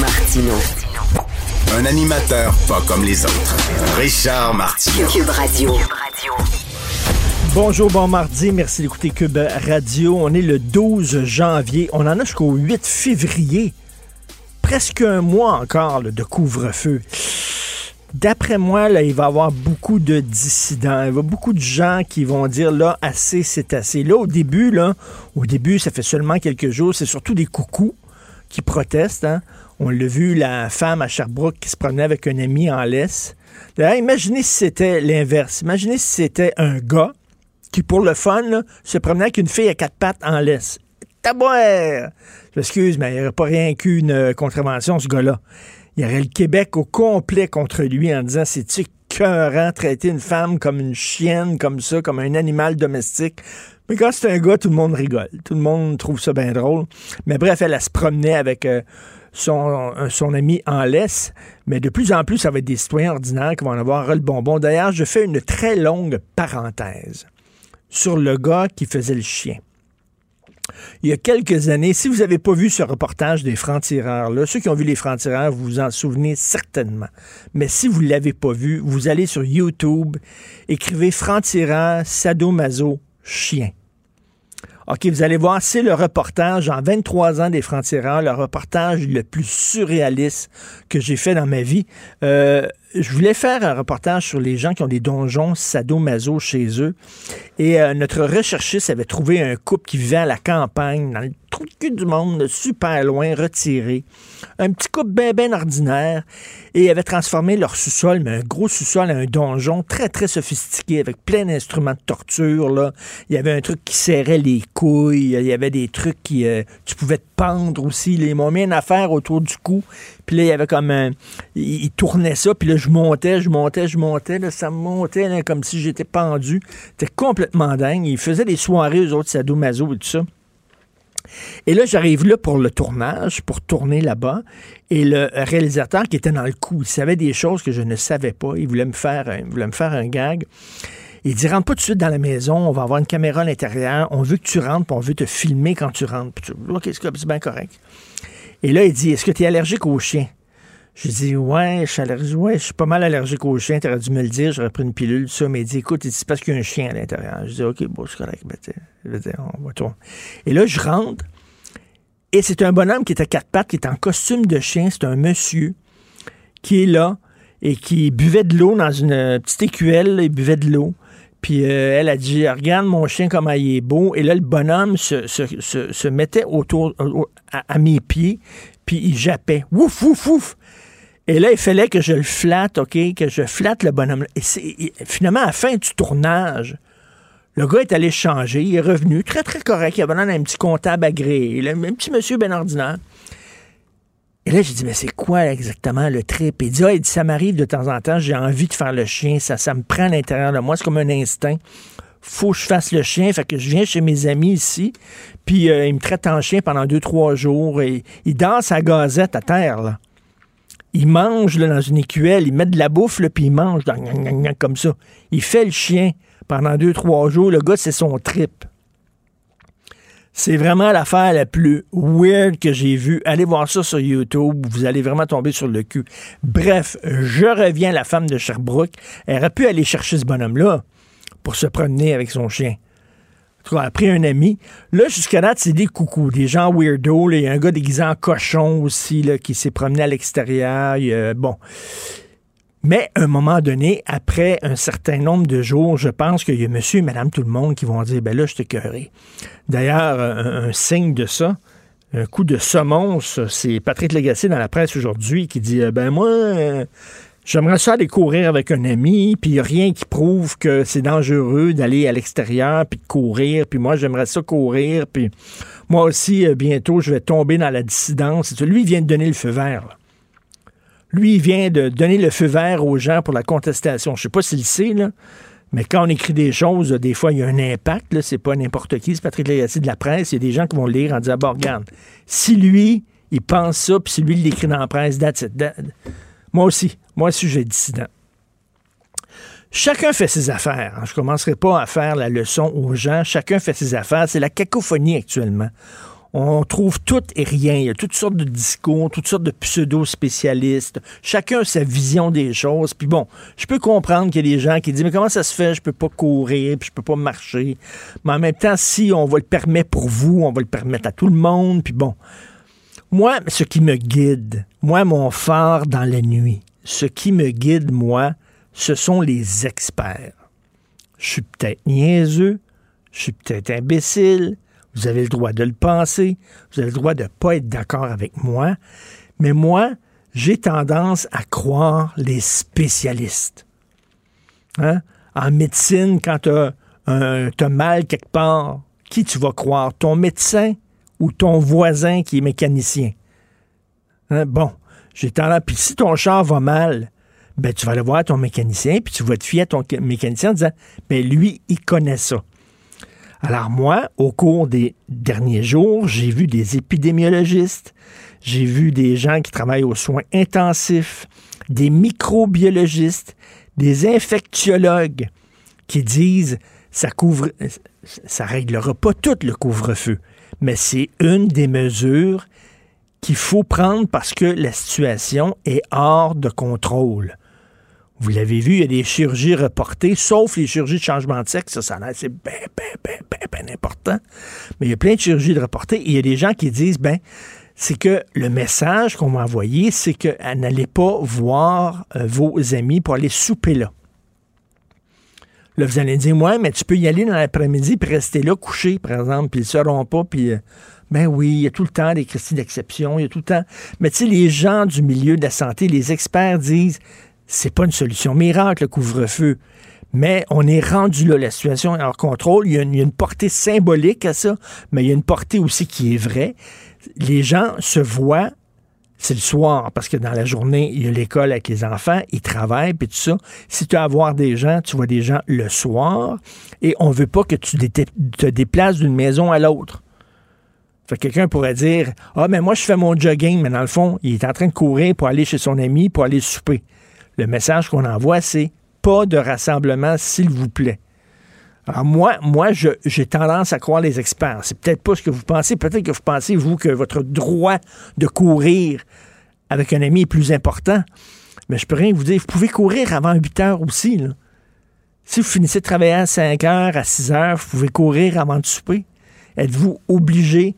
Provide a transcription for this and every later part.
Martino. Un animateur pas comme les autres. Richard Martineau. Cube Radio. Bonjour, bon mardi. Merci d'écouter Cube Radio. On est le 12 janvier. On en a jusqu'au 8 février. Presque un mois encore là, de couvre-feu. D'après moi, là, il va y avoir beaucoup de dissidents. Il va y avoir beaucoup de gens qui vont dire là, assez, c'est assez. Là, au début, là, au début, ça fait seulement quelques jours, c'est surtout des coucous qui protestent. hein. On l'a vu, la femme à Sherbrooke qui se promenait avec un ami en laisse. D'ailleurs, imaginez si c'était l'inverse. Imaginez si c'était un gars qui, pour le fun, là, se promenait avec une fille à quatre pattes en laisse. Je m'excuse, mais il n'aurait pas rien qu'une euh, contravention, ce gars-là. Il y aurait le Québec au complet contre lui en disant c'est-tu écœurant traiter une femme comme une chienne, comme ça, comme un animal domestique? Mais quand c'est un gars, tout le monde rigole. Tout le monde trouve ça bien drôle. Mais bref, elle, elle se promenait avec euh, son, ami en laisse. Mais de plus en plus, ça va être des citoyens ordinaires qui vont en avoir le bonbon. D'ailleurs, je fais une très longue parenthèse sur le gars qui faisait le chien. Il y a quelques années, si vous n'avez pas vu ce reportage des francs-tireurs, là, ceux qui ont vu les francs-tireurs, vous vous en souvenez certainement. Mais si vous ne l'avez pas vu, vous allez sur YouTube, écrivez francs-tireurs, sadomaso, chien. OK, vous allez voir, c'est le reportage en 23 ans des francs-tireurs, le reportage le plus surréaliste que j'ai fait dans ma vie. Euh, je voulais faire un reportage sur les gens qui ont des donjons sadomaso chez eux. Et euh, notre recherchiste avait trouvé un couple qui vivait à la campagne, dans le trou de cul du monde, super loin, retiré. Un petit couple bien, bien ordinaire. Et ils avaient transformé leur sous-sol, mais un gros sous-sol, un donjon très, très sophistiqué, avec plein d'instruments de torture. Il y avait un truc qui serrait les couilles. Il y avait des trucs qui... euh, tu pouvais te pendre aussi. Ils m'ont mis une autour du cou. Puis là, il y avait comme un... Il, il tournait ça, puis là, je montais, je montais, je montais. Là, ça me montait comme si j'étais pendu. C'était complètement dingue. Ils faisaient des soirées, eux autres, sadomaso et tout ça. Et là, j'arrive là pour le tournage, pour tourner là-bas. Et le réalisateur qui était dans le coup, il savait des choses que je ne savais pas. Il voulait me faire, il voulait me faire un gag. Il dit rentre pas tout de suite dans la maison, on va avoir une caméra à l'intérieur, on veut que tu rentres, puis on veut te filmer quand tu rentres. Puis tu- OK, c'est bien correct. Et là, il dit Est-ce que tu es allergique aux chiens J'ai dit Ouais, je suis allergique, ouais, je suis pas mal allergique aux chiens, t'aurais dû me le dire, j'aurais pris une pilule, ça, mais il dit Écoute, c'est parce qu'il y a un chien à l'intérieur. Je dis OK, bon, c'est correct, ben, je veux dire, on va tourner. Et là, je rentre, et c'est un bonhomme qui est à quatre pattes, qui est en costume de chien, c'est un monsieur qui est là et qui buvait de l'eau dans une petite écuelle, il buvait de l'eau. Puis euh, elle a dit Regarde mon chien, comment il est beau. Et là, le bonhomme se, se- se- mettait autour au- à, mes pieds, puis il jappait. Ouf, ouf, ouf. Et là, il fallait que je le flatte, OK, que je flatte le bonhomme. Et, finalement, à la fin du tournage, le gars est allé changer, il est revenu, très, très correct. Il avait d'un petit comptable agréé, un petit monsieur bien ordinaire. Et là, j'ai dit, mais c'est quoi exactement le trip? Il dit, ah, il dit, ça m'arrive de temps en temps, j'ai envie de faire le chien, ça, ça me prend à l'intérieur de moi, c'est comme un instinct. Faut que je fasse le chien, fait que je viens chez mes amis ici, puis euh, me traitent en chien pendant deux, trois jours, et ils dansent à gazette à terre, là. Ils mangent là, dans une écuelle, ils mettent de la bouffe, là, puis ils mangent comme ça. Il fait le chien pendant deux, trois jours. Le gars, c'est son trip. C'est vraiment l'affaire la plus weird que j'ai vue. Allez voir ça sur YouTube. Vous allez vraiment tomber sur le cul. Bref, je reviens à la femme de Sherbrooke. Elle aurait pu aller chercher ce bonhomme-là pour se promener avec son chien. Pris un ami. Là, jusqu'à là, c'est des coucous, des gens weirdo. Il y a un gars déguisé en cochon aussi là, qui s'est promené à l'extérieur. Bon. Mais à un moment donné, après un certain nombre de jours, je pense qu'il y a monsieur et madame tout le monde qui vont dire, ben là, je t'ai cœuré. D'ailleurs, un, signe de ça, un coup de semonce, c'est Patrick Lagacé dans la presse aujourd'hui qui dit, ben moi, euh, J'aimerais ça aller courir avec un ami, puis il n'y a rien qui prouve que c'est dangereux d'aller à l'extérieur, puis de courir, puis moi, j'aimerais ça courir, puis moi aussi, euh, bientôt, je vais tomber dans la dissidence. Lui, il vient de donner le feu vert. Lui, il vient de donner le feu vert aux gens pour la contestation. Je ne sais pas s'il sait, là, mais quand on écrit des choses, des fois, il y a un impact. C'est pas n'importe qui. C'est Patrick Lagacé de la presse. Il y a des gens qui vont lire en disant, bon, regarde, si lui, il pense ça, puis si lui, il l'écrit dans la presse, that's it, moi aussi. Moi, sujet dissident. Chacun fait ses affaires. Je ne commencerai pas à faire la leçon aux gens. Chacun fait ses affaires. C'est la cacophonie actuellement. On trouve tout et rien. Il y a toutes sortes de discours, toutes sortes de pseudo-spécialistes. Chacun a sa vision des choses. Puis bon, je peux comprendre qu'il y a des gens qui disent, mais comment ça se fait? Je peux pas courir, puis je peux pas marcher. Mais en même temps, si on va le permettre pour vous, on va le permettre à tout le monde. Puis bon, moi, ce qui me guide, moi, mon phare dans la nuit, ce qui me guide, moi, ce sont les experts. Je suis peut-être niaiseux, je suis peut-être imbécile, vous avez le droit de le penser, vous avez le droit de ne pas être d'accord avec moi, mais moi, j'ai tendance à croire les spécialistes. Hein? En médecine, quand tu as, mal quelque part, qui tu vas croire? Ton médecin ou ton voisin qui est mécanicien? Hein? Bon, j'ai tendance. Puis si ton char va mal, ben tu vas aller voir ton mécanicien, puis tu vas te fier à ton mécanicien en disant, ben lui, il connaît ça. Alors moi, au cours des derniers jours, j'ai vu des épidémiologistes, j'ai vu des gens qui travaillent aux soins intensifs, des microbiologistes, des infectiologues qui disent ça couvre ça réglera pas tout le couvre-feu mais c'est une des mesures qu'il faut prendre parce que la situation est hors de contrôle. Vous l'avez vu, il y a des chirurgies reportées, sauf les chirurgies de changement de sexe, ça, ça c'est bien, bien, bien, bien, important. Mais il y a plein de chirurgies de reportées et il y a des gens qui disent, ben, c'est que le message qu'on m'a envoyé, c'est que n'allez pas voir euh, vos amis pour aller souper là. Là, vous allez dire, ouais, mais tu peux y aller dans l'après-midi puis rester là couché, par exemple, puis ils ne seront pas, puis. Euh, ben oui, il y a tout le temps des critiques d'exception, il y a tout le temps. Mais tu sais, les gens du milieu de la santé, les experts disent, c'est pas une solution miracle, le couvre-feu. Mais on est rendu là, la situation est hors contrôle. Il y, a une, il y, a une, portée symbolique à ça, mais il y a une portée aussi qui est vraie. Les gens se voient c'est le soir, parce que dans la journée, il y a l'école avec les enfants, ils travaillent, puis tout ça. Si tu as à voir des gens, tu vois des gens le soir, et on veut pas que tu te déplaces d'une maison à l'autre. Fait quelqu'un pourrait dire Ah, mais moi, je fais mon jogging, mais dans le fond, il est en train de courir pour aller chez son ami, pour aller souper. Le message qu'on envoie, c'est pas de rassemblement, s'il vous plaît. Alors moi, moi, j'ai tendance à croire les experts. C'est peut-être pas ce que vous pensez. Peut-être que vous pensez, vous, que votre droit de courir avec un ami est plus important. Mais je peux rien vous dire. Vous pouvez courir avant 8 heures aussi. Si vous finissez de travailler à 5 heures, à 6 heures, vous pouvez courir avant de souper. Êtes-vous obligé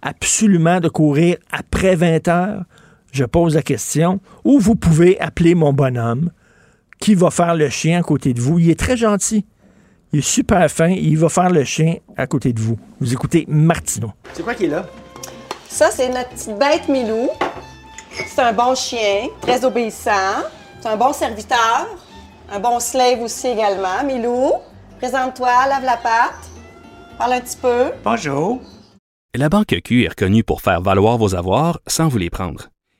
absolument de courir après 20 heures? Je pose la question. Ou vous pouvez appeler mon bonhomme qui va faire le chien à côté de vous. Il est très gentil. Il est super fin. il va faire le chien à côté de vous. Vous écoutez Martineau. C'est quoi qui est là? Ça, c'est notre petite bête Milou. C'est un bon chien, très obéissant. C'est un bon serviteur. Un bon slave aussi également. Milou, présente-toi, lave la patte. Parle un petit peu. Bonjour. La Banque Q est reconnue pour faire valoir vos avoirs sans vous les prendre.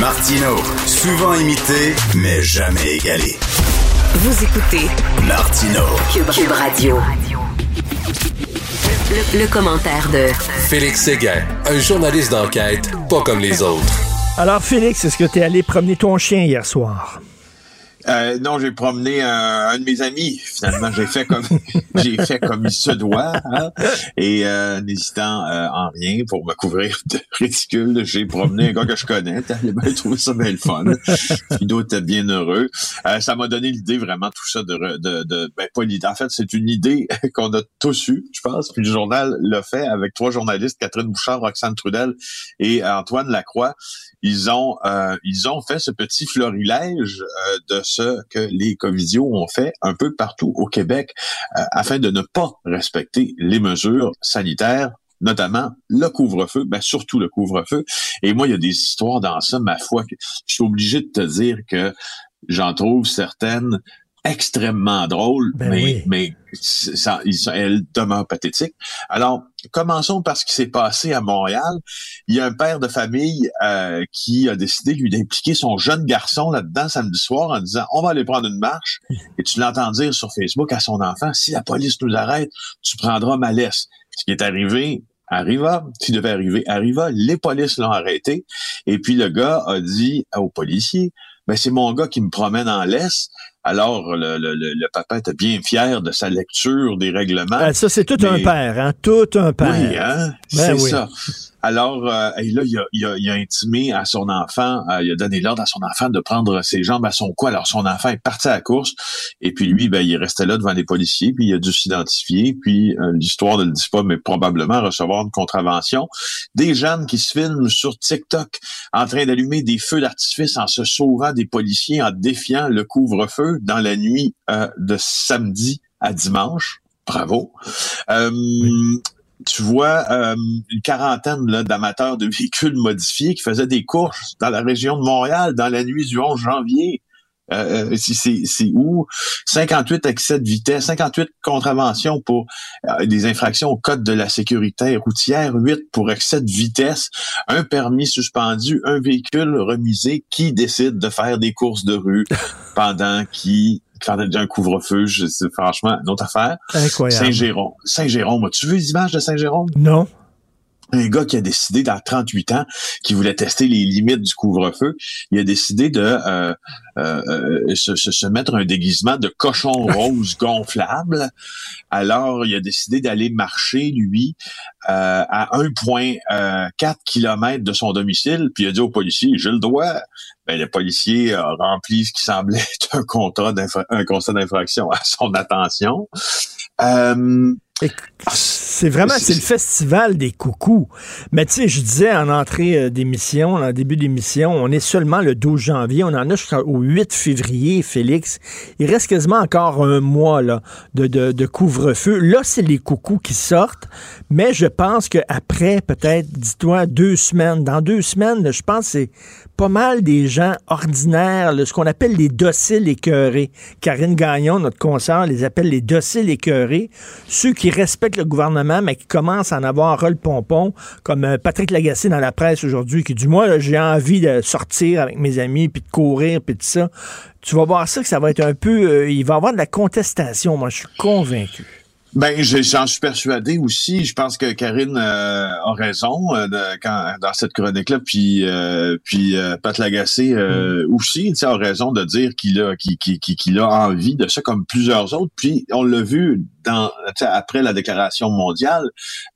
Martino, souvent imité, mais jamais égalé. Vous écoutez Martino, Cube Radio. Le, commentaire de Félix Séguin, un journaliste d'enquête pas comme les autres. Alors, Félix, est-ce que tu es allé promener ton chien hier soir? Euh, non, j'ai promené un, de mes amis. Finalement, j'ai fait comme j'ai fait comme il se doit, hein. et euh, n'hésitant euh, en rien pour me couvrir de ridicule, j'ai promené un gars que je connais. Il bien trouvé ça bien le fun. Il doit être bien heureux. Euh, ça m'a donné l'idée vraiment tout ça de, de, de ben pas l'idée. En fait, c'est une idée qu'on a tous eue, je pense. Puis le journal l'a fait avec trois journalistes, Catherine Bouchard, Roxane Trudel et Antoine Lacroix. Ils ont ils ont fait ce petit florilège de ce que les Covidios ont fait un peu partout au Québec euh, afin de ne pas respecter les mesures sanitaires notamment le couvre-feu, ben surtout le couvre-feu. Et moi, il y a des histoires dans ça, ma foi, que je suis obligé de te dire que j'en trouve certaines extrêmement drôle, ben mais, mais ça, elle demeure pathétique. Alors, commençons par ce qui s'est passé à Montréal. Il y a un père de famille euh, qui a décidé lui d'impliquer son jeune garçon là-dedans samedi soir en disant on va aller prendre une marche. Et tu l'entends dire sur Facebook à son enfant si la police nous arrête, tu prendras ma laisse. Ce qui est arrivé arriva, s'il devait arriver, arriva. Les polices l'ont arrêté. Et puis le gars a dit aux policiers ben c'est mon gars qui me promène en laisse. Alors, le, le, le, papa était bien fier de sa lecture des règlements. Ah, ça, c'est tout un père, hein? Tout un père. Oui, hein? Ben c'est ça. Alors, euh, là, il a, il, intimé à son enfant, euh, il a donné l'ordre à son enfant de prendre ses jambes à son cou. Alors, son enfant est parti à la course, et puis lui, ben, il restait là devant les policiers, puis il a dû s'identifier, puis euh, l'histoire ne le dit pas, mais probablement recevoir une contravention. Des jeunes qui se filment sur TikTok en train d'allumer des feux d'artifice en se sauvant des policiers, en défiant le couvre-feu dans la nuit de samedi à dimanche. Bravo. Euh, tu vois euh, une quarantaine d'amateurs de véhicules modifiés qui faisaient des courses dans la région de Montréal dans la nuit du 11 janvier. Euh, euh c'est où? 58 excès de vitesse, 58 contraventions pour euh, des infractions au code de la sécurité routière, 8 pour excès de vitesse, un permis suspendu, un véhicule remisé qui décide de faire des courses de rue pendant qui déjà un couvre-feu, c'est franchement une autre affaire. Incroyable. Saint-Jérôme. Saint-Jérôme, as-tu vu les images de Saint-Jérôme? Non un gars qui a décidé dans 38 ans qui voulait tester les limites du couvre-feu, il a décidé de euh, euh, euh se, se, mettre un déguisement de cochon rose gonflable. Alors, il a décidé d'aller marcher, lui, euh, à 1,4 km de son domicile, puis il a dit au policier, j'ai le droit. Ben, le policier a rempli ce qui semblait être un, contrat un constat d'infraction à son attention. C'est vraiment, c'est le festival des coucous. Mais tu sais, je disais en entrée euh, d'émission, en début d'émission, on est seulement le 12 janvier, on en a jusqu'au 8 février, Félix. Il reste quasiment encore un mois de, couvre-feu. Là, c'est les coucous qui sortent, mais je pense qu'après, peut-être, dis-toi, deux semaines, dans deux semaines, je pense que c'est pas mal des gens ordinaires, ce qu'on appelle les dociles écœurés. Karine Gagnon, notre conseiller, les appelle les dociles écœurés. Ceux qui respectent le gouvernement, mais qui commencent à en avoir rôle pompon, comme euh, Patrick Lagacé dans la presse aujourd'hui, qui dit, moi, j'ai envie de sortir avec mes amis, puis de courir, puis de ça. Tu vas voir ça que ça va être un peu... Euh, il va y avoir de la contestation, moi, je suis convaincu. Ben, j'en suis persuadé aussi. Je pense que Karine euh, a raison euh, quand, dans cette chronique-là, puis euh, puis Pat Lagacé mm. aussi, a raison de dire qu'il a qu'il a envie de ça comme plusieurs autres. Puis on l'a vu dans après la déclaration mondiale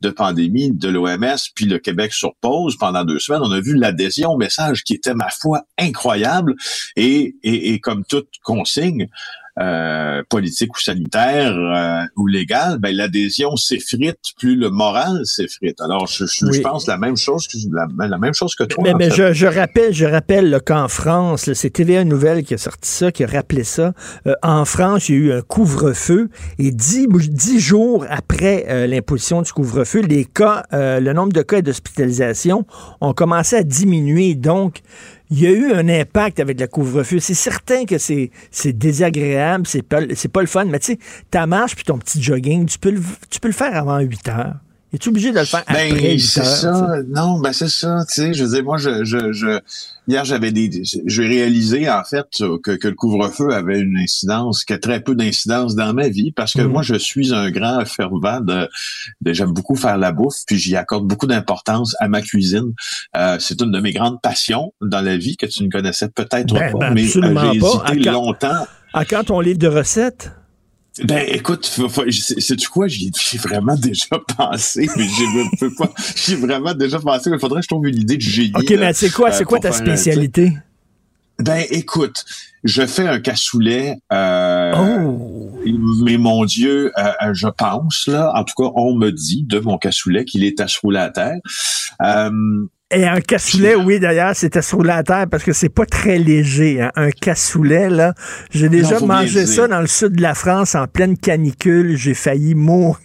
de pandémie de l'OMS, puis le Québec sur pause pendant deux semaines, on a vu l'adhésion au message qui était ma foi incroyable et et, et comme toute consigne. Euh, politique ou sanitaire euh, ou légal, ben l'adhésion s'effrite, plus le moral s'effrite. Alors, je, je, pense la même chose que la, même chose que toi. Mais, mais je, je, rappelle, je rappelle qu'en France, c'est TVA Nouvelle qui a sorti ça, qui a rappelé ça. Euh, en France, il y a eu un couvre-feu et dix, dix jours après l'imposition du couvre-feu, les cas, le nombre de cas d'hospitalisation ont commencé à diminuer. Donc, il y a eu un impact avec le couvre-feu. C'est certain que c'est, désagréable, c'est pas, pas le fun, mais tu sais, ta marche puis ton petit jogging, tu peux, le, tu peux le faire avant 8 heures. Es-tu obligé de le faire Ben, après 8 c'est ça. Non, ben c'est ça. Tu sais, je veux dire, moi, je, je, je hier j'avais des, j'ai réalisé en fait que, que le couvre-feu avait une incidence, que très peu d'incidence dans ma vie, parce que Mhm. moi, je suis un grand fervent de, de- j'aime beaucoup faire la bouffe, puis j'y accorde beaucoup d'importance à ma cuisine. Euh, c'est une de mes grandes passions dans la vie que tu ne connaissais peut-être Ben, pas, ben, mais euh, j'ai hésité À longtemps. Ah, quand ton livre de recettes? Ben écoute, sais-tu quoi, j'y ai vraiment déjà pensé, mais je ne peux pas. J'y ai vraiment déjà pensé, mais il faudrait que je trouve une idée de génie. OK, là, mais c'est quoi, c'est euh, quoi ta un- spécialité? Ben écoute, je fais un cassoulet. Euh, Oh! Mais mon Dieu, euh, euh, je pense là, en tout cas, on me dit de mon cassoulet qu'il est à se rouler à terre. Euh, Et un cassoulet, oui, d'ailleurs, c'était sur la terre parce que c'est pas très léger. hein. Un cassoulet, là. J'ai déjà mangé ça dans le sud de la France en pleine canicule. J'ai failli mourir.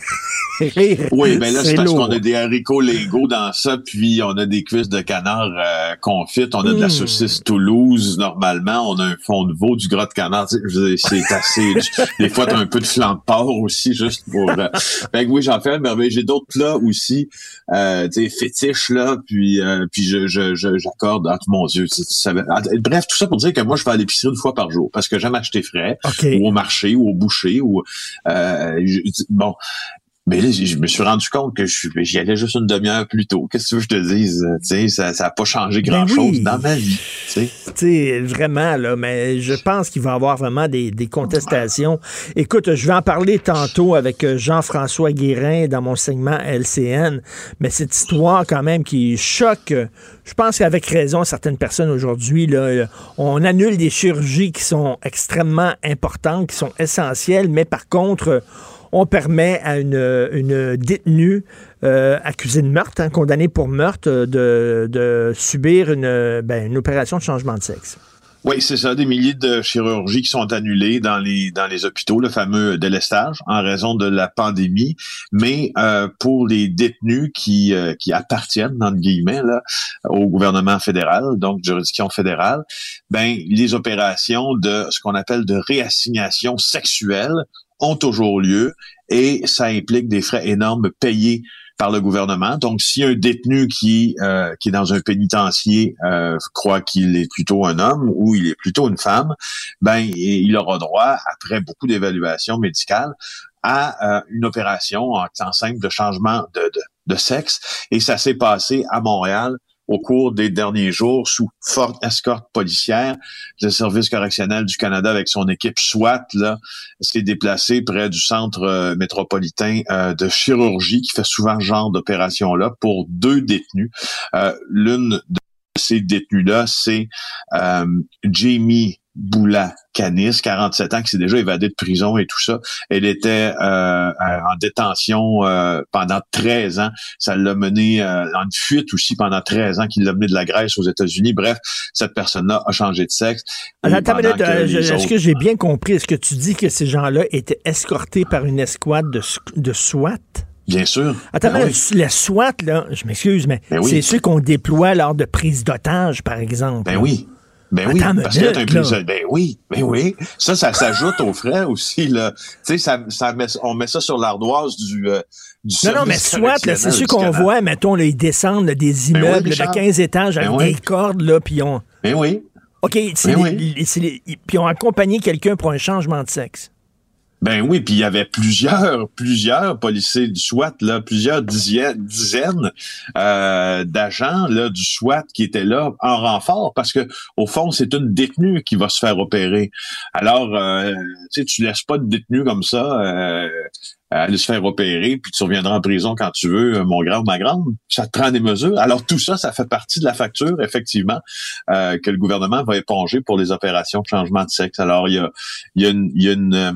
Oui, ben là, c'est parce qu'on a des haricots Lego dans ça, puis on a des cuisses de canard euh, confites, on a de la Mm. saucisse Toulouse, normalement, on a un fond de veau, du gras de canard, je c'est assez... des fois, t'as un peu de flan de porc aussi, juste pour... Euh, ben oui, j'en fais, mais j'ai d'autres plats aussi, euh, tu sais, fétiches, là, puis euh, puis je je je- j'accorde, ah, mon Dieu, tu- tu savais- ah, bref, tout ça pour dire que moi, je vais à l'épicerie une fois par jour, parce que j'aime acheter frais, ou au marché ou au boucher ou euh, je- bon mais là, je me suis rendu compte que j'y allais juste une demi-heure plus tôt. Qu'est-ce que tu veux que je te dise? Tu sais, ça n'a pas changé Ben grand-chose oui. dans ma vie. tu sais. Tu sais, vraiment, là, mais je pense qu'il va y avoir vraiment des, des contestations. Écoute, je vais en parler tantôt avec euh, Jean-François Guérin dans mon segment LCN, mais cette histoire quand même qui choque, euh, je pense qu'avec raison, certaines personnes aujourd'hui, là, euh, on annule des chirurgies qui sont extrêmement importantes, qui sont essentielles, mais par contre, euh, on permet à une, détenue euh, accusée de meurtre, hein, condamnée pour meurtre, euh, de, subir une, ben, une opération de changement de sexe. Oui, c'est ça, des milliers de chirurgies qui sont annulées dans les hôpitaux, le fameux délestage, en raison de la pandémie. Mais euh, pour les détenus qui euh, qui appartiennent, entre guillemets, au gouvernement fédéral, donc juridiction fédérale, ben les opérations de ce qu'on appelle de réassignation sexuelle ont toujours lieu et ça implique des frais énormes payés par le gouvernement. Donc, si un détenu qui euh, qui est dans un pénitencier euh, croit qu'il est plutôt un homme ou il est plutôt une femme, ben il aura droit, après beaucoup d'évaluations médicales, à euh, une opération en enceinte de changement de, de, de sexe. Et ça s'est passé à Montréal au cours des derniers jours sous forte escorte policière. Le service correctionnel du Canada avec son équipe SWAT s'est déplacé près du centre euh, métropolitain euh, de chirurgie qui fait souvent ce genre d'opération là pour deux détenus. Euh, L'une de ces détenus-là, c'est euh, Jamie Boula Canis, 47 ans, qui s'est déjà évadée de prison et tout ça. Elle était euh, en détention euh, pendant 13 ans. Ça l'a mené euh, en fuite aussi pendant 13 ans, qui l'a mené de la Grèce aux États-Unis. Bref, cette personne-là a changé de sexe. Attends, euh, est-ce autres- que j'ai bien compris? Est-ce que tu dis que ces gens-là étaient escortés par une escouade de, SWAT? Bien sûr. Attends, Ben oui. le SWAT, là, je m'excuse, mais Ben oui. c'est ceux qu'on déploie lors de prise d'otage, par exemple. Ben oui. Ben oui, Attends parce que t'as un prisonnier- Ben oui, ben oui. Ça, ça s'ajoute aux frais aussi, là. Tu sais, ça, ça met, on met ça sur l'ardoise du, euh, du Non, non, mais là, c'est du qu'on voit, mettons, là, ils descendent là, des Ben oui, immeubles de Richard. 15 étages avec Ben oui. des cordes, là, puis ont... Ben oui. OK, c'est Ben oui. puis ils ont accompagné quelqu'un pour un changement de sexe. Ben oui, puis il y avait plusieurs, plusieurs policiers du SWAT, là, plusieurs dizaines, euh, d'agents là du SWAT qui étaient là en renfort parce que au fond c'est une détenue qui va se faire opérer. Alors, euh, tu sais, tu laisses pas de détenu comme ça euh, aller se faire opérer puis tu reviendras en prison quand tu veux, euh, mon grand ou ma grande. Ça te prend des mesures. Alors tout ça, ça fait partie de la facture effectivement euh, que le gouvernement va éponger pour les opérations de changement de sexe. Alors il y a, y a une, y a une euh,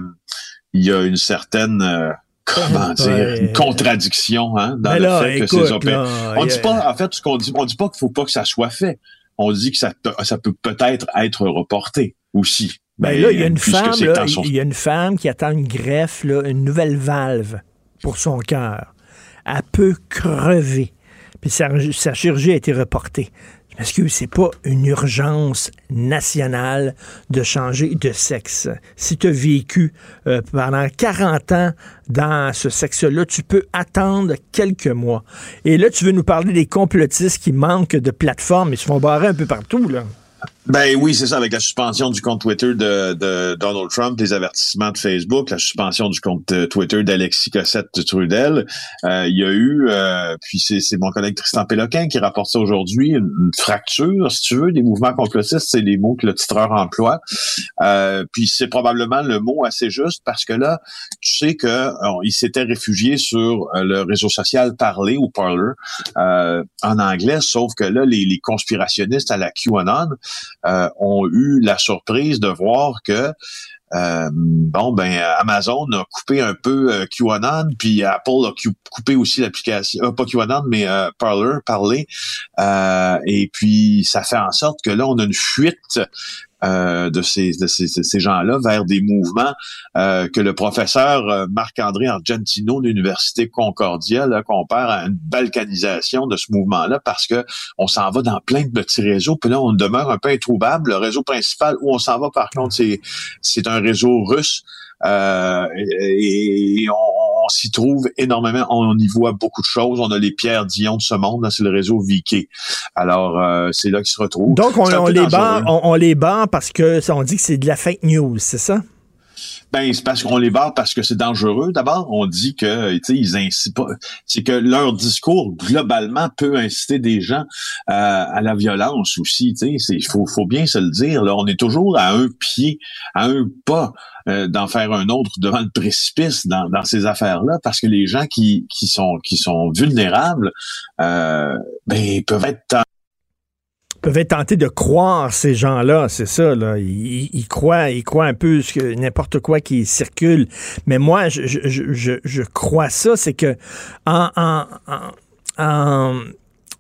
il y a une certaine euh, comment dire une contradiction hein, dans Mais le fait que ces opé- là, on dit pas en fait ce qu'on dit on dit pas qu'il faut pas que ça soit fait on dit que ça peut, ça peut peut-être être reporté aussi Ben là, il y a une femme, là, son- il y a une femme qui attend une greffe, là, une nouvelle valve pour son cœur. Elle peut crever. Puis sa, sa chirurgie a été reportée. Est-ce que c'est pas une urgence nationale de changer de sexe? Si tu as vécu euh, pendant 40 ans dans ce sexe-là, tu peux attendre quelques mois. Et là, tu veux nous parler des complotistes qui manquent de plateformes. Ils se font barrer un peu partout, là. Ben oui, c'est ça, avec la suspension du compte Twitter de, de, Donald Trump, les avertissements de Facebook, la suspension du compte euh, Twitter d'Alexis Cossette de Trudel. Euh, il y a eu, euh, puis c'est mon collègue Tristan Péloquin qui rapporte ça aujourd'hui, une, fracture, si tu veux, des mouvements complotistes, c'est les mots que le titreur emploie. puis c'est probablement le mot assez juste parce que là, tu sais que il s'était réfugié sur le réseau social Parler ou Parler en anglais, sauf que là, les, les conspirationnistes à la QAnon euh, ont eu la surprise de voir que euh, bon ben Amazon a coupé un peu euh, QAnon, puis Apple a coupé aussi l'application, pas QAnon mais Parler, parler, et puis ça fait en sorte que là on a une fuite euh, de ces, ces, gens-là vers des mouvements euh, que le professeur euh, Marc-André Argentino de l'Université Concordia compare à une balkanisation de ce mouvement-là parce que on s'en va dans plein de petits réseaux, puis là, on demeure un peu introuvable. Le réseau principal où on s'en va, par contre, c'est, c'est un réseau russe. Euh, et, on, s'y trouve énormément. On y voit beaucoup de choses. On a les pierres Dion de ce monde. C'est le réseau Vicky. Alors, euh, c'est là qu'ils se retrouvent. Donc, on, les bat, on, les bat parce que on dit que c'est de la fake news, c'est ça? Ben, c'est parce qu'on les barre parce que c'est dangereux. D'abord, on dit que, ils incitent pas. C'est que leur discours, globalement, peut inciter des gens euh, à la violence aussi. Il faut, faut bien se le dire. Là, on est toujours à un pied, à un pas euh, d'en faire un autre devant le précipice dans, dans ces affaires-là, parce que les gens qui, qui sont qui sont vulnérables, euh, ben, peuvent être peuvent être tentés de croire ces gens-là, c'est ça. Là. Ils, croient, ils croient un peu n'importe quoi qui circule. Mais moi, je, je, je, je crois ça, c'est que en, en, en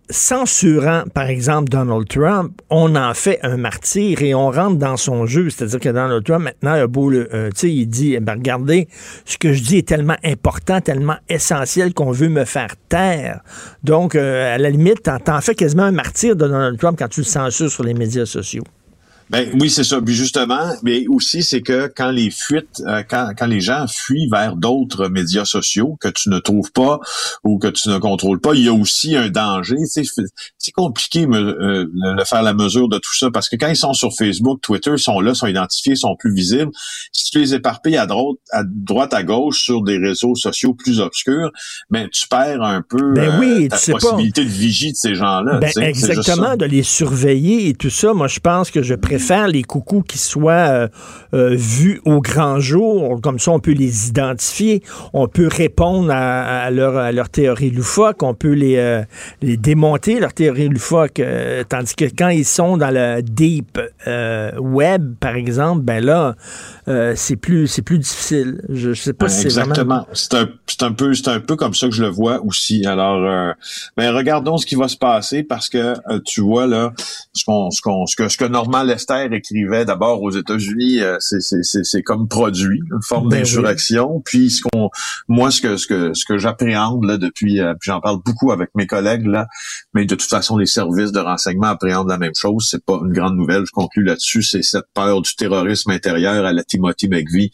censurant, par exemple, Donald Trump, on en fait un martyr et on rentre dans son jeu. C'est-à-dire que Donald Trump, maintenant, a beau le, euh, il dit, eh ben, regardez, ce que je dis est tellement important, tellement essentiel qu'on veut me faire taire. Donc, euh, à la limite, t'en fais quasiment un martyr de Donald Trump quand tu le censures sur les médias sociaux. Ben oui, c'est ça. Puis justement, mais aussi c'est que quand les fuites, euh, quand, quand les gens fuient vers d'autres médias sociaux que tu ne trouves pas ou que tu ne contrôles pas, il y a aussi un danger. C'est compliqué me, euh, de faire la mesure de tout ça parce que quand ils sont sur Facebook, Twitter, ils sont là, sont identifiés, sont plus visibles. Si tu les éparpilles à droite, à droite, à gauche sur des réseaux sociaux plus obscurs, ben tu perds un peu ben oui, euh, ta possibilité de vigie de ces gens-là. Ben exactement, de les surveiller et tout ça. Moi, je pense que je faire les coucous qui soient euh, euh, vus au grand jour. Comme ça, on peut les identifier. On peut répondre à, leur, à leur théorie loufoque. On peut les, euh, les démonter, leur théorie loufoque. tandis que quand ils sont dans le deep web, par exemple, ben là, c'est plus plus difficile. Je, sais pas c'est Exactement. C'est un, un, peu un peu comme ça que je le vois aussi. Alors, ben regardons ce qui va se passer parce que tu vois là ce qu'on ce qu'on ce que ce que Normal Lester écrivait d'abord aux États-Unis, euh, c'est comme produit, une forme ben d'insurrection. Puis ce qu'on, moi, ce que ce que ce que j'appréhende là depuis, euh, puis j'en parle beaucoup avec mes collègues là, mais de toute façon les services de renseignement appréhendent la même chose. C'est pas une grande nouvelle. Je conclue là-dessus. C'est cette peur du terrorisme intérieur à la Timothy McVeigh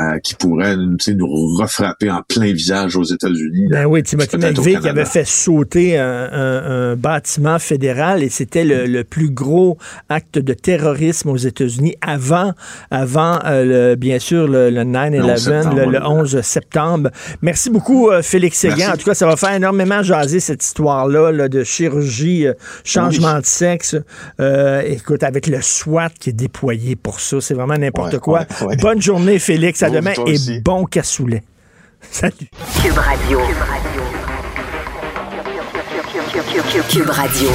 euh, qui pourrait nous refrapper en plein visage aux États-Unis. Ben oui, Timothy McVeigh qui avait fait sauter un, bâtiment fédéral et c'était le, le plus gros acte de terrorisme aux États-Unis avant, avant euh, le, bien sûr, le, 9-11, le, 11 septembre. Merci beaucoup, euh, Félix Séguin. En tout cas, ça va faire énormément jaser cette histoire-là de chirurgie, euh, changement de sexe. écoute, avec le SWAT qui est déployé pour ça, c'est vraiment n'importe quoi. Bonne journée, Félix. À demain et bon cassoulet. Salut. Cube Radio. Cube Radio.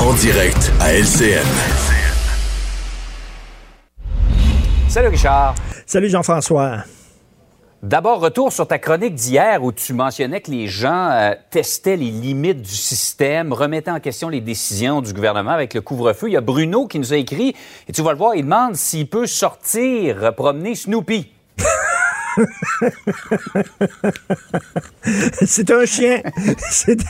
En direct à LCN. Salut Richard. Salut Jean-François. D'abord, retour sur ta chronique d'hier où tu mentionnais que les gens euh, testaient les limites du système, remettaient en question les décisions du gouvernement avec le couvre-feu. Il y a Bruno qui nous a écrit, et tu vas le voir, il demande s'il peut sortir promener Snoopy. C'est un chien. C'est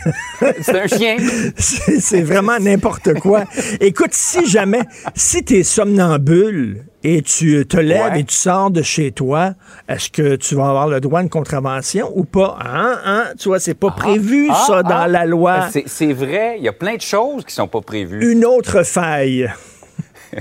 un chien. c'est vraiment n'importe quoi. Écoute, si jamais, si tu es somnambule et tu te lèves Ouais. et tu sors de chez toi, est-ce que tu vas avoir le droit à une contravention ou pas? Hein, hein? Tu vois, c'est pas prévu, Ah, ça, ah. dans la loi. C'est- C'est vrai, il y a plein de choses qui sont pas prévues. Une autre faille.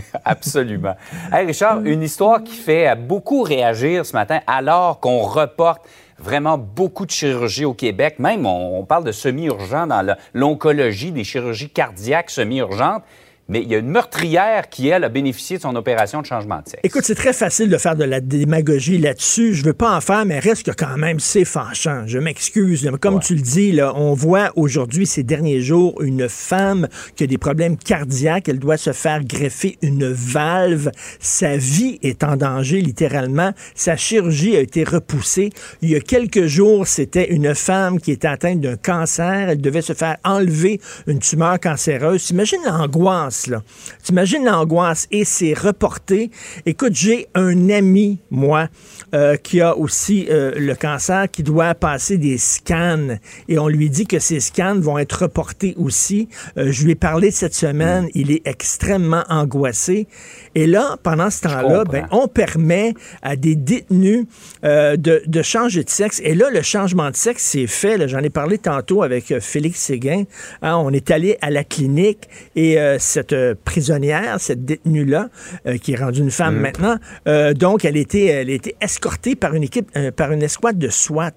Absolument. Hey Richard, une histoire qui fait euh, beaucoup réagir ce matin alors qu'on reporte vraiment beaucoup de chirurgie au Québec. Même, on, parle de semi-urgent dans l'oncologie, des chirurgies cardiaques semi-urgentes. Mais il y a une meurtrière qui, elle, a bénéficié de son opération de changement de sexe. Écoute, c'est très facile de faire de la démagogie là-dessus. Je veux pas en faire, mais reste que quand même, c'est fâchant. Je m'excuse. Comme Ouais. tu le dis, là, on voit aujourd'hui, ces derniers jours, une femme qui a des problèmes cardiaques. Elle doit se faire greffer une valve. Sa vie est en danger, littéralement. Sa chirurgie a été repoussée. Il y a quelques jours, c'était une femme qui était atteinte d'un cancer. Elle devait se faire enlever une tumeur cancéreuse. T'imagines l'angoisse, là. T'imagines l'angoisse et c'est reporté. Écoute, j'ai un ami, moi, euh, qui a aussi euh, le cancer, qui doit passer des scans et on lui dit que ces scans vont être reportés aussi. Euh, je lui ai parlé cette semaine. Il est extrêmement angoissé. Et là, pendant ce temps-là, ben, on permet à des détenus de, de changer de sexe. Et là, le changement de sexe, c'est fait. J'en ai parlé tantôt avec Félix Séguin. Hein, on est allé à la clinique et euh, cette euh, prisonnière, cette détenue-là, euh, qui est rendue une femme maintenant, euh, donc elle était, elle était escortée par une équipe, par une escouade de SWAT.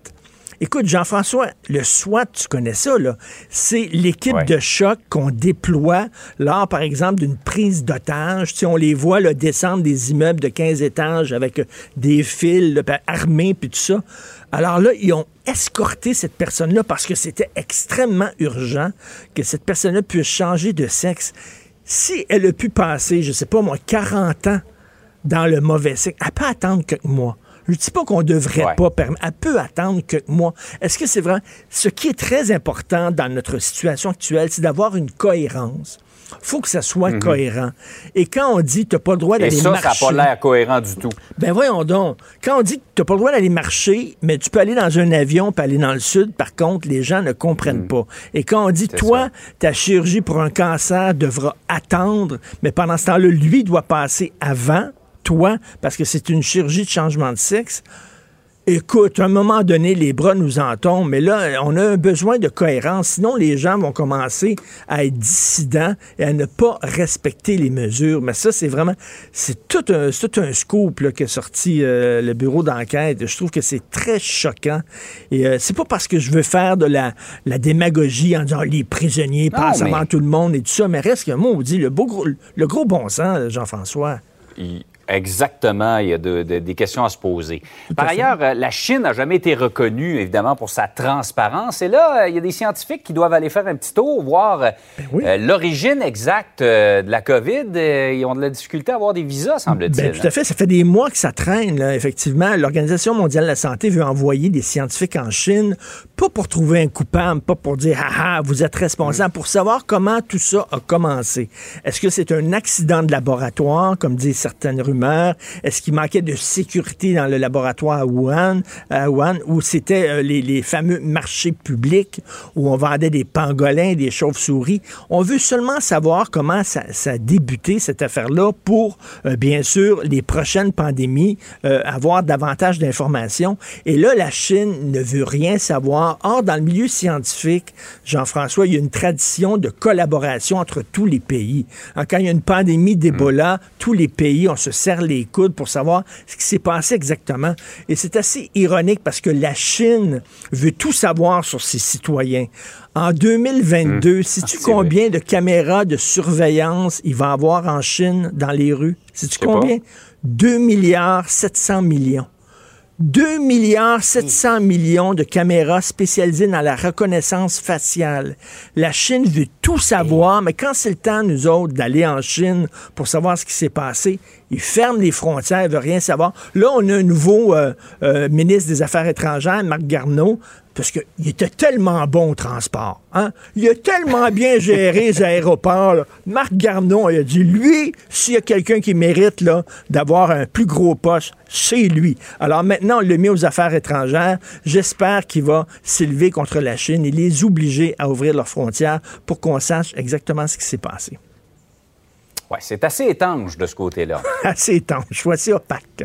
Écoute, Jean-François, le SWAT, tu connais ça, là. C'est l'équipe Ouais. de choc qu'on déploie lors, par exemple, d'une prise d'otage. Tu sais, on les voit là, descendre des immeubles de 15 étages avec des fils là, armés, puis tout ça. Alors là, ils ont escorté cette personne-là parce que c'était extrêmement urgent que cette personne-là puisse changer de sexe. Si elle a pu passer, je sais pas moi, 40 ans dans le mauvais sexe, elle peut attendre quelques mois. Je ne dis pas qu'on ne devrait Ouais. pas permettre. Elle peut attendre quelques mois. Est-ce que c'est vrai? Ce qui est très important dans notre situation actuelle, c'est d'avoir une cohérence. Faut que ça soit cohérent. Et quand on dit tu n'as pas le droit Mhm. Et d'aller ça, marcher... ça n'a pas l'air cohérent du tout. Ben voyons donc. Quand on dit que tu n'as pas le droit d'aller marcher, mais tu peux aller dans un avion puis aller dans le sud, par contre, les gens ne comprennent pas. Et quand on dit, toi, ça. ta chirurgie pour un cancer devra attendre, mais pendant ce temps-là, lui doit passer avant, toi, parce que c'est une chirurgie de changement de sexe. Écoute, à un moment donné, les bras nous en tombent, mais là, on a un besoin de cohérence. Sinon, les gens vont commencer à être dissidents et à ne pas respecter les mesures. Mais ça, c'est vraiment, c'est tout un, tout un scoop là, que sorti euh, le bureau d'enquête. Je trouve que c'est très choquant. Et euh, c'est pas parce que je veux faire de la, la démagogie en disant les prisonniers Non, passent mais- avant tout le monde et tout ça, mais reste que moi, on dit le, beau gros, le gros bon sens, Jean-François. Il- Exactement, il y a de- de- des questions à se poser. Par ailleurs, euh, la Chine n'a jamais été reconnue, évidemment, pour sa transparence. Et là, euh, il y a des scientifiques qui doivent aller faire un petit tour, voir euh, Ben oui. euh, l'origine exacte euh, de la COVID. Ils ont de la difficulté à avoir des visas, semble-t-il. Ben, tout à fait. Ça fait des mois que ça traîne, là, effectivement. L'Organisation mondiale de la santé veut envoyer des scientifiques en Chine, pas pour trouver un coupable, pas pour dire, ah, ah, vous êtes responsable, pour savoir comment tout ça a commencé. Est-ce que c'est un accident de laboratoire, comme disent certaines rumeurs? Est-ce qu'il manquait de sécurité dans le laboratoire à Wuhan, à Wuhan ou c'était euh, les, les fameux marchés publics où on vendait des pangolins, des chauves-souris? On veut seulement savoir comment ça, ça a débuté, cette affaire-là, pour, euh, bien sûr, les prochaines pandémies, euh, avoir davantage d'informations. Et là, la Chine ne veut rien savoir. Or, dans le milieu scientifique, Jean-François, il y a une tradition de collaboration entre tous les pays. Hein, Quand il y a une pandémie d'Ebola, tous les pays, on se serre les coudes pour savoir ce qui s'est passé exactement. Et c'est assez ironique parce que la Chine veut tout savoir sur ses citoyens. En 2022, sais-tu Ah, combien de caméras de surveillance il va avoir en Chine dans les rues? Sais-tu sais pas. combien? 2 milliards 700 millions. 2 milliards 700 millions de caméras spécialisées dans la reconnaissance faciale. La Chine veut tout savoir, mais quand c'est le temps, nous autres, d'aller en Chine pour savoir ce qui s'est passé, ils ferment les frontières, ils veulent rien savoir. Là, on a un nouveau euh, euh, ministre des Affaires étrangères, Marc Garneau. Parce qu'il était tellement bon au transport. Hein? Il a tellement bien géré les aéroports. là. Marc Garneau il a dit, lui, s'il y a quelqu'un qui mérite là, d'avoir un plus gros poste, c'est lui. Alors maintenant, on l'a mis aux affaires étrangères. J'espère qu'il va s'élever contre la Chine et les obliger à ouvrir leurs frontières pour qu'on sache exactement ce qui s'est passé. Ouais, c'est assez étanche de ce côté-là. Assez étanche, voici opaque.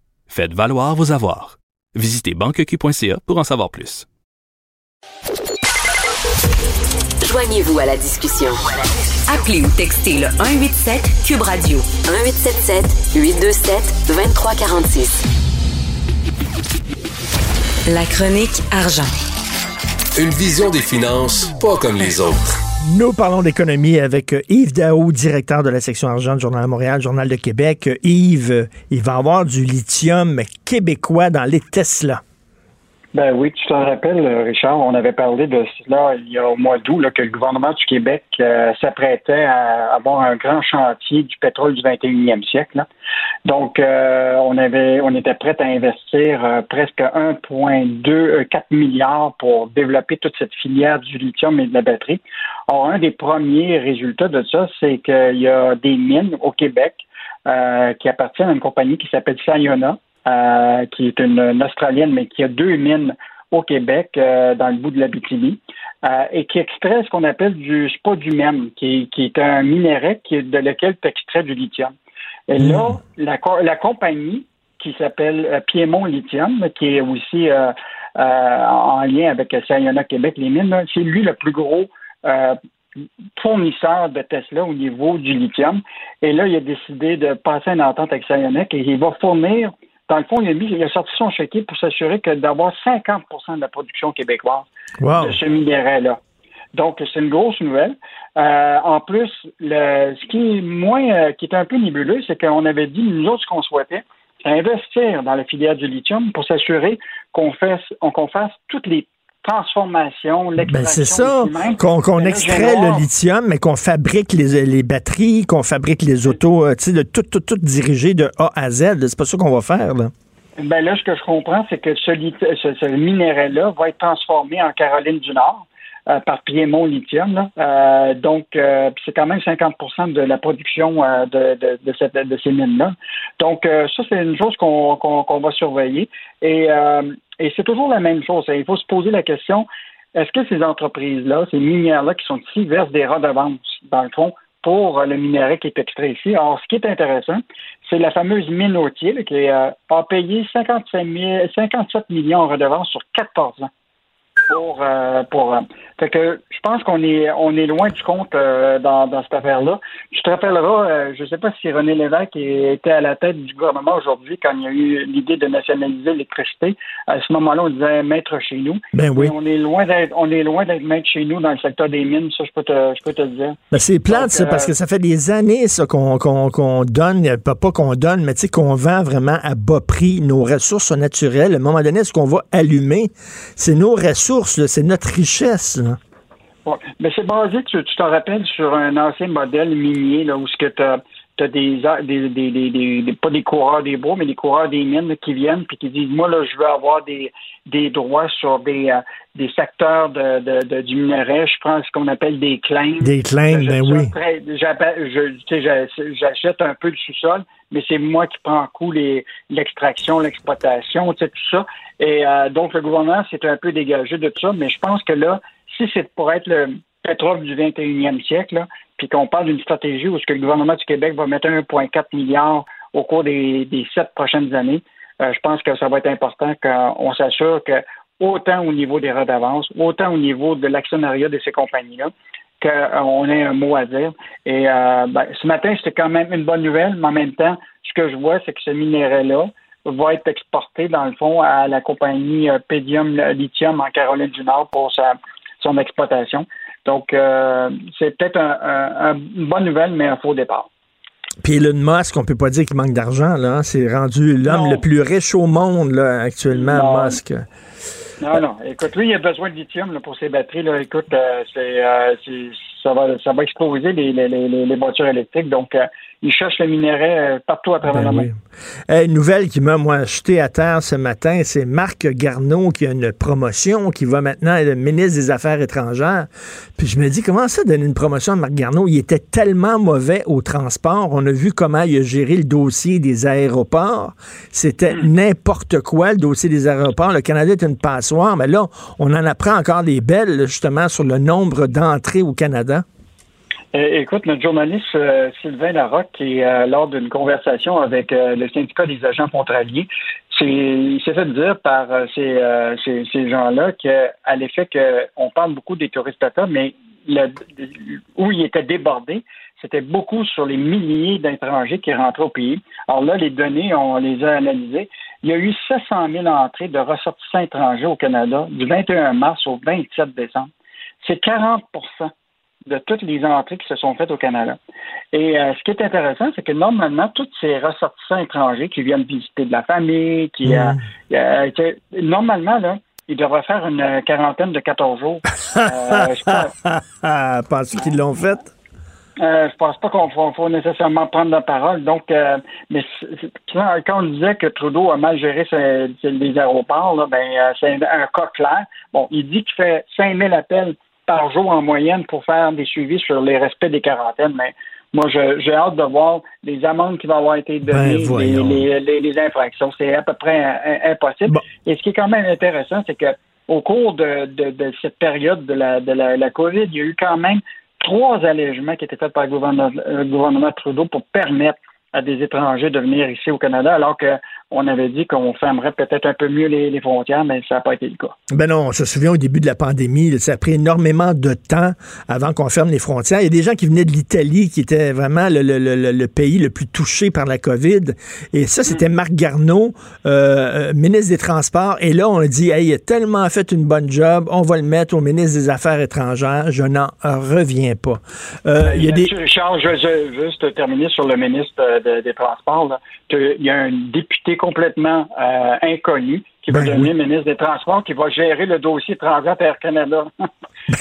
Faites valoir vos avoirs. Visitez banqueq.ca pour en savoir plus. Joignez-vous à la discussion. Appelez ou textez le 187 Cube Radio 1877 827 2346. La chronique argent. Une vision des finances pas comme les autres. Nous parlons d'économie avec euh, Yves Daou, directeur de la section argent du Journal de Montréal, Journal de Québec. Euh, Yves, euh, il va y avoir du lithium québécois dans les Tesla. Ben oui, tu t'en rappelles, euh, Richard, on avait parlé de cela il y a au mois d'août, que le gouvernement du Québec euh, s'apprêtait à avoir un grand chantier du pétrole du 21e siècle. Donc, euh, on avait, on était prêt à investir euh, presque 1,2, euh, 4 milliards pour développer toute cette filière du lithium et de la batterie. Or, un des premiers résultats de ça, c'est qu'il y a des mines au Québec qui appartiennent à une compagnie qui s'appelle Sayona, euh, qui est une, une Australienne, mais qui a deux mines au Québec, euh, dans le bout de l'Abitibi, euh, et qui extrait ce qu'on appelle du spodumène, qui, qui est un minerai qui de lequel tu extrais du lithium. Et là, la, la compagnie qui s'appelle euh, Piémont Lithium, qui est aussi euh, euh, en lien avec Sayona Québec, les mines, c'est lui le plus gros euh, fournisseur de Tesla au niveau du lithium. Et là, il a décidé de passer une entente avec Sayona et il va fournir, dans le fond, il a, mis, il a sorti son chéquier pour s'assurer que d'avoir 50% de la production québécoise Wow. de ce minerai-là. Donc, c'est une grosse nouvelle. Euh, en plus, le, ce qui est moins, euh, qui est un peu nébuleux, c'est qu'on avait dit, nous autres, ce qu'on souhaitait, c'est investir dans la filière du lithium pour s'assurer qu'on fasse, on- qu'on fasse toutes les transformations, Ben, c'est l'extraction ça, ici même. qu'on extrait le lithium, mais qu'on fabrique les, les batteries, qu'on fabrique les autos, euh, tu sais, de tout, tout, tout dirigé de A à Z. C'est pas ça qu'on va faire, là. Ben là, ce que je comprends, c'est que ce, ce, ce minerai-là va être transformé en Caroline du Nord euh, par Piémont Lithium. là. Euh, donc, euh, c'est quand même 50% de la production de, de, de, cette- de ces mines-là. Donc, ça, c'est une chose qu'on va surveiller. Et, euh, et c'est toujours la même chose. Il faut se poser la question, est-ce que ces entreprises-là, ces minières-là qui sont ici, versent des redevances, dans le fond, pour euh, le minerai qui est extrait ici? Alors, ce qui est intéressant, c'est la fameuse mine Autier là, qui euh, a payé 55 000 57 millions en redevances sur 14 ans. Pour, euh, pour, euh, fait que je pense qu'on est on est loin du compte euh, dans, dans cette affaire-là. Je te rappellerai, euh, je ne sais pas si René Lévesque était à la tête du gouvernement aujourd'hui quand il y a eu l'idée de nationaliser l'électricité. À ce moment-là, on disait maître chez nous. Ben oui. On est loin d'être on est loin d'être maître chez nous dans le secteur des mines, ça je peux te je peux te le dire. Ben, c'est plate, Donc, ça, parce que ça fait des années, ça, qu'on qu'on- qu'on donne, pas, pas qu'on donne, mais tu sais, qu'on vend vraiment à bas prix nos ressources naturelles. À un moment donné, ce qu'on va allumer, c'est nos ressources, c'est notre richesse. là. Ouais. Mais c'est basé, tu t'en rappelles, sur un ancien modèle minier, là, où ce que tu as, des, a- des, des, des, des- des- pas des coureurs des bois, mais des coureurs des mines qui viennent puis qui disent Moi, là, je veux avoir des, des droits sur des, euh, des secteurs de, de, de- du minerai. Je prends ce qu'on appelle des claims. Des claims, ben oui. J'achète un peu le sous-sol, mais c'est moi qui prends en coup l'extraction, l'exploitation, tout ça. Et euh, donc, le gouvernement s'est un peu dégagé de tout ça, mais je pense que là, si c'est pour être le pétrole du 21e siècle, puis qu'on parle d'une stratégie où ce que le gouvernement du Québec va mettre 1,4 milliard au cours des, sept prochaines années, euh, je pense que ça va être important qu'on s'assure que autant au niveau des redevances, autant au niveau de l'actionnariat de ces compagnies-là, qu'on ait un mot à dire. Et euh, ben, ce matin, c'était quand même une bonne nouvelle, mais en même temps, ce que je vois, c'est que ce minerai-là, va être exporté, dans le fond, à la compagnie euh, Pedium Lithium en Caroline du Nord pour sa, son exploitation. Donc, euh, c'est peut-être un, une bonne nouvelle, mais un faux départ. Puis Elon Musk, on peut pas dire qu'il manque d'argent, là. Hein. C'est rendu l'homme le plus riche au monde, là, actuellement, Musk. Non, non. Écoute, lui, il a besoin de lithium pour ses batteries. Là. Écoute, euh, c'est, ça, va, ça va exploser les, les, les, voitures électriques. Donc, ils cherchent le minerai euh, partout à travers ben le monde. une nouvelle qui m'a, moi, jeté à terre ce matin, c'est Marc Garneau qui a une promotion, qui va maintenant être le ministre des Affaires étrangères. Puis je me dis, comment ça donner une promotion à Marc Garneau? Il était tellement mauvais au transport. On a vu comment il a géré le dossier des aéroports. C'était hmm. n'importe quoi, le dossier des aéroports. Le Canada est une passoire, mais là, on en apprend encore des belles, justement, sur le nombre d'entrées au Canada. Euh, écoute, notre journaliste euh, Sylvain Larocque, qui, euh, lors d'une conversation avec le syndicat des agents frontaliers, il s'est fait dire par ces, ces, gens-là qu'à l'effet qu'on parle beaucoup des touristes d'État, mais où il était débordé, c'était beaucoup sur les milliers d'étrangers qui rentraient au pays. Alors là, les données, on les a analysées. Il y a eu 700 000 entrées de ressortissants étrangers au Canada du 21 mars au 27 décembre. C'est 40 de toutes les entrées qui se sont faites au Canada. Et euh, ce qui est intéressant, c'est que normalement, tous ces ressortissants étrangers qui viennent visiter de la famille, qui euh, mm. euh, normalement, là, ils devraient faire une quarantaine de 14 jours. je Penses qu'ils l'ont fait? Euh, je pense pas qu'on faut, nécessairement prendre la parole. Donc, mais quand on disait que Trudeau a mal géré les aéroports, ben, c'est un, cas clair. Bon, il dit qu'il fait 5000 appels par jour en moyenne pour faire des suivis sur les respects des quarantaines, mais moi, j'ai hâte de voir les amendes qui vont avoir été données, ben, les, infractions. C'est à peu près impossible. Et ce qui est quand même intéressant, c'est que au cours de, cette période de la, de la, COVID, il y a eu quand même trois allègements qui étaient faits par le gouvernement, le gouvernement Trudeau pour permettre à des étrangers de venir ici au Canada, alors que on avait dit qu'on fermerait peut-être un peu mieux les, frontières, mais ça n'a pas été le cas. Ben non, on se souvient au début de la pandémie, ça a pris énormément de temps avant qu'on ferme les frontières. Il y a des gens qui venaient de l'Italie, qui était vraiment le, pays le plus touché par la COVID. Et ça, c'était mm. Marc Garneau, euh, ministre des Transports. Et là, on a dit, hey, il a tellement fait une bonne job, on va le mettre au ministre des Affaires étrangères. Je n'en reviens pas. Euh, il y a des... Richard, je veux juste terminer sur le ministre des Transports. Il y a un député complètement euh, inconnu qui va ben devenir ministre des Transports, qui va gérer le dossier Transat Air Canada.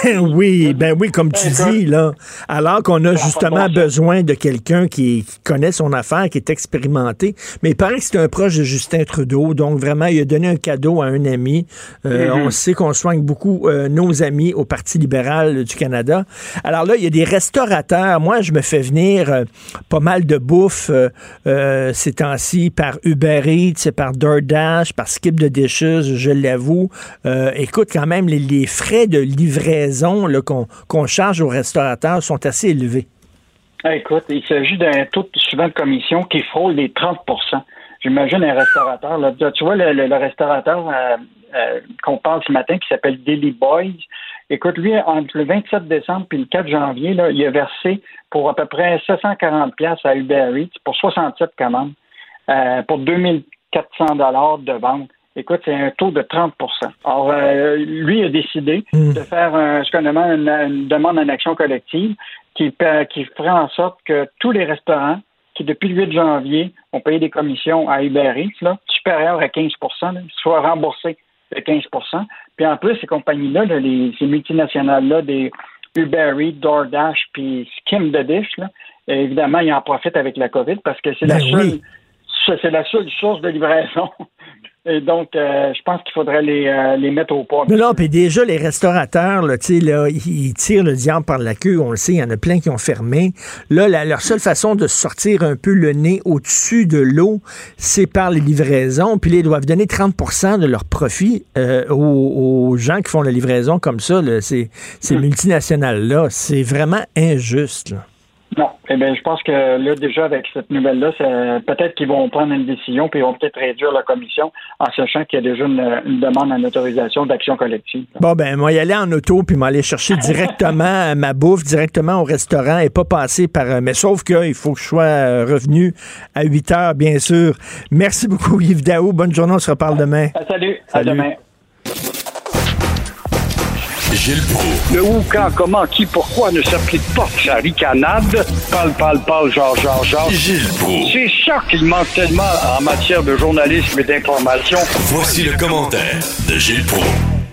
ben oui, ben oui, comme tu dis, là. Alors qu'on a justement besoin de quelqu'un qui, connaît son affaire, qui est expérimenté. Mais il paraît que c'est un proche de Justin Trudeau, donc vraiment, il a donné un cadeau à un ami. Euh, mm-hmm. On sait qu'on soigne beaucoup euh, nos amis au Parti libéral du Canada. Alors là, il y a des restaurateurs. Moi, je me fais venir pas mal de bouffe ces temps-ci par Uber Eats, par DoorDash, par Skip de Dishes, je l'avoue. Euh, écoute, quand même, les, frais de livraison qu'on charge aux restaurateurs sont assez élevés. Ah, écoute, il s'agit d'un taux souvent de commission qui frôle les 30% J'imagine un restaurateur. Là, tu vois, le, restaurateur euh, euh, qu'on parle ce matin qui s'appelle Daily Boys, écoute, lui, entre le 27 décembre et le 4 janvier, il a versé pour à peu près 740 à Uber Eats pour 67 commandes, pour 2400 dollars de vente. Écoute, c'est un taux de 30% Alors, euh, lui a décidé hmm. de faire un, ce qu'on appelle une, demande en action collective qui, qui ferait en sorte que tous les restaurants qui, depuis le 8 janvier, ont payé des commissions à Uber Eats, là, supérieures à 15% soient remboursés de 15% Puis en plus, ces compagnies-là, les, ces multinationales-là, des Uber Eats, DoorDash, puis Skim the Dish, là, évidemment, ils en profitent avec la COVID parce que c'est la ben seule c'est la seule source de livraison et donc, euh, je pense qu'il faudrait les, euh, les, mettre au point. Mais là, puis déjà, les restaurateurs, là, là, ils tirent le diable par la queue, on le sait, il y en a plein qui ont fermé. Là, leur seule façon de sortir un peu le nez au-dessus de l'eau, c'est par les livraisons. Puis ils doivent donner 30% de leur profit euh, aux, gens qui font la livraison comme ça, là, ces, ces mm. multinationales-là. C'est vraiment injuste. Là. Non. Eh bien, je pense que là, déjà, avec cette nouvelle-là, peut-être qu'ils vont prendre une décision, puis ils vont peut-être réduire la commission en sachant qu'il y a déjà une, demande en autorisation d'action collective. Bon, ben, moi, y aller en auto, puis m'aller chercher directement ma bouffe, directement au restaurant et pas passer par. Euh, mais sauf qu'il faut que je sois euh, revenu à 8 heures, bien sûr. Merci beaucoup, Yves Daou. Bonne journée. On se reparle demain. Salut. salut. À demain. Gilles Proulx. Le où, quand, comment, qui, pourquoi ne s'applique pas sa ricanade? Parle, parle, parle, genre, genre, genre. Gilles Proulx. C'est ça qu'il manque tellement en matière de journalisme et d'information. Voici le commentaire de Gilles Proulx.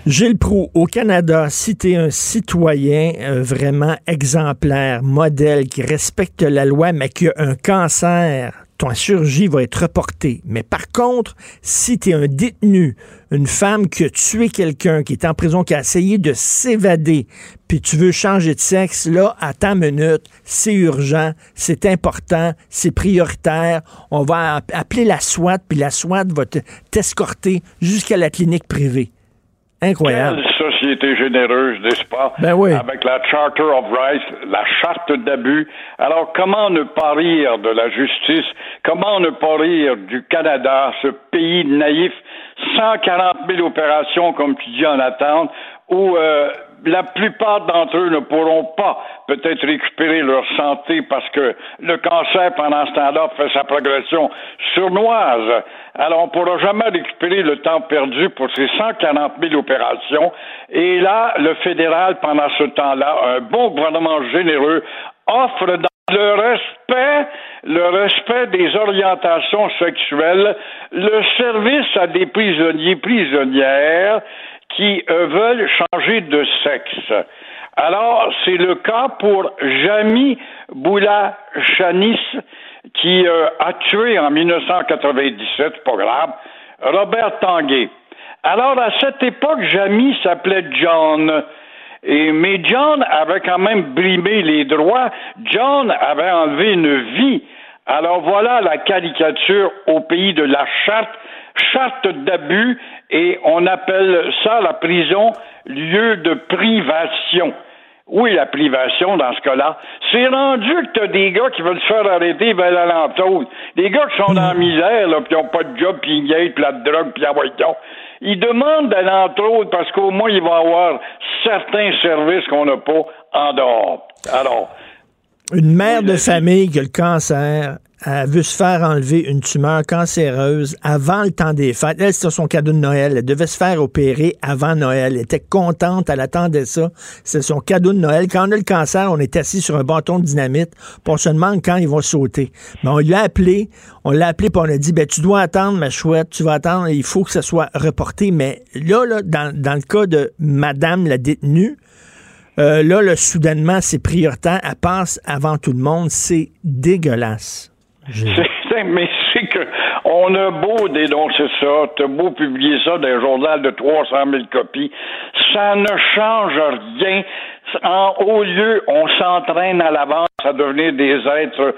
Gilles Proulx, au Canada, si tu es un citoyen euh, vraiment exemplaire, modèle, qui respecte la loi, mais qui a un cancer, ton chirurgie va être reportée. Mais par contre, si tu es un détenu, une femme qui a tué quelqu'un, qui est en prison, qui a essayé de s'évader, puis tu veux changer de sexe, là, à ta minute, c'est urgent, c'est important, c'est prioritaire. On va appeler la SWAT, puis la SWAT va t'escorter jusqu'à la clinique privée. Incroyable. Quelle société généreuse, n'est-ce pas? Ben oui. Avec la Charter of Rights, la charte d'abus. Alors, comment ne pas rire de la justice? Comment ne pas rire du Canada, ce pays naïf? 140 000 opérations, comme tu dis, en attente, où euh, la plupart d'entre eux ne pourront pas peut-être récupérer leur santé parce que le cancer, pendant ce temps-là, fait sa progression surnoise. Alors, on ne pourra jamais récupérer le temps perdu pour ces 140 000 opérations. Et là, le fédéral, pendant ce temps-là, un bon gouvernement généreux, offre dans le respect, le respect des orientations sexuelles, le service à des prisonniers, prisonnières qui veulent changer de sexe. Alors, c'est le cas pour Jamy Boula Chanis, qui euh, a tué en 1997, pas grave, Robert Tanguay. Alors, à cette époque, Jamy s'appelait John. Et, mais John avait quand même brimé les droits. John avait enlevé une vie. Alors voilà la caricature au pays de la charte, charte d'abus, et on appelle ça la prison lieu de privation. Oui, la privation dans ce cas-là. C'est rendu que t'as des gars qui veulent se faire arrêter, ils veulent aller en Des gars qui sont dans la misère, là, puis ont pas de job, puis ils gagnent, puis la drogue, puis la voiture. Ils demandent d'aller en autres parce qu'au moins, ils vont avoir certains services qu'on n'a pas en dehors. Alors. Une mère de famille qui a le cancer, elle veut se faire enlever une tumeur cancéreuse avant le temps des fêtes. Elle, c'était son cadeau de Noël. Elle devait se faire opérer avant Noël. Elle était contente, elle attendait ça. C'est son cadeau de Noël. Quand on a le cancer, on est assis sur un bâton de dynamite, puis on se demande quand ils vont sauter. Mais on lui a appelé, on l'a appelé, puis on a dit, ben, tu dois attendre, ma chouette, tu vas attendre, il faut que ça soit reporté. Mais là, là dans, dans le cas de Madame la détenue, euh, là, là, soudainement, c'est prioritaire. Elle passe avant tout le monde. C'est dégueulasse. Mais c'est que on a beau dénoncer ça, t'as beau publier ça dans un journal de 300 000 copies, ça ne change rien. En haut lieu, on s'entraîne à l'avance à devenir des êtres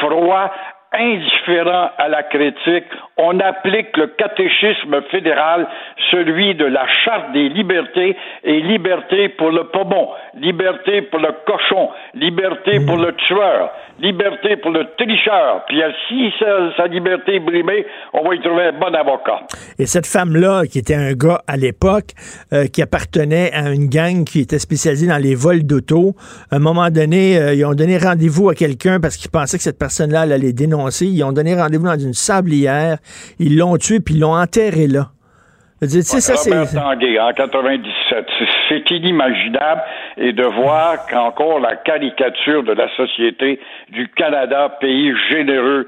froids, indifférent à la critique, on applique le catéchisme fédéral, celui de la charte des libertés, et liberté pour le pas bon, liberté pour le cochon, liberté pour le tueur, liberté pour le tricheur. Puis si sa, liberté est brimée, on va y trouver un bon avocat. Et cette femme-là, qui était un gars à l'époque, euh, qui appartenait à une gang qui était spécialisée dans les vols d'auto, à un moment donné, euh, ils ont donné rendez-vous à quelqu'un parce qu'ils pensaient que cette personne-là allait dénoncer ils ont donné rendez-vous dans une sablière. Ils l'ont tué puis ils l'ont enterré là. Robert Tanguay, en 97. C'est inimaginable et de voir qu'encore la caricature de la société du Canada, pays généreux,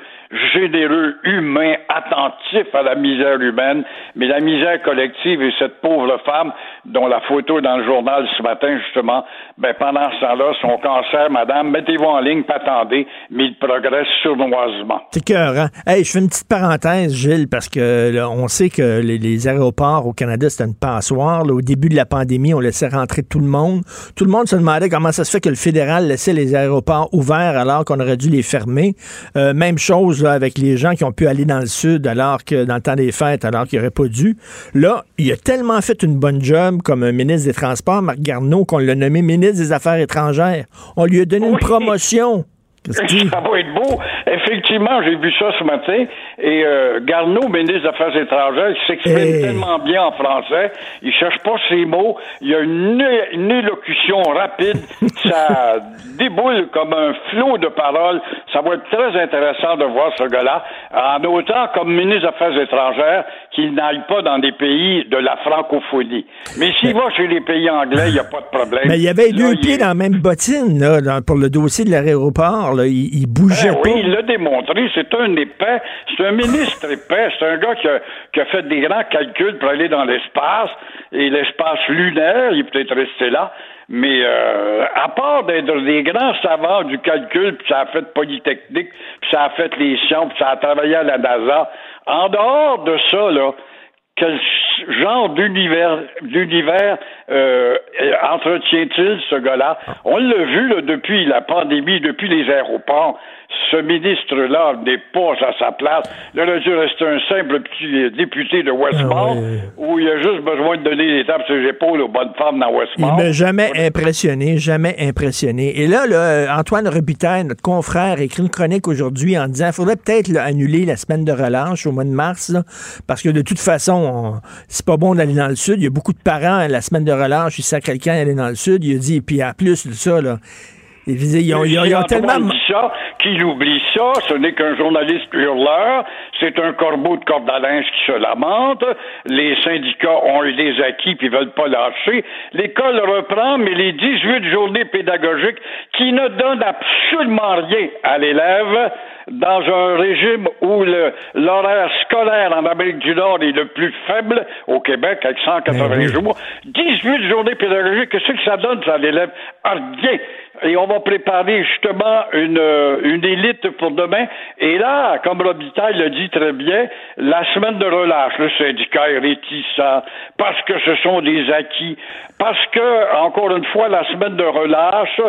généreux, humain, attentif à la misère humaine, mais la misère collective et cette pauvre femme dont la photo est dans le journal ce matin, justement, ben pendant ce temps-là, son cancer, madame, mettez-vous en ligne, pas attendez, mais il progresse sournoisement. C'est cœur, hein? Hey, je fais une petite parenthèse, Gilles, parce que on sait que les, aéroports au Canada, c'était une passoire. au début de la pandémie, on laissait rentrer tout le monde. Tout le monde se demandait comment ça se fait que le fédéral laissait les aéroports ouverts alors qu'on aurait dû les fermer. Euh, même chose avec les gens qui ont pu aller dans le sud alors que dans le temps des fêtes, alors qu'ils n'auraient pas dû. Là, il a tellement fait une bonne job comme un ministre des Transports, Marc Garneau, qu'on l'a nommé ministre des Affaires étrangères. On lui a donné une promotion. Ça va être beau. Effectivement, j'ai vu ça ce matin. Et euh, Garneau, ministre des Affaires étrangères, il s'exprime Hey. tellement bien en français. Il cherche pas ses mots. Il y a une, une élocution rapide. ça déboule comme un flot de paroles. Ça va être très intéressant de voir ce gars-là. En autant comme ministre des Affaires étrangères qu'il n'aille pas dans des pays de la francophonie. Mais s'il va chez les pays anglais, il n'y a pas de problème. Mais il y avait deux pieds est- dans la même bottine là, dans- pour le dossier de l'aéroport. Là. Il, il bougeait Ben pas. oui, il l'a démontré. C'est un épais. C'est un ministre épais. C'est un gars qui a, qui a fait des grands calculs pour aller dans l'espace. Et l'espace lunaire, il est peut-être resté là. Mais euh, à part d'être des grands savants du calcul, puis ça a fait Polytechnique, puis ça a fait les sciences, puis ça a travaillé à la NASA, en dehors de ça, là, quel genre d'univers d'univers euh, entretient-il ce gars-là? On l'a vu là, depuis la pandémie, depuis les aéroports. Ce ministre-là n'est pas à sa place. Là, il a dû rester un simple petit député de Westmont où il a juste besoin de donner les tapes sur les épaules aux bonnes femmes dans Il Westmont. m'a jamais impressionné, jamais impressionné. Et là, là Antoine Robitaille, notre confrère, écrit une chronique aujourd'hui en disant qu'il faudrait peut-être annuler la semaine de relâche au mois de mars, là, parce que de toute façon, on- c'est pas bon d'aller dans le sud. Il y a beaucoup de parents, la semaine de relâche, ils sacrent quelqu'un d'aller dans le sud. Il a dit, puis en plus de ça, là, ils, ont, ils ont- ils ont tellement... Ça, qu'il oublie ça, ce n'est qu'un journaliste hurleur, c'est un corbeau de corde à linge qui se lamente, les syndicats ont eu des acquis puis veulent pas lâcher, l'école reprend, mais les 18 journées pédagogiques qui ne donnent absolument rien à l'élève, dans un régime où l'horaire scolaire en Amérique du Nord est le plus faible au Québec, avec 180 Ben oui. jours, 18 journées pédagogiques, qu'est-ce que ça donne, à l'élève? Rien. Et on va préparer justement une, euh, une élite pour demain. Et là, comme Robitaille le dit très bien, la semaine de relâche, le syndicat est réticent parce que ce sont des acquis, parce que, encore une fois, la semaine de relâche,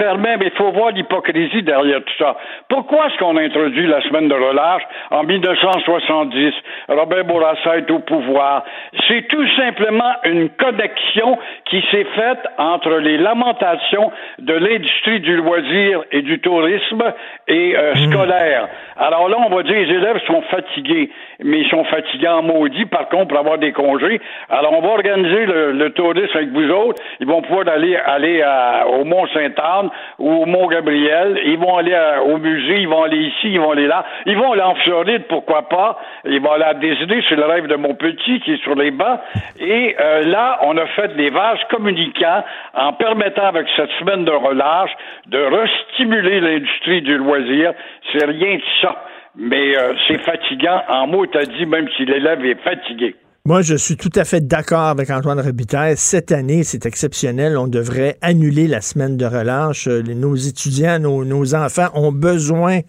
mais il faut voir l'hypocrisie derrière tout ça. Pourquoi est-ce qu'on a introduit la semaine de relâche en 1970? Robert Bourassa est au pouvoir. C'est tout simplement une connexion qui s'est faite entre les lamentations de l'industrie du loisir et du tourisme et euh, scolaire. Alors là, on va dire les élèves sont fatigués, mais ils sont fatigués en maudit, par contre, pour avoir des congés. Alors, on va organiser le, le tourisme avec vous autres. Ils vont pouvoir aller, aller à- au Mont-Saint-Anne ou au Mont-Gabriel. Ils vont aller au musée, ils vont aller ici, ils vont aller là. Ils vont aller en Floride, pourquoi pas. Ils vont aller à Disney, c'est le rêve de mon petit qui est sur les bancs. Et euh, là, on a fait des vases communicants en permettant avec cette semaine de relâche de restimuler l'industrie du loisir. C'est rien de ça. Mais euh, c'est fatigant, en mots, t'as dit, même si l'élève est fatigué. Moi, je suis tout à fait d'accord avec Antoine Robitaille. Cette année, c'est exceptionnel. On devrait annuler la semaine de relâche. Euh, Nos étudiants, nos, enfants ont besoin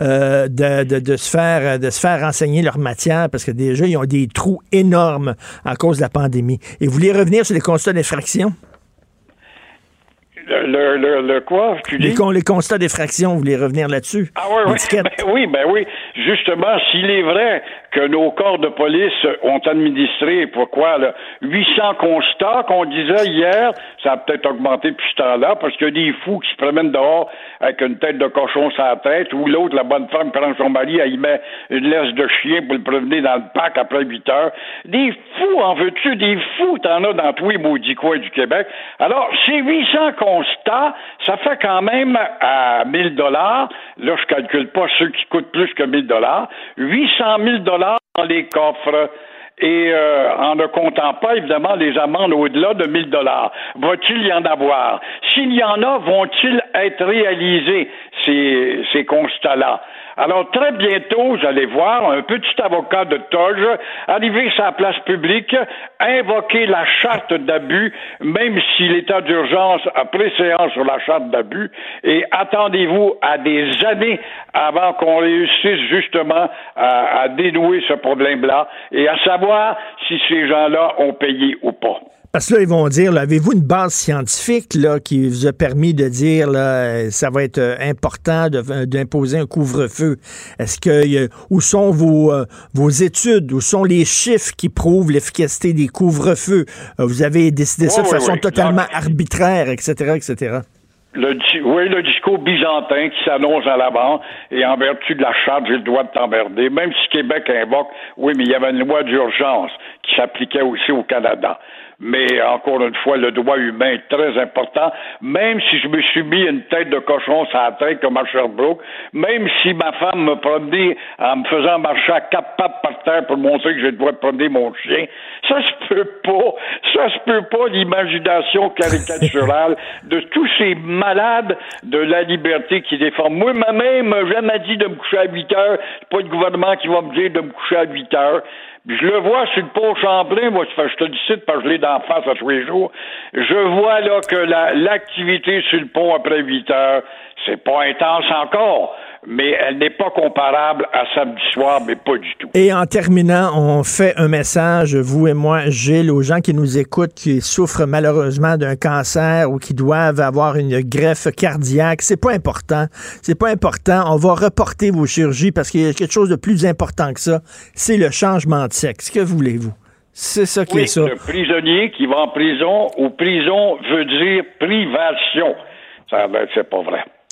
euh, de, de- de se faire, de se faire enseigner leur matière parce que déjà, ils ont des trous énormes à cause de la pandémie. Et vous voulez revenir sur les constats d'infraction? Le, le, le, quoi, tu dis? Les, con- les constats d'effraction, vous voulez revenir là-dessus? Ah oui, oui. Ben oui, ben oui. Justement, s'il est vrai que nos corps de police ont administré, pourquoi, là, 800 constats qu'on disait hier, ça a peut-être augmenté depuis ce temps-là, parce qu'il y a des fous qui se promènent dehors avec une tête de cochon sur la tête, ou l'autre, la bonne femme, prend son mari, elle y met une laisse de chien pour le prévenir dans le parc après 8 heures. Des fous, en veux-tu? Des fous, t'en as dans tous les maudits coins du Québec. Alors, ces 800 constats, ça fait quand même à 1000 dollars. Là, je calcule pas ceux qui coûtent plus que 1000 dollars. 800 000 dollars dans les coffres. Et euh, en ne comptant pas, évidemment, les amendes au-delà de 1000 dollars. Va-t-il y en avoir? S'il y en a, vont-ils être réalisés, ces, ces constats-là? Alors, très bientôt, vous allez voir un petit avocat de toge arriver sur la place publique, invoquer la charte d'abus, même si l'état d'urgence a préséance sur la charte d'abus, et attendez-vous à des années avant qu'on réussisse justement à, dénouer ce problème-là et à savoir si ces gens-là ont payé ou pas. Parce que là, ils vont dire, avez-vous une base scientifique là, qui vous a permis de dire là, ça va être euh, important euh, d'imposer un couvre-feu? Est-ce que où sont vos, euh, vos études? Où sont les chiffres qui prouvent l'efficacité des couvre-feux? Vous avez décidé ça de oui, façon oui. totalement Non. arbitraire, etc., etc. Le, oui, le discours byzantin qui s'annonce à l'avant, et en vertu de la charte, j'ai le droit de t'emmerder. Même si Québec invoque, oui, mais il y avait une loi d'urgence qui s'appliquait aussi au Canada mais encore une fois, le droit humain est très important. Même si je me suis mis une tête de cochon sur la tête comme à Sherbrooke, même si ma femme me promenait en me faisant marcher à quatre pattes par terre pour montrer que droit de promener mon chien, ça se peut pas. Ça se peut pas l'imagination caricaturale de tous ces malades de la liberté qui défendent. Moi, ma mère m'a jamais dit de me coucher à 8 heures. C'est pas le gouvernement qui va me dire de me coucher à 8 heures. Je le vois sur le pont Champlain, moi, je te dis parce que je l'ai d'en face à tous les jours. Je vois là que l'activité sur le pont après 8 heures, c'est pas intense encore, mais elle n'est pas comparable à samedi soir, mais pas du tout. Et en terminant, on fait un message, vous et moi, Gilles, aux gens qui nous écoutent, qui souffrent malheureusement d'un cancer ou qui doivent avoir une greffe cardiaque. C'est pas important. C'est pas important. On va reporter vos chirurgies parce qu'il y a quelque chose de plus important que ça. C'est le changement de sexe. Que voulez-vous? C'est ça qui est ça. Le prisonnier qui va en prison ou prison veut dire privation. Ça, ben, c'est pas vrai.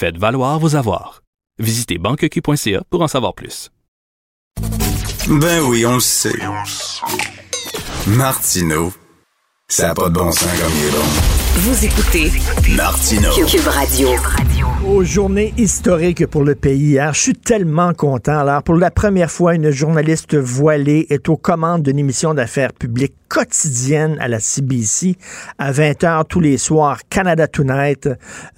Faites valoir vos avoirs. Visitez banqueq.ca pour en savoir plus. Ben oui, on le sait. Martineau, ça n'a pas de bon sens comme il est bon. Vous écoutez Martineau. Cube Radio. Aux journées historiques pour le pays hier, je suis tellement content. Alors, pour la première fois, une journaliste voilée est aux commandes d'une émission d'affaires publiques quotidienne à la CBC à 20h tous les soirs, Canada Tonight,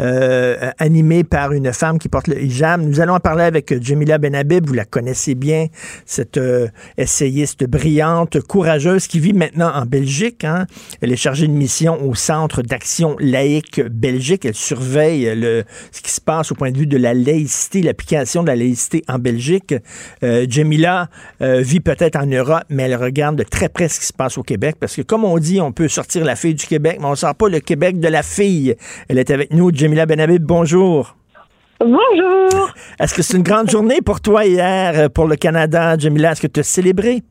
euh, animée par une femme qui porte le hijab. Nous allons en parler avec Jamila Benhabib, vous la connaissez bien, cette euh, essayiste brillante, courageuse qui vit maintenant en Belgique. Hein. Elle est chargée de mission au Centre d'action laïque Belgique. Elle surveille le, ce qui se passe au point de vue de la laïcité, l'application de la laïcité en Belgique. Euh, Jamila euh, vit peut-être en Europe, mais elle regarde de très près ce qui se passe au Québec parce que comme on dit, on peut sortir la fille du Québec, mais on ne sort pas le Québec de la fille. Elle est avec nous, Jamila Benhabib, bonjour. Bonjour. Est-ce que c'est une grande journée pour toi hier, euh, pour le Canada, Jamila? Est-ce que tu as célébré?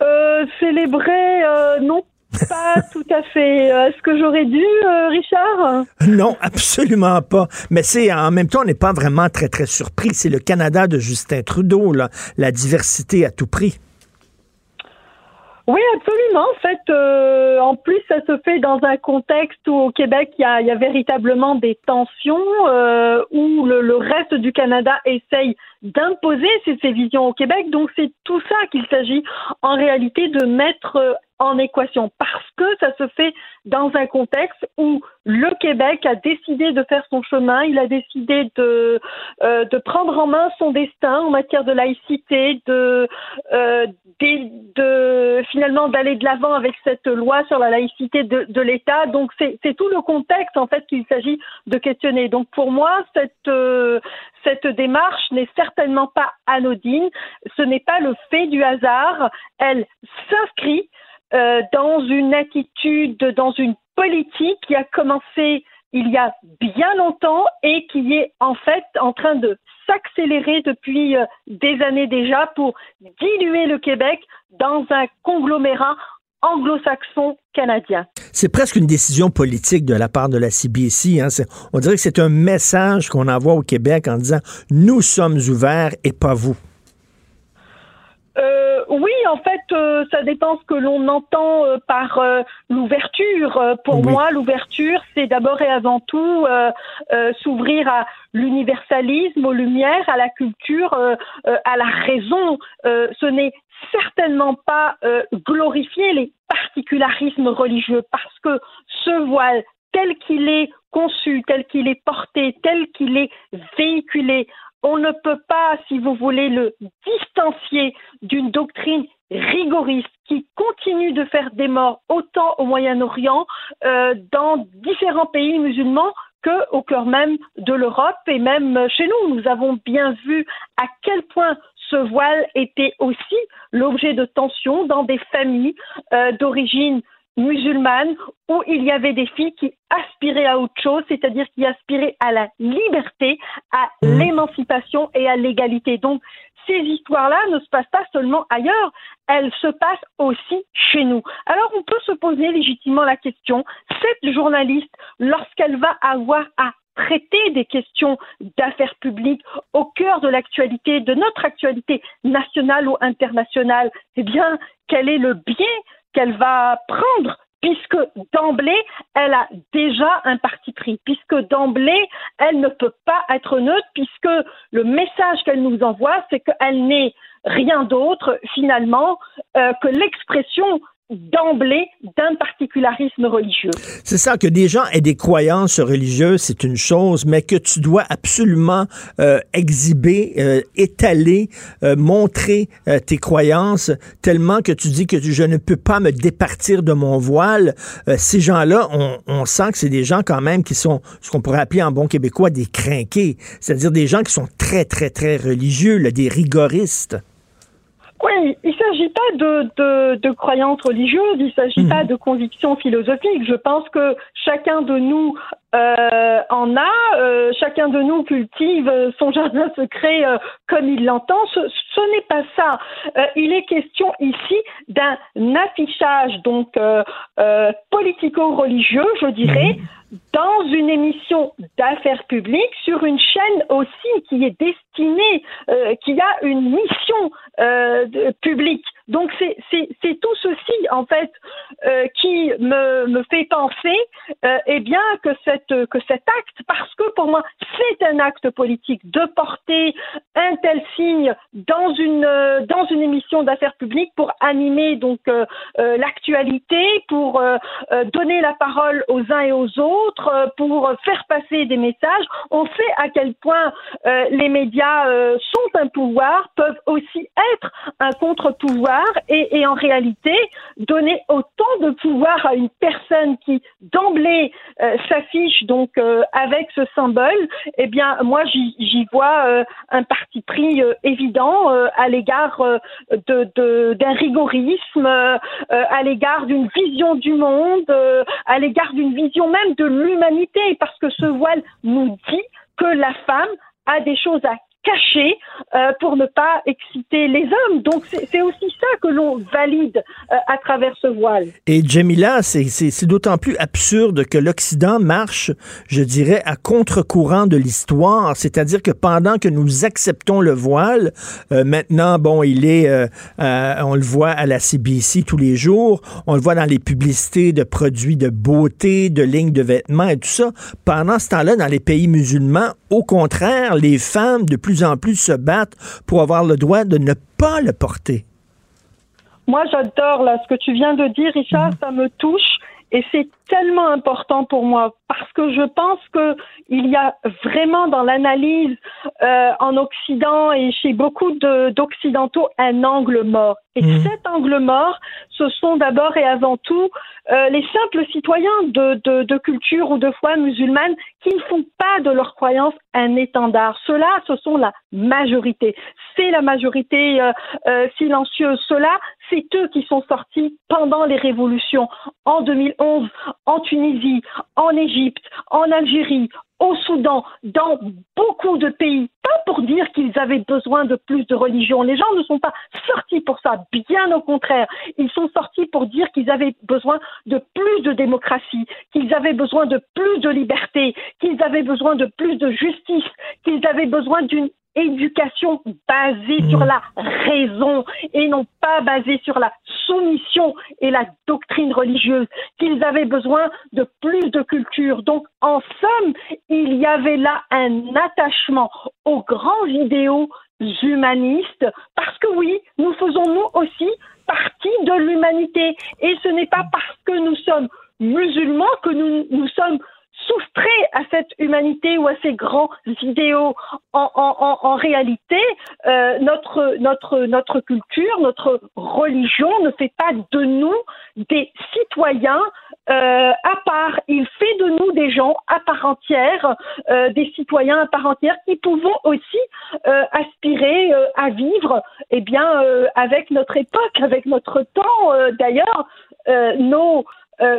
Euh, célébrer, euh, non, pas tout à fait. Est-ce que j'aurais dû, Richard? Non, absolument pas. Mais c'est en même temps, on n'est pas vraiment très, très surpris. C'est le Canada de Justin Trudeau, là. la diversité à tout prix. Oui, absolument. En fait, euh, en plus, ça se fait dans un contexte où au Québec, il y a, y a véritablement des tensions, euh, où le, le, reste du Canada essaye d'imposer ses, ses, visions au Québec. Donc, c'est tout ça qu'il s'agit en réalité de mettre en équation parce que ça se fait dans un contexte où le Québec a décidé de faire son chemin, il a décidé de, euh, de prendre en main son destin en matière de laïcité, de, euh, de, de finalement d'aller de l'avant avec cette loi sur la laïcité de, de l'État. Donc c'est tout le contexte en fait qu'il s'agit de questionner. Donc pour moi cette euh, cette démarche n'est certainement pas anodine. Ce n'est pas le fait du hasard. Elle s'inscrit euh, dans une attitude, dans une politique qui a commencé il y a bien longtemps et qui est en fait en train de s'accélérer depuis euh, des années déjà pour diluer le Québec dans un conglomérat anglo-saxon canadien. C'est presque une décision politique de la part de la CBC. Hein. On dirait que c'est un message qu'on envoie au Québec en disant nous sommes ouverts et pas vous. Euh, oui, en fait, euh, ça dépend ce que l'on entend euh, par l'ouverture. Pour Oui. moi, l'ouverture, c'est d'abord et avant tout s'ouvrir à l'universalisme, aux lumières, à la culture, à la raison. Ce n'est certainement pas euh, glorifier les particularismes religieux parce que ce voile tel qu'il est conçu, tel qu'il est porté, tel qu'il est véhiculé, on ne peut pas, si vous voulez, le distancier d'une doctrine rigoriste qui continue de faire des morts autant au Moyen-Orient, euh, dans différents pays musulmans, qu'au cœur même de l'Europe et même chez nous. Nous avons bien vu à quel point ce voile était aussi l'objet de tensions dans des familles euh, d'origine musulmane où il y avait des filles qui aspiraient à autre chose, c'est-à-dire qui aspiraient à la liberté, à mmh. l'émancipation et à l'égalité. Donc, ces histoires-là ne se passent pas seulement ailleurs, elles se passent aussi chez nous. Alors, on peut se poser légitimement la question, cette journaliste, lorsqu'elle va avoir à traiter des questions d'affaires publiques au cœur de l'actualité, de notre actualité nationale ou internationale, eh bien, quel est le biais qu'elle va prendre puisque d'emblée, elle a déjà un parti pris, puisque d'emblée, elle ne peut pas être neutre, puisque le message qu'elle nous envoie, c'est qu'elle n'est rien d'autre, finalement, euh, que l'expression d'emblée d'un particularisme religieux. C'est ça, que des gens aient des croyances religieuses, c'est une chose, mais que tu dois absolument euh, exhiber, euh, étaler, euh, montrer tes croyances tellement que tu dis que je ne peux pas me départir de mon voile. ces gens-là, on, on, sent que c'est des gens quand même qui sont ce qu'on pourrait appeler en bon québécois des crinqués, c'est-à-dire des gens qui sont très, très, très religieux, là, des rigoristes. Oui, il ne s'agit pas de, de, de, croyances religieuses, il ne s'agit pas mhm. de convictions philosophiques. Je pense que chacun de nous euh, en a, euh, chacun de nous cultive son jardin secret euh, comme il l'entend. Ce, ce n'est pas ça. Euh, il est question ici d'un affichage donc politico-religieux, je dirais. Dans une émission d'affaires publiques sur une chaîne aussi qui est destinée, euh, qui a une mission euh, publique. Donc c'est tout ceci en fait euh, qui me, fait penser euh, eh bien que cet acte parce que pour moi c'est un acte politique de porter un tel signe dans une euh, dans une émission d'affaires publiques pour animer donc l'actualité pour donner la parole aux uns et aux autres pour faire passer des messages. On sait à quel point les médias sont un pouvoir peuvent aussi être un contre-pouvoir et, en réalité, donner autant de pouvoir à une personne qui d'emblée euh, s'affiche donc euh, avec ce symbole, eh bien, moi, j'y vois euh, un parti pris évident à l'égard d'un rigorisme, à l'égard d'une vision du monde, à l'égard d'une vision même de l'humanité, parce que ce voile nous dit que la femme a des choses à caché euh, pour ne pas exciter les hommes. Donc c'est aussi ça que l'on valide euh, à travers ce voile. Et Jamila, c'est d'autant plus absurde que l'Occident marche, je dirais, à contre-courant de l'histoire. C'est-à-dire que pendant que nous acceptons le voile, euh, maintenant, bon, il est, on le voit à la CBC tous les jours, on le voit dans les publicités de produits de beauté, de lignes de vêtements et tout ça. Pendant ce temps-là, dans les pays musulmans, au contraire, les femmes de plus en plus se battent pour avoir le droit de ne pas le porter. Moi, j'adore là ce que tu viens de dire, Richard, mhm. ça me touche et c'est tellement important pour moi parce que je pense que il y a vraiment dans l'analyse euh, en Occident et chez beaucoup d'occidentaux un angle mort. Et mmh. cet angle mort, ce sont d'abord et avant tout euh, les simples citoyens de, de, de, culture ou de foi musulmane qui ne font pas de leur croyance un étendard. Ceux-là, ce sont la majorité. C'est la majorité euh, euh silencieuse. Ceux-là, c'est eux qui sont sortis pendant les révolutions en 2011, en Tunisie, en Égypte, en Algérie, au Soudan, dans beaucoup de pays, pas pour dire qu'ils avaient besoin de plus de religion. Les gens ne sont pas sortis pour ça, bien au contraire. Ils sont sortis pour dire qu'ils avaient besoin de plus de démocratie, qu'ils avaient besoin de plus de liberté, qu'ils avaient besoin de plus de justice, qu'ils avaient besoin d'une éducation basée sur mmh. la raison et non pas basée sur la soumission et la doctrine religieuse, qu'ils avaient besoin de plus de culture. Donc, en somme, il y avait là un attachement aux grands idéaux humanistes, parce que oui, nous faisons nous aussi partie de l'humanité, et ce n'est pas parce que nous sommes musulmans que nous, nous sommes soustrait à cette humanité ou à ces grands idéaux. En, réalité, euh, notre, culture, notre religion ne fait pas de nous des citoyens à part. Il fait de nous des gens à part entière, des citoyens à part entière qui pouvons aussi aspirer à vivre, eh bien, avec notre époque, avec notre temps. D'ailleurs, nos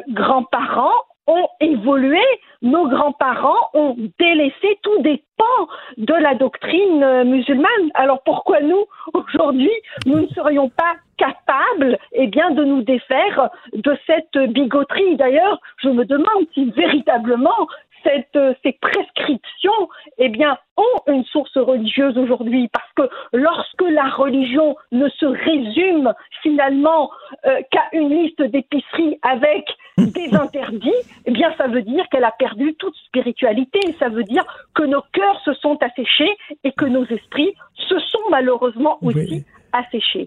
grands-parents ont évolué, nos grands-parents ont délaissé tout des pans de la doctrine euh, musulmane. Alors pourquoi nous, aujourd'hui, nous ne serions pas capables eh de nous défaire de cette bigoterie? D'ailleurs, je me demande si véritablement cette, euh, ces prescriptions eh bien, ont une source religieuse aujourd'hui, parce que lorsque la religion ne se résume finalement euh, qu'à une liste d'épiceries avec des interdits, eh bien, ça veut dire qu'elle a perdu toute spiritualité. Ça veut dire que nos cœurs se sont asséchés et que nos esprits se sont malheureusement aussi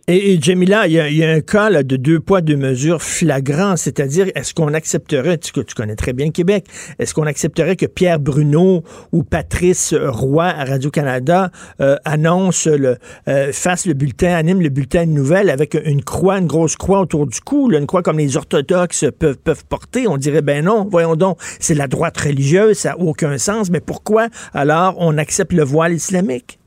Et, et Jamila, il y, a, un cas là, de deux poids, deux mesures flagrant, c'est-à-dire est-ce qu'on accepterait, tu, connais très bien Québec, est-ce qu'on accepterait que Pierre Bruno ou Patrice Roy à Radio-Canada euh, annonce le, euh, fasse le bulletin, anime le bulletin de nouvelles avec une croix, une grosse croix autour du cou, une croix comme les orthodoxes peuvent, peuvent porter? On dirait, ben non, voyons donc, c'est la droite religieuse, ça n'a aucun sens, mais pourquoi alors on accepte le voile islamique?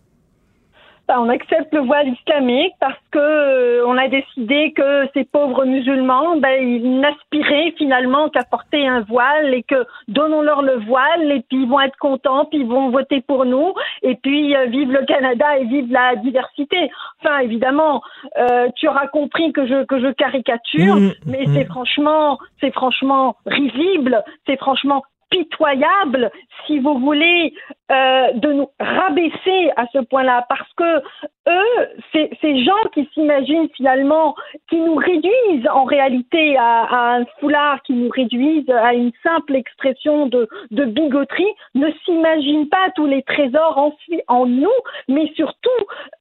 On accepte le voile islamique parce que euh, on a décidé que ces pauvres musulmans, ben, ils n'aspiraient finalement qu'à porter un voile et que donnons-leur le voile et puis ils vont être contents, puis ils vont voter pour nous et puis euh, vive le Canada et vive la diversité. Enfin, évidemment, euh, tu auras compris que je que je caricature, mmh, mais mmh. c'est franchement c'est franchement risible, c'est franchement pitoyable, si vous voulez, euh, de nous rabaisser à ce point-là, parce que eux, ces, gens qui s'imaginent finalement, qui nous réduisent en réalité à, un foulard, qui nous réduisent à une simple expression de, de bigoterie, ne s'imaginent pas tous les trésors en, nous, mais surtout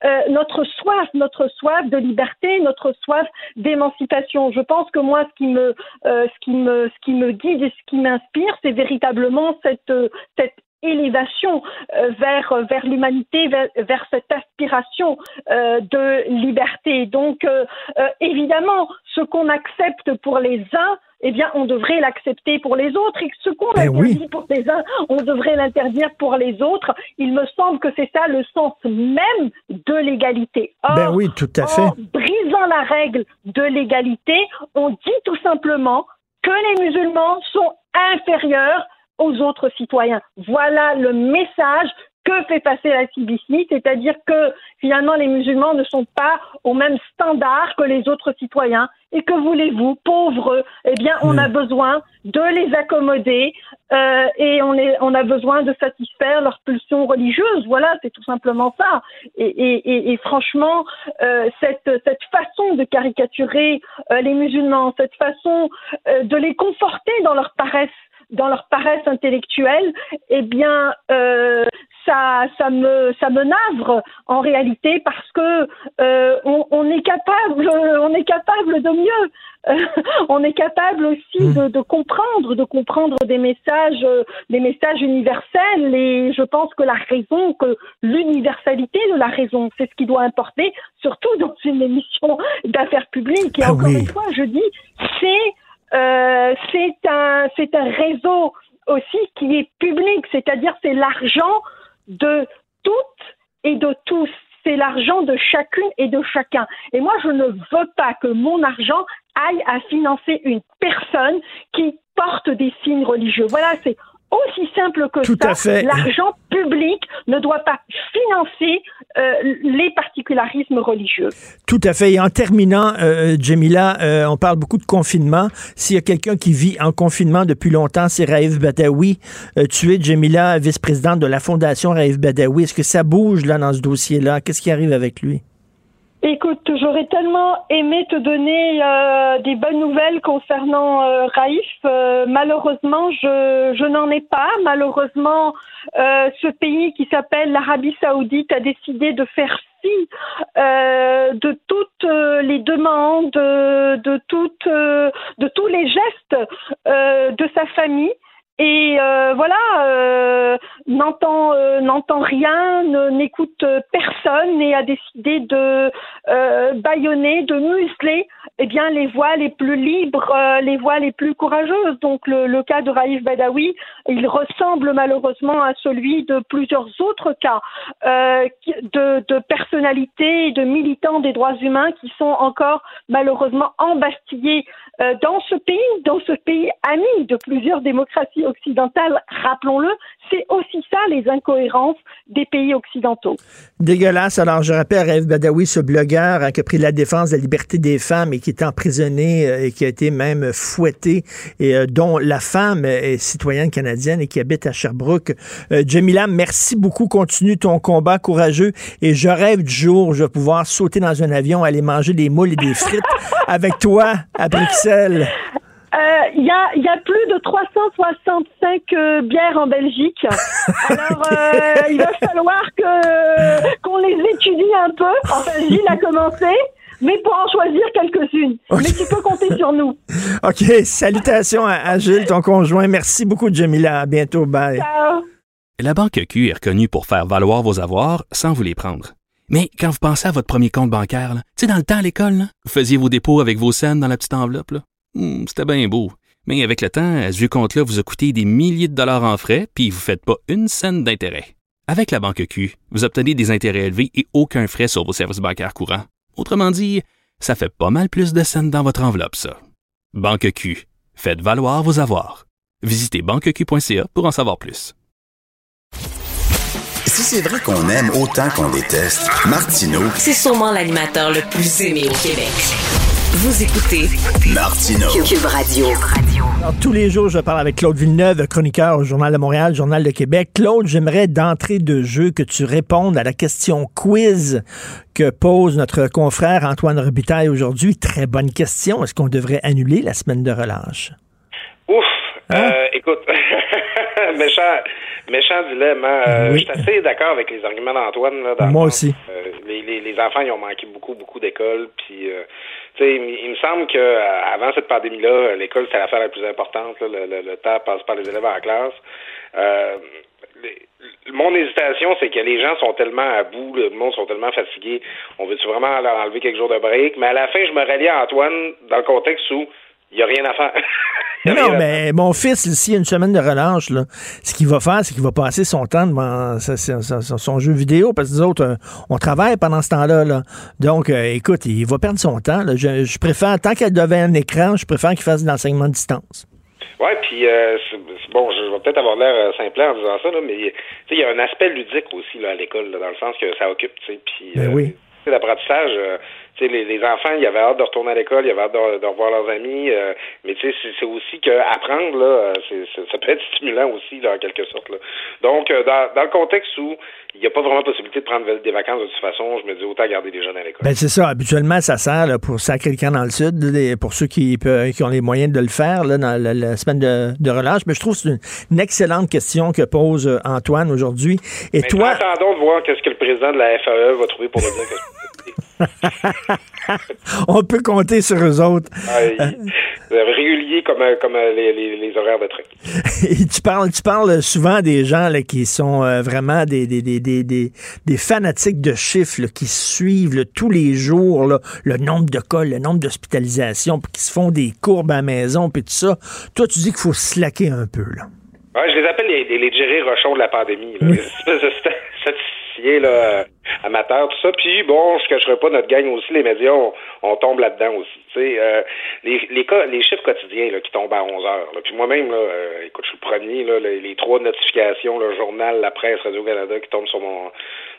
euh, notre soif, notre soif de liberté, notre soif d'émancipation. Je pense que moi, ce qui me, euh, guide et ce qui m'inspire, c'est véritablement cette, cette élévation euh, vers vers l'humanité, vers, vers, cette aspiration euh, de liberté. Donc, euh, évidemment, ce qu'on accepte pour les uns, eh bien, on devrait l'accepter pour les autres, et ce qu'on ben interdit pour les uns, on devrait l'interdire pour les autres. Il me semble que c'est ça le sens même de l'égalité. Ben oui, tout à fait. En brisant la règle de l'égalité, on dit tout simplement que les musulmans sont inférieurs aux autres citoyens. Voilà le message que fait passer la CBC, c'est-à-dire que finalement les musulmans ne sont pas au même standard que les autres citoyens et que voulez-vous, pauvres, eh bien on a besoin de les accommoder euh, et on, est, on a besoin de satisfaire leurs pulsions religieuses. Voilà, c'est tout simplement ça. Et, et, et, franchement, euh, cette, cette façon de caricaturer euh, les musulmans, cette façon euh, de les conforter dans leur paresse, dans leur paresse intellectuelle, eh bien, euh, ça, ça me, ça me navre en réalité parce que euh, on, on, est capable, on est capable de mieux. on est capable aussi mmh. de, de, comprendre, de comprendre des messages, des messages universels. Et je pense que la raison, que l'universalité de la raison, c'est ce qui doit importer, surtout dans une émission d'affaires publiques. Et ah encore une fois, je dis, c'est euh, c'est un, c'est un réseau aussi qui est public, c'est-à-dire c'est l'argent de toutes et de tous. C'est l'argent de chacune et de chacun. Et moi, je ne veux pas que mon argent aille à financer une personne qui porte des signes religieux. Voilà, c'est aussi simple que Tout ça. L'argent public ne doit pas financer euh, les particularismes religieux. Tout à fait. Et en terminant, euh, Jamila, euh, on parle beaucoup de confinement. S'il y a quelqu'un qui vit en confinement depuis longtemps, c'est Raif Badawi. tu es, Jamila, vice-présidente de la Fondation Raif Badawi. Est-ce que ça bouge là dans ce dossier-là? Qu'est-ce qui arrive avec lui? Écoute, j'aurais tellement aimé te donner euh, des bonnes nouvelles concernant euh, Raif. Euh, malheureusement, je, je n'en ai pas. Malheureusement, euh, ce pays qui s'appelle l'Arabie saoudite a décidé de faire fi de toutes les demandes, de, toutes, de tous les gestes de sa famille et euh, voilà, euh, n'entend euh, n'entend rien, n'écoute personne et a décidé de bâillonner, de museler eh bien, les voix les plus libres, euh, les voix les plus courageuses. Donc, le, cas de Raif Badawi, il ressemble malheureusement à celui de plusieurs autres cas euh, de, personnalités et de militants des droits humains qui sont encore malheureusement embastillés euh, dans ce pays, dans ce pays ami de plusieurs démocraties occidentales. Rappelons-le, c'est aussi ça les incohérences des pays occidentaux. Dégueulasse. Alors, je rappelle Raif Badawi, ce blogueur qui a pris la défense de la liberté des femmes et qui est emprisonné euh, et qui a été même fouetté et euh, dont la femme est citoyenne canadienne et qui habite à Sherbrooke. Euh, Jamila, merci beaucoup. Continue ton combat courageux et je rêve du jour où je vais pouvoir sauter dans un avion, aller manger des moules et des frites avec toi à Bruxelles. Il y, a, y, a, plus de 365 euh, bières en Belgique. Alors, euh, il va falloir que qu'on les étudie un peu. Enfin, Gilles a commencé. Mais pour en choisir quelques-unes. Okay. Mais tu peux compter sur nous. OK. Salutations à, à, Gilles, ton conjoint. Merci beaucoup, Jamila. À bientôt. Bye. Ciao. La Banque Q est reconnue pour faire valoir vos avoirs sans vous les prendre. Mais quand vous pensez à votre premier compte bancaire, tu sais, dans le temps à l'école, vous faisiez vos dépôts avec vos scènes dans la petite enveloppe. Là. Mmh, C'était bien beau. Mais avec le temps, à ce vieux compte-là vous a coûté des milliers de dollars en frais, puis vous ne faites pas une scène d'intérêt. Avec la banque Q, vous obtenez des intérêts élevés et aucun frais sur vos services bancaires courants. Autrement dit, ça fait pas mal plus de scènes dans votre enveloppe, ça. Banque Q, faites valoir vos avoirs. Visitez banqueq.ca pour en savoir plus. Si c'est vrai qu'on aime autant qu'on déteste, Martineau, c'est sûrement l'animateur le plus aimé au Québec. Vous écoutez Martino. Cube Radio. Alors, tous les jours, je parle avec Claude Villeneuve, chroniqueur au Journal de Montréal, Journal de Québec. Claude, j'aimerais d'entrée de jeu que tu répondes à la question quiz que pose notre confrère Antoine Robitaille aujourd'hui. Très bonne question. Est-ce qu'on devrait annuler la semaine de relâche? Ouf! Hein? Euh, écoute, méchant, méchant dilemme. Euh, oui. Je suis assez d'accord avec les arguments d'Antoine. Moi aussi. Euh, les, les, les, enfants, ils ont manqué beaucoup, beaucoup d'écoles. Puis, euh, tu sais, il me semble que avant cette pandémie-là, l'école, c'était l'affaire la plus importante. Là, le, le, le, temps passe par les élèves en classe. Les, mon hésitation, c'est que les gens sont tellement à bout, le monde sont tellement fatigués. On veut-tu vraiment leur enlever quelques jours de break? Mais à la fin, je me rallie à Antoine dans le contexte où il n'y a rien à faire. non, non, mais mon fils, a une semaine de relâche, là, ce qu'il va faire, c'est qu'il va passer son temps devant son jeu vidéo, parce que nous autres, euh, on travaille pendant ce temps-là. Là. Donc, euh, écoute, il va perdre son temps. Là. Je, je, préfère, tant qu'il devait un écran, je préfère qu'il fasse de l'enseignement à distance. Oui, puis euh, bon, je vais peut-être avoir l'air simple en disant ça, là, mais il y a un aspect ludique aussi là, à l'école, dans le sens que ça occupe, tu sais, puis ben oui. l'apprentissage, les, les, enfants, ils avaient hâte de retourner à l'école, ils avaient hâte de, de revoir leurs amis, euh, mais tu sais, c'est aussi que apprendre là, ça peut être stimulant aussi là, en quelque sorte. Là. Donc, euh, dans, dans le contexte où il n'y a pas vraiment possibilité de prendre des vacances de toute façon, je me dis autant garder les jeunes à l'école. Ben c'est ça. Habituellement, ça sert là, pour sacrer le camp dans le sud, pour ceux qui, qui ont les moyens de le faire là, dans la, la semaine de, de, relâche. Mais je trouve que c'est une, une, excellente question que pose euh, Antoine aujourd'hui. Et mais toi, attendons de voir qu'est-ce que le président de la FAE va trouver pour dire que On peut compter sur eux autres. Ah, réguliers comme, comme les, les, les, horaires de train. Et tu parles, tu parles souvent des gens là, qui sont euh, vraiment des, des, des, des, des fanatiques de chiffres là, qui suivent là, tous les jours le nombre de cas, le nombre d'hospitalisations, puis qui se font des courbes à la maison, puis tout ça. Toi, tu dis qu'il faut slacker un peu. Là. Ouais, je les appelle les, les, les Jerry Rochon de la pandémie. Là. Oui. Là, amateur, tout ça. Puis bon, je cacherai pas notre gang aussi, les médias, on, on tombe là-dedans aussi. Euh, les, les cas, les chiffres quotidiens là, qui tombent à 11 heures. Là. Puis moi-même, là, euh, écoute, je suis le premier, là, les, les trois notifications, le journal, la presse, Radio-Canada qui tombent sur mon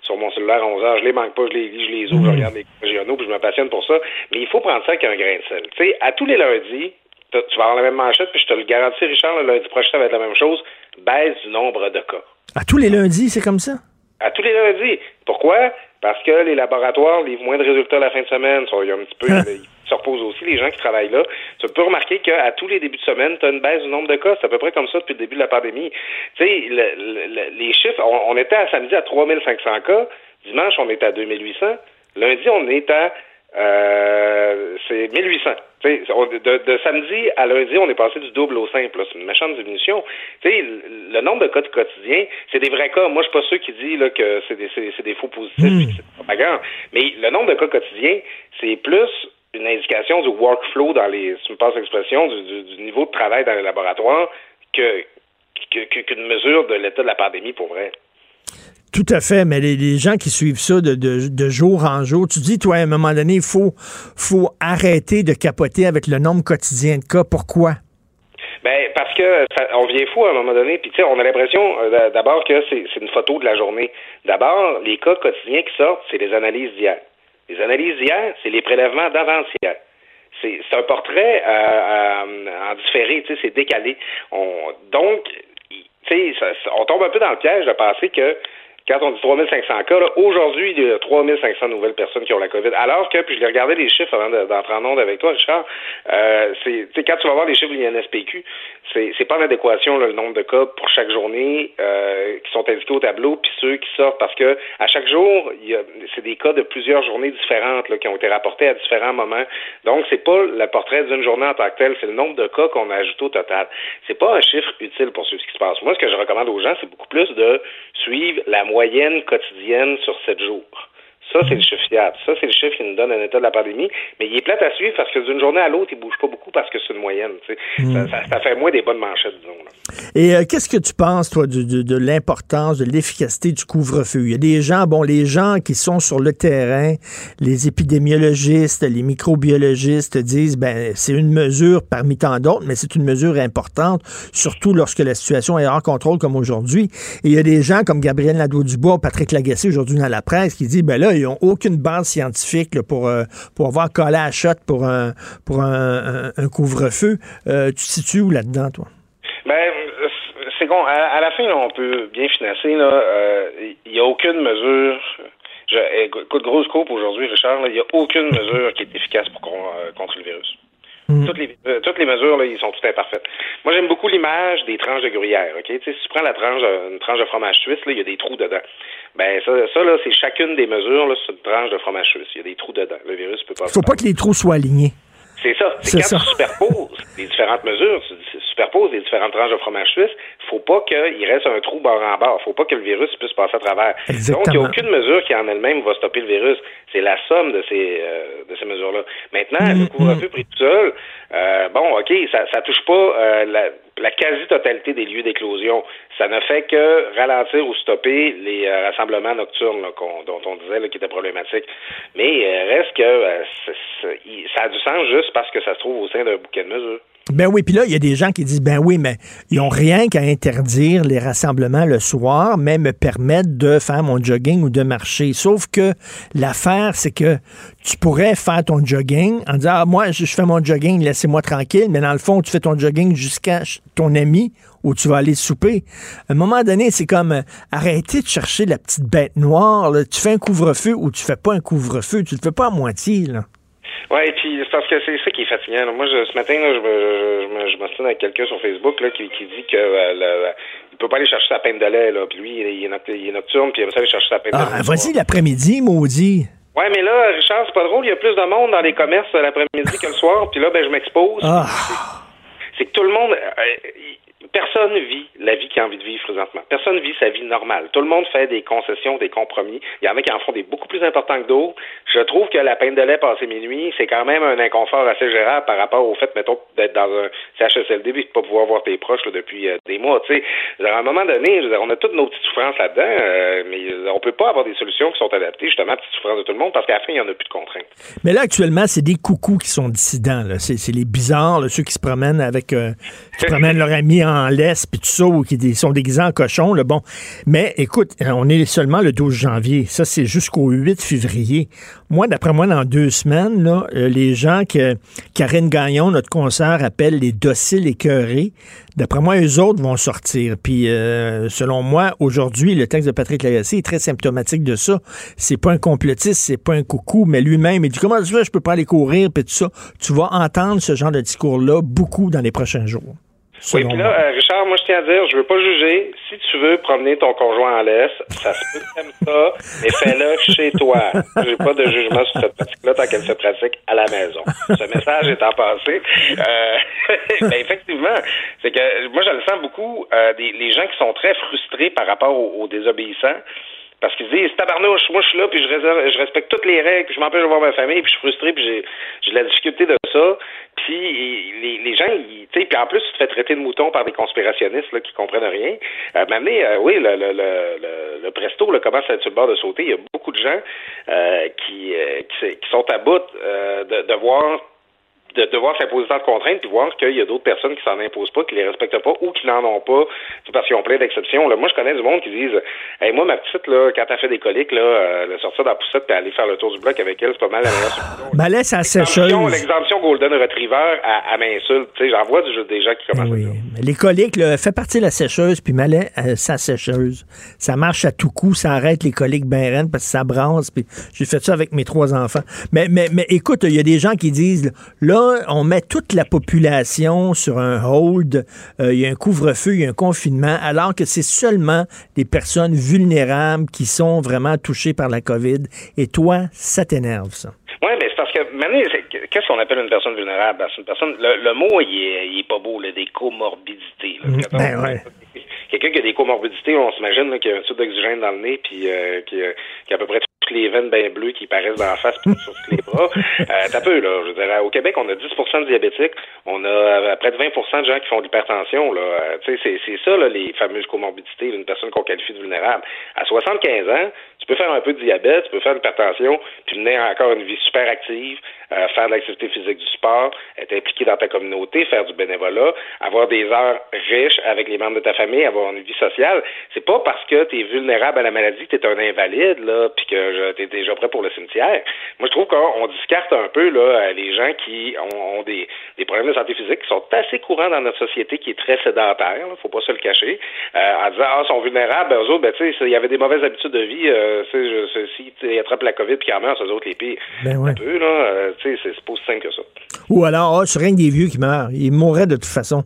sur mon cellulaire à 11 heures, je les manque pas, je les lis, je les ouvre, je regarde les régionaux, puis je me passionne pour ça. Mais il faut prendre ça avec un grain de sel. Tu sais, à tous les lundis, tu vas avoir la même manchette, puis je te le garantis, Richard, le lundi prochain, ça va être la même chose, baisse du nombre de cas. À tous les lundis, c'est comme ça? À tous les lundis. Pourquoi? Parce que les laboratoires livrent moins de résultats à la fin de semaine. Il y a un petit peu, ils se reposent aussi, les gens qui travaillent là. Tu peux remarquer qu'à tous les débuts de semaine, tu as une baisse du nombre de cas. C'est à peu près comme ça depuis le début de la pandémie. Tu sais, le, le, les chiffres, on, on, était à samedi à 3500 cas. Dimanche, on était à 2800. Lundi, on est à euh, c'est 1800. De, de, samedi à lundi, on est passé du double au simple. C'est une méchante diminution. T'sais, le nombre de cas de quotidien, c'est des vrais cas. Moi, je suis pas ceux qui disent là, que c'est des, des, faux positifs, mmh. c'est propagande. Mais le nombre de cas quotidiens, c'est plus une indication du workflow dans les, si tu me passes l'expression, du, du, du niveau de travail dans les laboratoires que que- que- qu'une mesure de l'état de la pandémie pour vrai. Tout à fait, mais les, gens qui suivent ça de, de- jour en jour, tu dis, toi, à un moment donné, il faut, faut arrêter de capoter avec le nombre quotidien de cas. Pourquoi? Ben parce que on vient fou à un moment donné, puis tu sais, on a l'impression euh, d'abord que c'est une photo de la journée. D'abord, les cas quotidiens qui sortent, c'est les analyses d'hier. Les analyses d'hier, c'est les prélèvements d'avant-hier. C'est un portrait euh, euh, en différé, tu sais, c'est décalé. On, donc, tu sais, on tombe un peu dans le piège de penser que quand on dit 3500 cas, aujourd'hui, il y a 3500 nouvelles personnes qui ont la COVID. Alors que, puis je regardé les chiffres avant de- d'entrer en onde avec toi, Richard, euh, c'est, quand tu vas voir les chiffres de l'INSPQ, c'est, c'est pas en adéquation, le nombre de cas pour chaque journée euh, qui sont indiqués au tableau, puis ceux qui sortent, parce que à chaque jour, y a, c'est des cas de plusieurs journées différentes qui ont été rapportés à différents moments. Donc, c'est pas le portrait d'une journée en tant que tel, c'est le nombre de cas qu'on a ajouté au total. C'est pas un chiffre utile pour suivre ce qui se passe. Moi, ce que je recommande aux gens, c'est beaucoup plus de suivre la moyenne quotidienne sur sept jours. Ça, c'est le chiffre fiable. Ça, c'est le chiffre qui nous donne un état de la pandémie. Mais il est plate à suivre parce que d'une journée à l'autre, il bouge pas beaucoup parce que c'est une moyenne. sais. Ça, ça- ça fait moins des bonnes manchettes, disons. là. Et euh, qu'est-ce que tu penses, toi, de, de- de l'importance, de l'efficacité du couvre-feu? Il y a des gens, bon, les gens qui sont sur le terrain, les épidémiologistes, les microbiologistes disent, ben, c'est une mesure parmi tant d'autres, mais c'est une mesure importante, surtout lorsque la situation est hors contrôle comme aujourd'hui. Et il y a des gens comme Gabriel Nadeau-Dubois, Patrick Lagacé aujourd'hui dans la presse qui dit, ben là, ils n'ont aucune base scientifique là, pour, euh, pour avoir collé à la shot pour un, pour un, un- un couvre-feu. Euh, tu te situes où là-dedans, toi? Ben, euh, c'est con. À, à la fin, là, on peut bien financer. euh, Il n'y a aucune mesure. Je, écoute, grosse coupe aujourd'hui, Richard. Il n'y a aucune mesure qui est efficace pour con- euh, contre le virus. Toutes les, euh, toutes les mesures, là, ils sont toutes imparfaites. Moi, j'aime beaucoup l'image des tranches de gruyère. Ok, si tu prends la tranche, une tranche de fromage suisse, là, il y a des trous dedans. Ben ça, ça là, c'est chacune des mesures là, sur une tranche de fromage suisse. Il y a des trous dedans. Le virus peut pas. Il faut pas que les trous soient alignés. C'est ça. C'est quand ça. tu superposes les différentes mesures, tu superposes les différentes tranches de fromage suisse, faut pas qu'il reste un trou bord en bord. faut pas que le virus puisse passer à travers. Exactement. Donc, il n'y a aucune mesure qui en elle-même va stopper le virus. C'est la somme de ces, euh, de ces mesures-là. Maintenant, le couvre-feu pris tout seul, euh, bon, OK, ça, ça touche pas euh, la, la quasi-totalité des lieux d'éclosion. Ça ne fait que ralentir ou stopper les euh, rassemblements nocturnes là, dont on disait là, qui étaient problématiques. Mais euh, reste que euh, ça a du sens juste parce que ça se trouve au sein d'un bouquet de mesures. Ben oui, puis là, il y a des gens qui disent, ben oui, mais ils ont rien qu'à interdire les rassemblements le soir, mais me permettre de faire mon jogging ou de marcher. Sauf que l'affaire, c'est que tu pourrais faire ton jogging en disant, ah, moi, je, fais mon jogging, laissez-moi tranquille, mais dans le fond, tu fais ton jogging jusqu'à ton ami où tu vas aller souper. À un moment donné, c'est comme euh, arrêter de chercher la petite bête noire. là. Tu fais un couvre-feu ou tu fais pas un couvre-feu. Tu le fais pas à moitié, là. Oui, et puis c'est parce que c'est ça qui est fatigant. là. Moi, je, ce matin, là, je, me- je, je, m'ostine avec quelqu'un sur Facebook là, qui, qui dit que euh, le- il peut pas aller chercher sa peine de lait, là. Puis lui, il est, noct- il est nocturne, puis il va aller chercher sa peine de Ah, lait. vas-y l'après-midi, maudit. Ouais, mais là, Richard, c'est pas drôle. Il y a plus de monde dans les commerces l'après-midi que le soir. Puis là, ben, je m'expose. Ah. C'est que tout le monde. euh, personne vit la vie qu'il a envie de vivre présentement. Personne vit sa vie normale. Tout le monde fait des concessions, des compromis. Il y en a qui en font des beaucoup plus importants que d'autres. Je trouve que la peine de lait passé minuit, c'est quand même un inconfort assez gérable par rapport au fait, mettons, d'être dans un CHSLD et de pas pouvoir voir tes proches depuis euh, des mois. À un moment donné, on a toutes nos petites souffrances là-dedans, euh, mais on peut pas avoir des solutions qui sont adaptées justement aux petites souffrances de tout le monde parce qu'à la fin, il y en a plus de contraintes. Mais là, actuellement, c'est des coucous qui sont dissidents. C'est les bizarres, ceux qui se promènent avec... euh, qui promènent leur ami en laisse, puis tout ça, ou qui sont déguisés en cochon. Là, bon. Mais écoute, euh, on est seulement le 12 janvier. Ça, c'est jusqu'au 8 février. Moi, d'après moi, dans deux semaines, là, euh, les gens que Karine Gagnon, notre concert, appelle les dociles écœurés, d'après moi, eux autres vont sortir. Puis, euh, selon moi, aujourd'hui, le texte de Patrick Lagacé est très symptomatique de ça. C'est pas un complotiste, c'est pas un coucou, mais lui-même, il dit comment tu fais, je peux pas aller courir, puis tout ça. Tu vas entendre ce genre de discours-là beaucoup dans les prochains jours. Oui, puis là, euh, Richard, moi, je tiens à dire, je veux pas juger. Si tu veux promener ton conjoint en laisse, ça se peut t'aimes ça, mais fais-le chez toi. J'ai pas de jugement sur cette pratique-là tant qu'elle se pratique à la maison. Ce message étant passé, euh, ben, effectivement, c'est que moi, je le sens beaucoup, euh, des, les gens qui sont très frustrés par rapport aux, aux désobéissants, Parce qu'ils disent, tabarnouche, moi je suis là, puis je, réserve- je respecte toutes les règles, puis je m'empêche de voir ma famille, puis je suis frustré, puis j'ai, j'ai de la difficulté de ça. Les, les gens, tu sais, puis en plus, tu te fais traiter de mouton par des conspirationnistes là, qui comprennent rien. Euh, mais euh, oui, le, le, le, presto là, commence à être sur le bord de sauter. Il y a beaucoup de gens euh, qui, euh, qui, sont à bout de, de voir de devoir s'imposer tant de contraintes puis voir qu'il y a d'autres personnes qui s'en imposent pas, qui les respectent pas ou qui n'en ont pas, parce qu'ils ont plein d'exceptions. Là, moi, je connais du monde qui disent hey, moi, ma petite, là, quand elle fait des coliques, là, euh, le sortir dans la poussette puis aller faire le tour du bloc avec elle, c'est pas mal la meilleure solution. Ben laisse à L'exemption- sécheuse. L'exemption Golden Retriever, à, à m'insulte. Tu sais, j'en vois des gens qui commencent Oui. Les coliques, là, fait partie de la sécheuse, puis Malais, euh, sa sécheuse. Ça marche à tout coup, ça arrête les coliques ben parce que ça bronze, puis j'ai fait ça avec mes trois enfants. Mais, mais, mais écoute, il y a des gens qui disent, là, on met toute la population sur un hold, euh, il y a un couvre-feu, il y a un confinement, alors que c'est seulement les personnes vulnérables qui sont vraiment touchées par la COVID. Et toi, ça t'énerve, ça. Oui, mais c'est parce que qu'est-ce qu'on appelle une personne vulnérable? Une personne. Le, le mot, il est, il est pas beau, là, des comorbidités. là. On- Ben ouais. Quelqu'un qui a des comorbidités, on s'imagine qu'il y a un tube d'oxygène dans le nez, puis euh, qui, a- qui a à peu près toutes les veines bien bleues qui paraissent dans la face, puis sur tous les bras. Euh, T'as peu, là. Je veux dire, au Québec, on a 10% de diabétiques, on a euh, près de 20% de gens qui font de l'hypertension. Là. Euh, tu sais, c'est, c'est ça, là, les fameuses comorbidités d'une personne qu'on qualifie de vulnérable. À 75 ans, peux faire un peu de diabète, tu peux faire de l'hypertension, puis mener encore une vie super active, euh, faire de l'activité physique du sport, être impliqué dans ta communauté, faire du bénévolat, avoir des heures riches avec les membres de ta famille, avoir une vie sociale. C'est pas parce que tu es vulnérable à la maladie que tu es un invalide, là, puis que tu es déjà prêt pour le cimetière. Moi, je trouve qu'on discarte un peu là, euh, les gens qui ont, ont des, problèmes de santé physique qui sont assez courants dans notre société qui est très sédentaire, là, faut pas se le cacher, euh, en disant ah, sont vulnérables, ben, eux autres, ben, tu sais, il y avait des mauvaises habitudes de vie, sais, je- je- si ils attrapent la COVID puis qu'ils en meurent, c'est autres les pires. Ben ouais. Un peu, là, euh, tu sais, c'est pas aussi simple que ça. Ou alors, c'est rien que des vieux qui meurent. Ils mourraient de toute façon.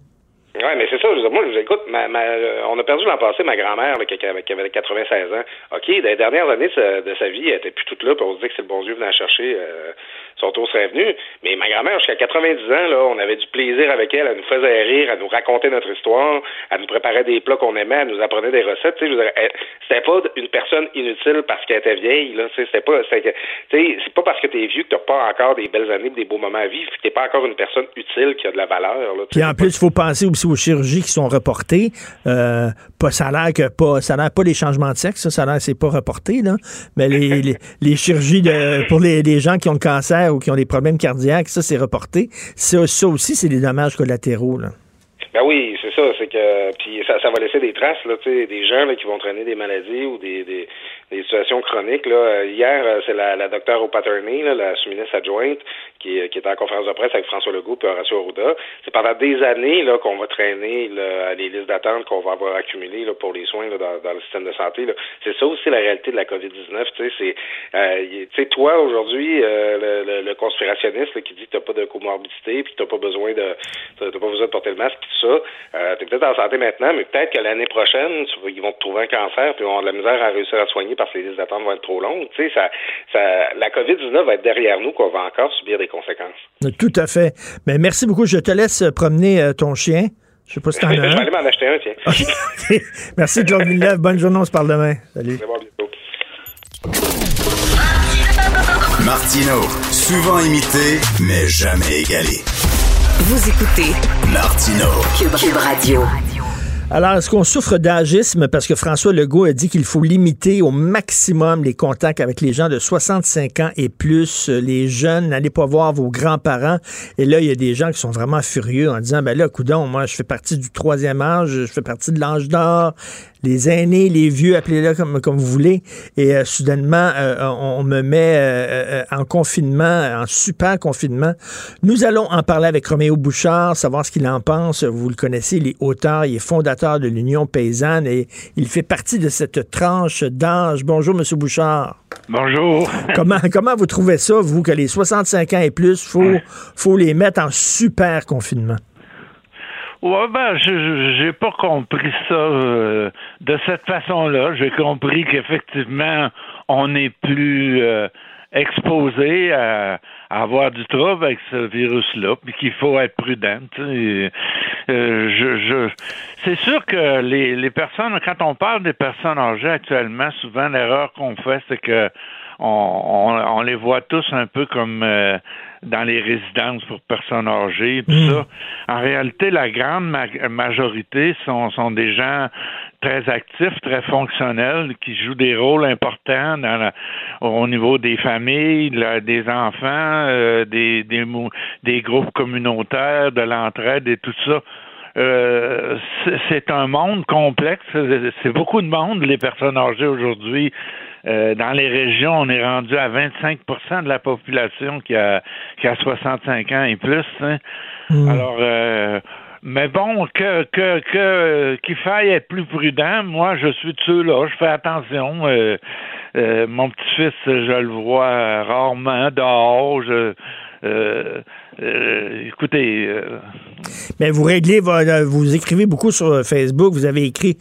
Oui, mais c'est ça. Je veux dire, moi, je vous écoute. Ma, ma, euh, on a perdu l'an passé ma grand-mère qui, qui avait qui avait 96 ans. OK, dans les dernières années de sa, de sa vie, elle était plus toute là, puis on se dit que c'est le bon Dieu venant la chercher. euh, son tour serait venu. Mais ma grand-mère, jusqu'à 90 ans, là, on avait du plaisir avec elle. Elle nous faisait rire, elle nous racontait notre histoire, elle nous préparait des plats qu'on aimait, elle nous apprenait des recettes. Tu sais, c'était pas une personne inutile parce qu'elle était vieille. Là, tu sais, c'était pas, c'est pas parce que t'es vieux que t'as pas encore des belles années, des beaux moments à vivre, que t'es pas encore une personne utile qui a de la valeur. Là, tu Puis sais. en plus, il faut penser aussi aux chirurgies qui sont reportées. Euh, pas, ça a l'air que pas, ça a l'air pas les changements de sexe, ça, ça a l'air que c'est pas reporté, là. Mais les, les, les chirurgies de, pour les, les gens qui ont le cancer ou qui ont des problèmes cardiaques, ça, c'est reporté. Ça, ça aussi, c'est des dommages collatéraux. Ben oui, c'est ça, c'est que puis ça, ça va laisser des traces là, des gens qui vont traîner des maladies ou des, des, situations chroniques là. Euh, Hier, euh, c'est la, la docteure O'Patterney, la sous-ministre adjointe, qui, qui était en conférence de presse avec François Legault et Horacio Arruda. C'est pendant des années là qu'on va traîner là, les listes d'attente qu'on va avoir accumulées là, pour les soins là, dans, le système de santé. C'est ça aussi la réalité de la COVID-19. Tu sais, c'est euh, tu toi aujourd'hui, euh, le, le, le conspirationniste qui dit que t'as pas de comorbidité puis que t'as pas besoin de t'as pas besoin de porter le masque, tout ça. Euh, t'es peut-être en santé maintenant, mais peut-être que l'année prochaine, tu ils vont te trouver un cancer, puis ils vont avoir de la misère à réussir à soigner parce que les listes d'attente vont être trop longues. Tu ça, ça, la COVID-19 va être derrière nous, qu'on va encore subir des conséquences. Tout à fait. Mais merci beaucoup. Je te laisse promener euh, ton chien. Je sais pas si t'en as Je vais aller m'en acheter un, tiens. Merci, Claude Villeneuve. Bonne journée. On se parle demain. Salut. Bientôt. Martino, souvent imité, mais jamais égalé. Vous écoutez Martino. Cube, Cube Radio. Alors, est-ce qu'on souffre d'agisme? Parce que François Legault a dit qu'il faut limiter au maximum les contacts avec les gens de 65 ans et plus, les jeunes, n'allez pas voir vos grands-parents. Et là, il y a des gens qui sont vraiment furieux en disant, ben là, coudon, moi, je fais partie du troisième âge, je fais partie de l'âge d'or, les aînés, les vieux, appelez-le comme, comme vous voulez. Et euh, soudainement, euh, on, on me met euh, euh, en confinement, en super confinement. Nous allons en parler avec Roméo Bouchard, savoir ce qu'il en pense. Vous le connaissez, il est auteur, il est fondateur de l'Union paysanne et il fait partie de cette tranche d'âge. Bonjour, Monsieur Bouchard. Bonjour. Comment, comment vous trouvez ça, vous, que les 65 ans et plus, faut, faut les mettre en super confinement? Ouais, ben, j'ai pas compris ça euh, de cette façon-là. J'ai compris qu'effectivement, on n'est plus euh, exposés à, à avoir du trouble avec ce virus-là, puis qu'il faut être prudent. Euh, je, je, c'est sûr que les, les personnes, quand on parle des personnes âgées actuellement, souvent l'erreur qu'on fait, c'est que on, on, on les voit tous un peu comme euh, dans les résidences pour personnes âgées, tout ça. En réalité, la grande ma- majorité sont, sont des gens très actifs, très fonctionnels, qui jouent des rôles importants dans la- au niveau des familles, là, des enfants, euh, des, des, mou- des groupes communautaires, de l'entraide et tout ça. Euh, c'est- c'est un monde complexe. C'est beaucoup de monde, les personnes âgées aujourd'hui. Euh, dans les régions, on est rendu à 25% de la population qui a, qui a 65 ans et plus. hein. Alors, euh, mais bon, que que que qu'il faille être plus prudent. Moi, je suis de ceux-là. Je fais attention. Euh, euh, mon petit-fils, je le vois rarement dehors. Je, euh, euh, écoutez, euh, Mais vous réglez, euh, vous écrivez beaucoup sur Facebook, vous avez écrit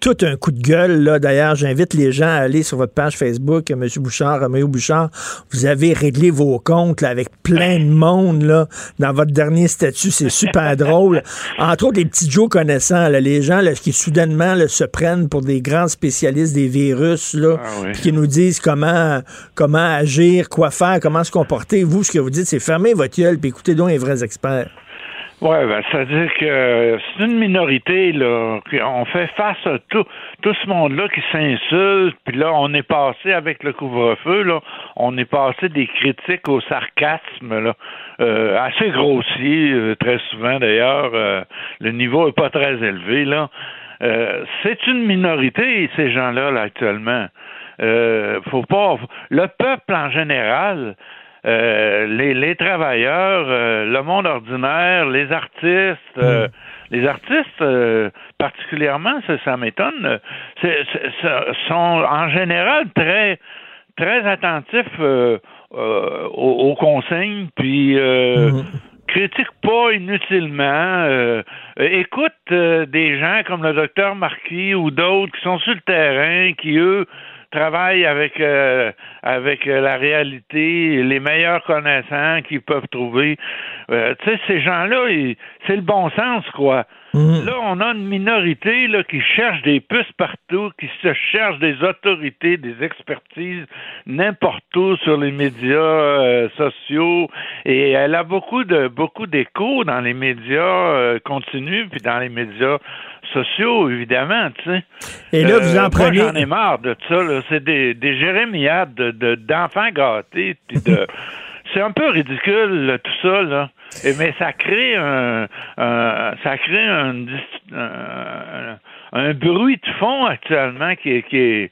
tout un coup de gueule. Là. D'ailleurs, j'invite les gens à aller sur votre page Facebook, M. Bouchard, Roméo Bouchard. Vous avez réglé vos comptes là, avec plein de monde là, dans votre dernier statut. C'est super drôle. Entre autres, les petits Joe connaissants, là, les gens là, qui soudainement là, se prennent pour des grands spécialistes des virus, là, Ah oui. qui nous disent comment, comment agir, quoi faire, comment se comporter. Vous, ce que vous dites, c'est fermer votre gueule puis écoutez donc les vrais experts. Ouais, ben, c'est-à-dire que c'est une minorité, là. On fait face à tout, tout ce monde-là qui s'insulte, puis là, on est passé avec le couvre-feu, là, on est passé des critiques au sarcasme, là, euh, assez grossier, euh, très souvent d'ailleurs. euh, le niveau est pas très élevé, là. Euh, c'est une minorité, ces gens-là, là, actuellement. Euh, faut pas. Le peuple en général, euh, les, les travailleurs, euh, le monde ordinaire, les artistes, euh, les artistes particulièrement, ça, ça m'étonne, sont en général très très attentifs aux, aux consignes, puis euh, critiquent pas inutilement, euh, écoutent euh, des gens comme le docteur Marquis ou d'autres qui sont sur le terrain, qui eux travaillent avec euh, avec euh, la réalité, les meilleurs connaissants qu'ils peuvent trouver. Euh, tu sais, ces gens-là, c'est le bon sens, quoi. Là, on a une minorité là, qui cherche des puces partout, qui se cherche des autorités, des expertises n'importe où sur les médias euh, sociaux. Et elle a beaucoup de beaucoup d'écho dans les médias euh, continus, puis dans les médias sociaux, évidemment, tu sais. Et là, vous en moi, prenez- J'en ai marre de ça. là. C'est des, des jérémiades de- de- d'enfants gâtés, puis de. C'est un peu ridicule, tout ça, là. Et, mais ça crée un, un- ça crée un, un, un bruit de fond actuellement qui est, qui est,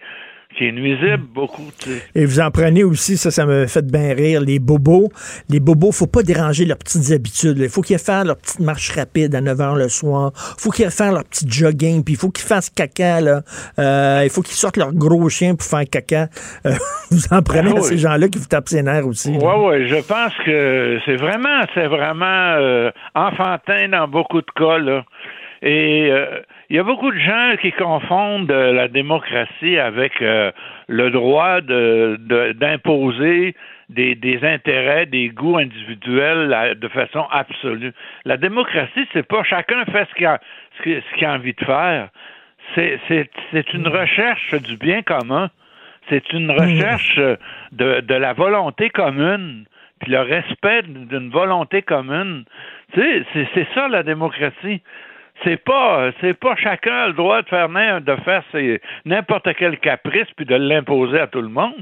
qui est nuisible beaucoup, tu sais. Et vous en prenez aussi, ça, ça me fait bien rire, les bobos. Les bobos, faut pas déranger leurs petites habitudes. Il faut qu'ils fassent leur petite marche rapide à 9 h le soir. faut qu'ils fassent leur petit jogging, puis il faut qu'ils fassent caca, là. Euh, il faut qu'ils sortent leur gros chien pour faire caca. Euh, vous en prenez Ah à oui. ces gens-là qui vous tapent ses nerfs aussi. là. Ouais, ouais, je pense que c'est vraiment, c'est vraiment euh, enfantin dans beaucoup de cas, là. Et il y a beaucoup de gens qui confondent euh, la démocratie avec euh, le droit de, de- d'imposer des, des intérêts, des goûts individuels de façon absolue. La démocratie, c'est pas chacun fait ce qu'il a, a envie de faire. C'est, une recherche du bien commun. C'est une recherche euh, de, de la volonté commune, puis le respect d'une volonté commune. Tu sais, c'est ça la démocratie. C'est pas, c'est pas chacun a le droit de faire de faire ses- n'importe quel caprice puis de l'imposer à tout le monde.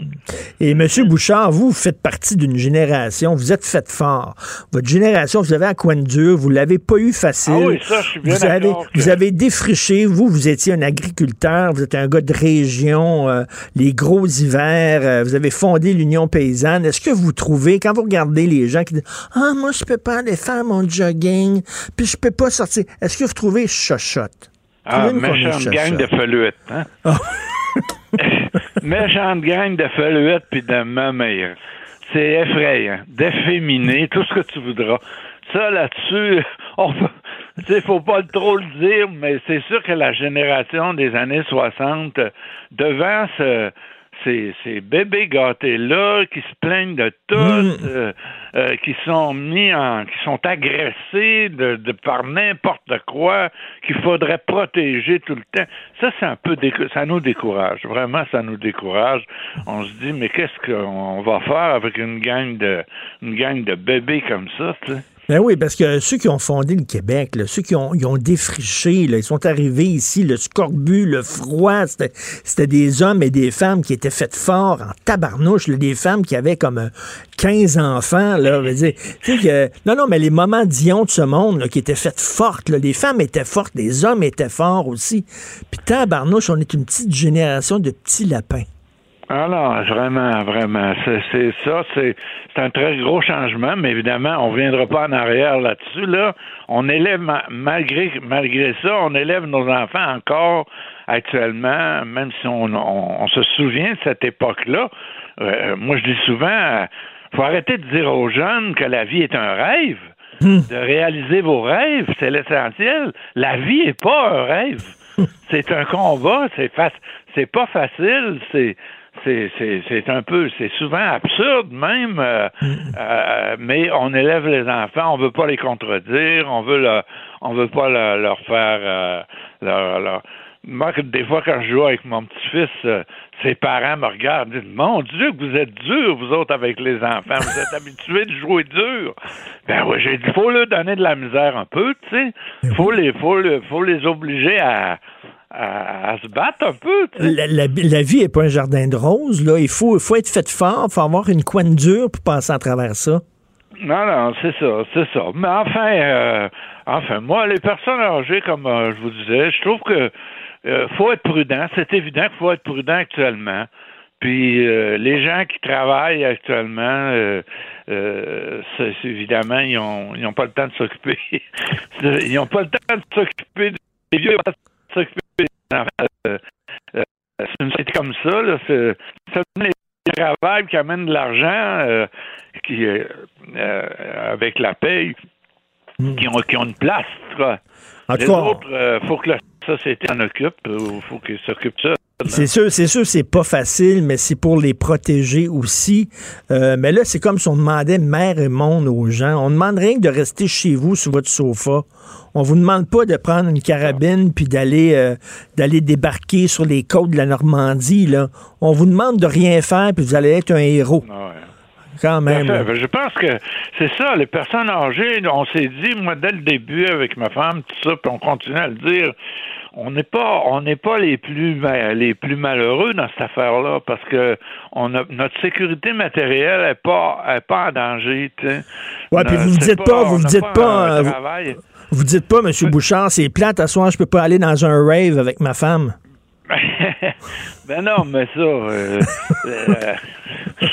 Et M. Bouchard, vous, faites partie d'une génération, vous êtes fait fort. Votre génération, vous avez à coin de dur, vous l'avez pas eu facile. Ah oui, ça, je suis bien vous avez, que- vous avez défriché, vous, vous étiez un agriculteur, vous êtes un gars de région, euh, les gros hivers, euh, vous avez fondé l'Union paysanne. Est-ce que vous trouvez, quand vous regardez les gens qui disent « Ah, moi, je peux pas aller faire mon jogging, puis je peux pas sortir », est-ce que vous trouvez chochotte? Ah, qu'on est méchante gang de feluettes, hein? méchante gang de feluettes puis de mamères. C'est effrayant, d'efféminé, tout ce que tu voudras. Ça, là-dessus, on peut, faut pas trop le dire, mais c'est sûr que la génération des années 60, euh, devant ce, ces, ces bébés gâtés-là qui se plaignent de tout, euh, euh, qui sont mis en, qui sont agressés de, de par n'importe quoi, qu'il faudrait protéger tout le temps. Ça, c'est un peu, ça nous décourage. Vraiment, ça nous décourage. On se dit, mais qu'est-ce qu'on va faire avec une gang de, une gang de bébés comme ça, tu sais? Ben oui, parce que ceux qui ont fondé le Québec, ceux qui ont, ils ont défriché, là, ils sont arrivés ici, le scorbut, le froid, c'était des hommes et des femmes qui étaient faits forts en tabarnouche, là, des femmes qui avaient comme euh, 15 enfants. Là, dire, tu sais que- non, non, mais les moments Dion de ce monde qui étaient faites fortes, les femmes étaient fortes, les hommes étaient forts aussi. Puis tabarnouche, on est une petite génération de petits lapins. Ah non, vraiment, vraiment. C'est, ça, c'est, un très gros changement, mais évidemment, on ne viendra pas en arrière là-dessus. Là, on élève ma- malgré malgré ça, on élève nos enfants encore actuellement, même si on, on, on se souvient de cette époque-là. Euh, moi, je dis souvent, euh, faut arrêter de dire aux jeunes que la vie est un rêve. De réaliser vos rêves, c'est l'essentiel. La vie est pas un rêve. c'est un combat, c'est fac- c'est pas facile, c'est c'est un peu c'est souvent absurde même euh, euh, mais on élève les enfants on veut pas les contredire on veut leur, on veut pas leur, leur faire euh, leur, leur- moi des fois quand je joue avec mon petit-fils ses parents me regardent et disent mon Dieu que vous êtes durs vous autres avec les enfants vous êtes habitués de jouer dur. Ben oui j'ai dit faut leur donner de la misère un peu tu sais. Faut les faut les faut les obliger à à, à se battre un peu. La, la- la vie n'est pas un jardin de roses. Là. Il faut, faut être fait fort, il faut avoir une coine dure pour passer à travers ça. Non, non, c'est ça, c'est ça. Mais enfin, euh, enfin, moi, les personnes âgées, comme euh, je vous disais, je trouve que euh, faut être prudent. C'est évident qu'il faut être prudent actuellement. Puis les gens qui travaillent actuellement, c'est, évidemment, ils ont, ils ont pas le temps de s'occuper. ils n'ont pas le temps de s'occuper des vieux, s'occuper. Euh, euh, c'est une société comme ça. Là, c'est, c'est les qui amènent de l'argent, euh, qui avec la paye, qui, ont, qui ont une place. En tout Les cas, autres, faut que la société en occupe, il faut qu'ils s'occupent de ça. C'est sûr, c'est sûr, c'est pas facile, mais c'est pour les protéger aussi. Euh, mais là, c'est comme si on demandait mère et monde aux gens. On demande rien que de rester chez vous sur votre sofa. On vous demande pas de prendre une carabine puis d'aller euh, d'aller débarquer sur les côtes de la Normandie. Là, on vous demande de rien faire puis vous allez être un héros. Quand même. Fait. Je pense que c'est ça, les personnes âgées, on s'est dit, moi, dès le début avec ma femme, tout ça, puis on continue à le dire, on n'est pas on n'est pas les plus les plus malheureux dans cette affaire-là parce que on a notre sécurité matérielle est pas est pas en danger, tu sais. Ouais, puis Euh, vous c'est dites pas, vous n'a dites pas, euh, vous- travail. Vous dites pas, M. Bouchard, c'est plate, à soir, je peux pas aller dans un rave avec ma femme. ben non, mais ça, euh, euh,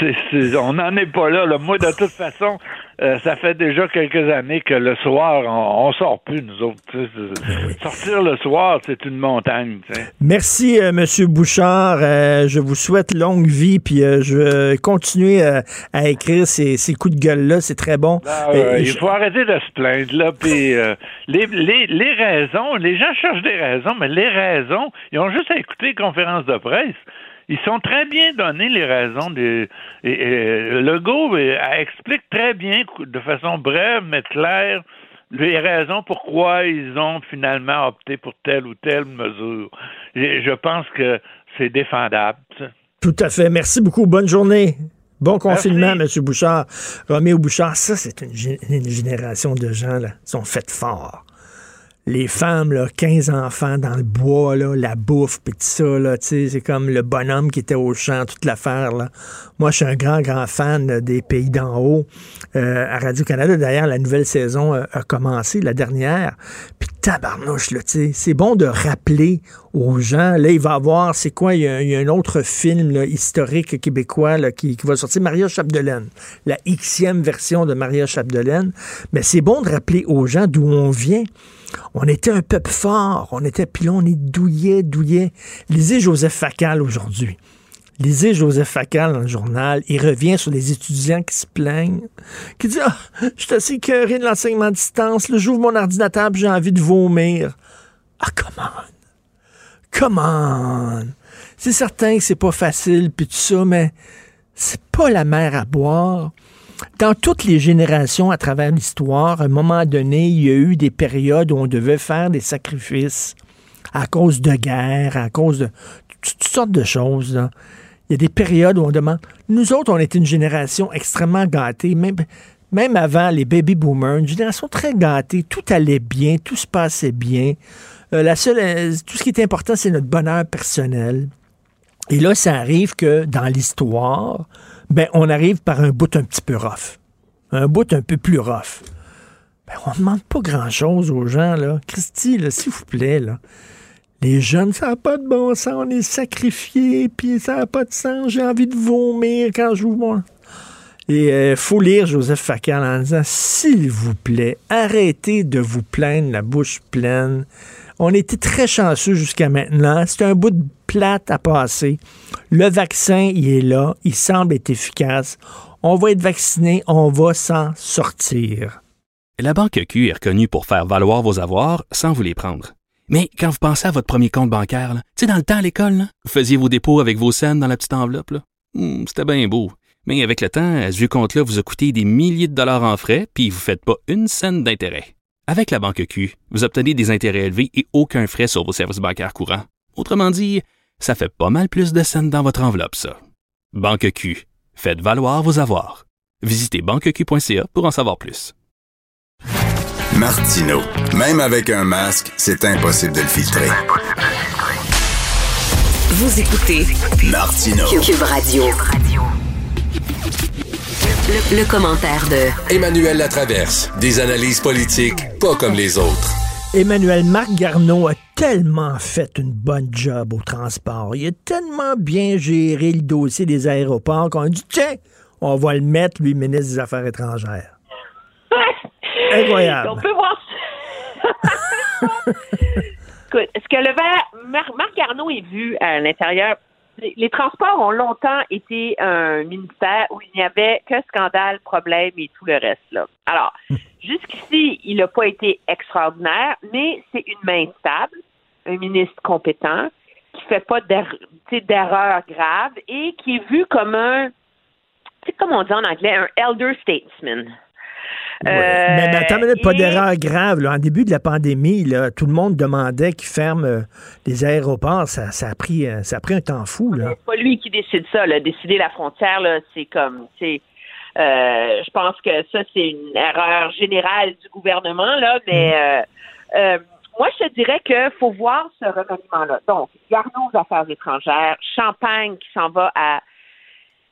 c'est- c'est- on n'en est pas là, là. Moi, de toute façon, euh, ça fait déjà quelques années que le soir, on, on sort plus, nous autres. Sortir le soir, c'est une montagne. Merci, euh, M. Bouchard. Euh, je vous souhaite longue vie, puis je vais continuer à écrire ces, ces coups de gueule-là. C'est très bon. Ouais, il je- faut arrêter de se plaindre, là. Puis les, les, les raisons, les gens cherchent des raisons, mais les raisons, ils ont juste à écouter les de presse. Ils sont très bien donnés, les raisons. Des, et, et Legault euh, explique très bien, de façon brève mais claire, les raisons pourquoi ils ont finalement opté pour telle ou telle mesure. Et je pense que c'est défendable. Tout à fait. Merci beaucoup. Bonne journée. Bon confinement, M. Bouchard. Roméo Bouchard, ça, c'est une, gé- une génération de gens, là, qui sont faites forts. Les femmes, là, 15 enfants dans le bois, là, la bouffe, puis tout ça, là, c'est comme le bonhomme qui était au champ, toute l'affaire, là. Moi, je suis un grand, grand fan des pays d'en haut. Euh, à Radio-Canada, d'ailleurs, la nouvelle saison a commencé, la dernière. Puis tabarnouche, là, c'est bon de rappeler aux gens. Là, il va avoir, c'est quoi, il y, a, un autre film historique québécois qui, qui va sortir, Maria Chapdelaine, la Xème version de Maria Chapdelaine. Mais c'est bon de rappeler aux gens d'où on vient. On était un peuple fort, on était, puis là, on est douillet, douillet. Lisez Joseph Facal aujourd'hui. Lisez Joseph Facal dans le journal. Il revient sur les étudiants qui se plaignent, qui disent Ah, je suis assez écœuré de l'enseignement à distance. Là, j'ouvre mon ordinateur j'ai envie de vomir. Ah, come on. Come on. C'est certain que c'est pas facile, puis tout ça, mais c'est pas la mer à boire. Dans toutes les générations à travers l'histoire, à un moment donné, il y a eu des périodes où on devait faire des sacrifices à cause de guerre, à cause de toutes sortes de choses. Il y a des périodes où on demande. Nous autres, on était une génération extrêmement gâtée, même, même avant les baby boomers, une génération très gâtée. Tout allait bien, tout se passait bien. Euh, la seule, euh, tout ce qui est important, c'est notre bonheur personnel. Et là, ça arrive que dans l'histoire, ben, on arrive par un bout un petit peu rough. Un bout un peu plus rough. Ben, on ne demande pas grand-chose aux gens, là. Christy, là, s'il vous plaît, là. Les jeunes, ça n'a pas de bon sens, on est sacrifiés, puis ça n'a pas de sens, j'ai envie de vomir quand je vous vois. Et il euh, faut lire Joseph Facal en disant, s'il vous plaît, arrêtez de vous plaindre la bouche pleine. On était très chanceux jusqu'à maintenant. C'est un bout de plate à passer. Le vaccin, il est là. Il semble être efficace. On va être vacciné. On va s'en sortir. La Banque Q est reconnue pour faire valoir vos avoirs sans vous les prendre. Mais quand vous pensez à votre premier compte bancaire, tu sais, dans le temps à l'école, vous faisiez vos dépôts avec vos scènes dans la petite enveloppe. Hmm, C'était bien beau. Mais avec le temps, ce vieux compte-là vous a coûté des milliers de dollars en frais, puis vous ne faites pas une scène d'intérêt. Avec la banque Q, vous obtenez des intérêts élevés et aucun frais sur vos services bancaires courants. Autrement dit, ça fait pas mal plus de scènes dans votre enveloppe, ça. Banque Q, faites valoir vos avoirs. Visitez banqueq.ca pour en savoir plus. Martino, même avec un masque, c'est impossible de le filtrer. Vous écoutez Martino. Cube Radio. Le, le commentaire de Emmanuel Latraverse. Des analyses politiques pas comme les autres. Emmanuel Marc Garneau a tellement fait une bonne job au transport. Il a tellement bien géré le dossier des aéroports qu'on a dit tiens, on va le mettre, lui, ministre des Affaires étrangères. Incroyable. On peut voir Écoute, est-ce que le verre, Mar- Marc Garneau est vu à l'intérieur? Les, transports ont longtemps été un ministère où il n'y avait que scandale, problème et tout le reste. Là. Alors, jusqu'ici, il n'a pas été extraordinaire, mais c'est une main stable, un ministre compétent, qui fait pas d'erreurs graves et qui est vu comme un, comme on dit en anglais, un elder statesman. Ouais. mais, mais attends, une minute, pas d'erreur grave. Là. En début de la pandémie, là, tout le monde demandait qu'ils ferment euh, les aéroports. Ça, ça a pris, euh, ça a pris un temps fou. Là. C'est pas lui qui décide ça. Là. Décider la frontière, là, c'est comme, c'est, euh, je pense que ça c'est une erreur générale du gouvernement là, mais euh, euh, moi je te dirais que faut voir ce remaniement-là. Donc, Garneau aux affaires étrangères, Champagne qui s'en va à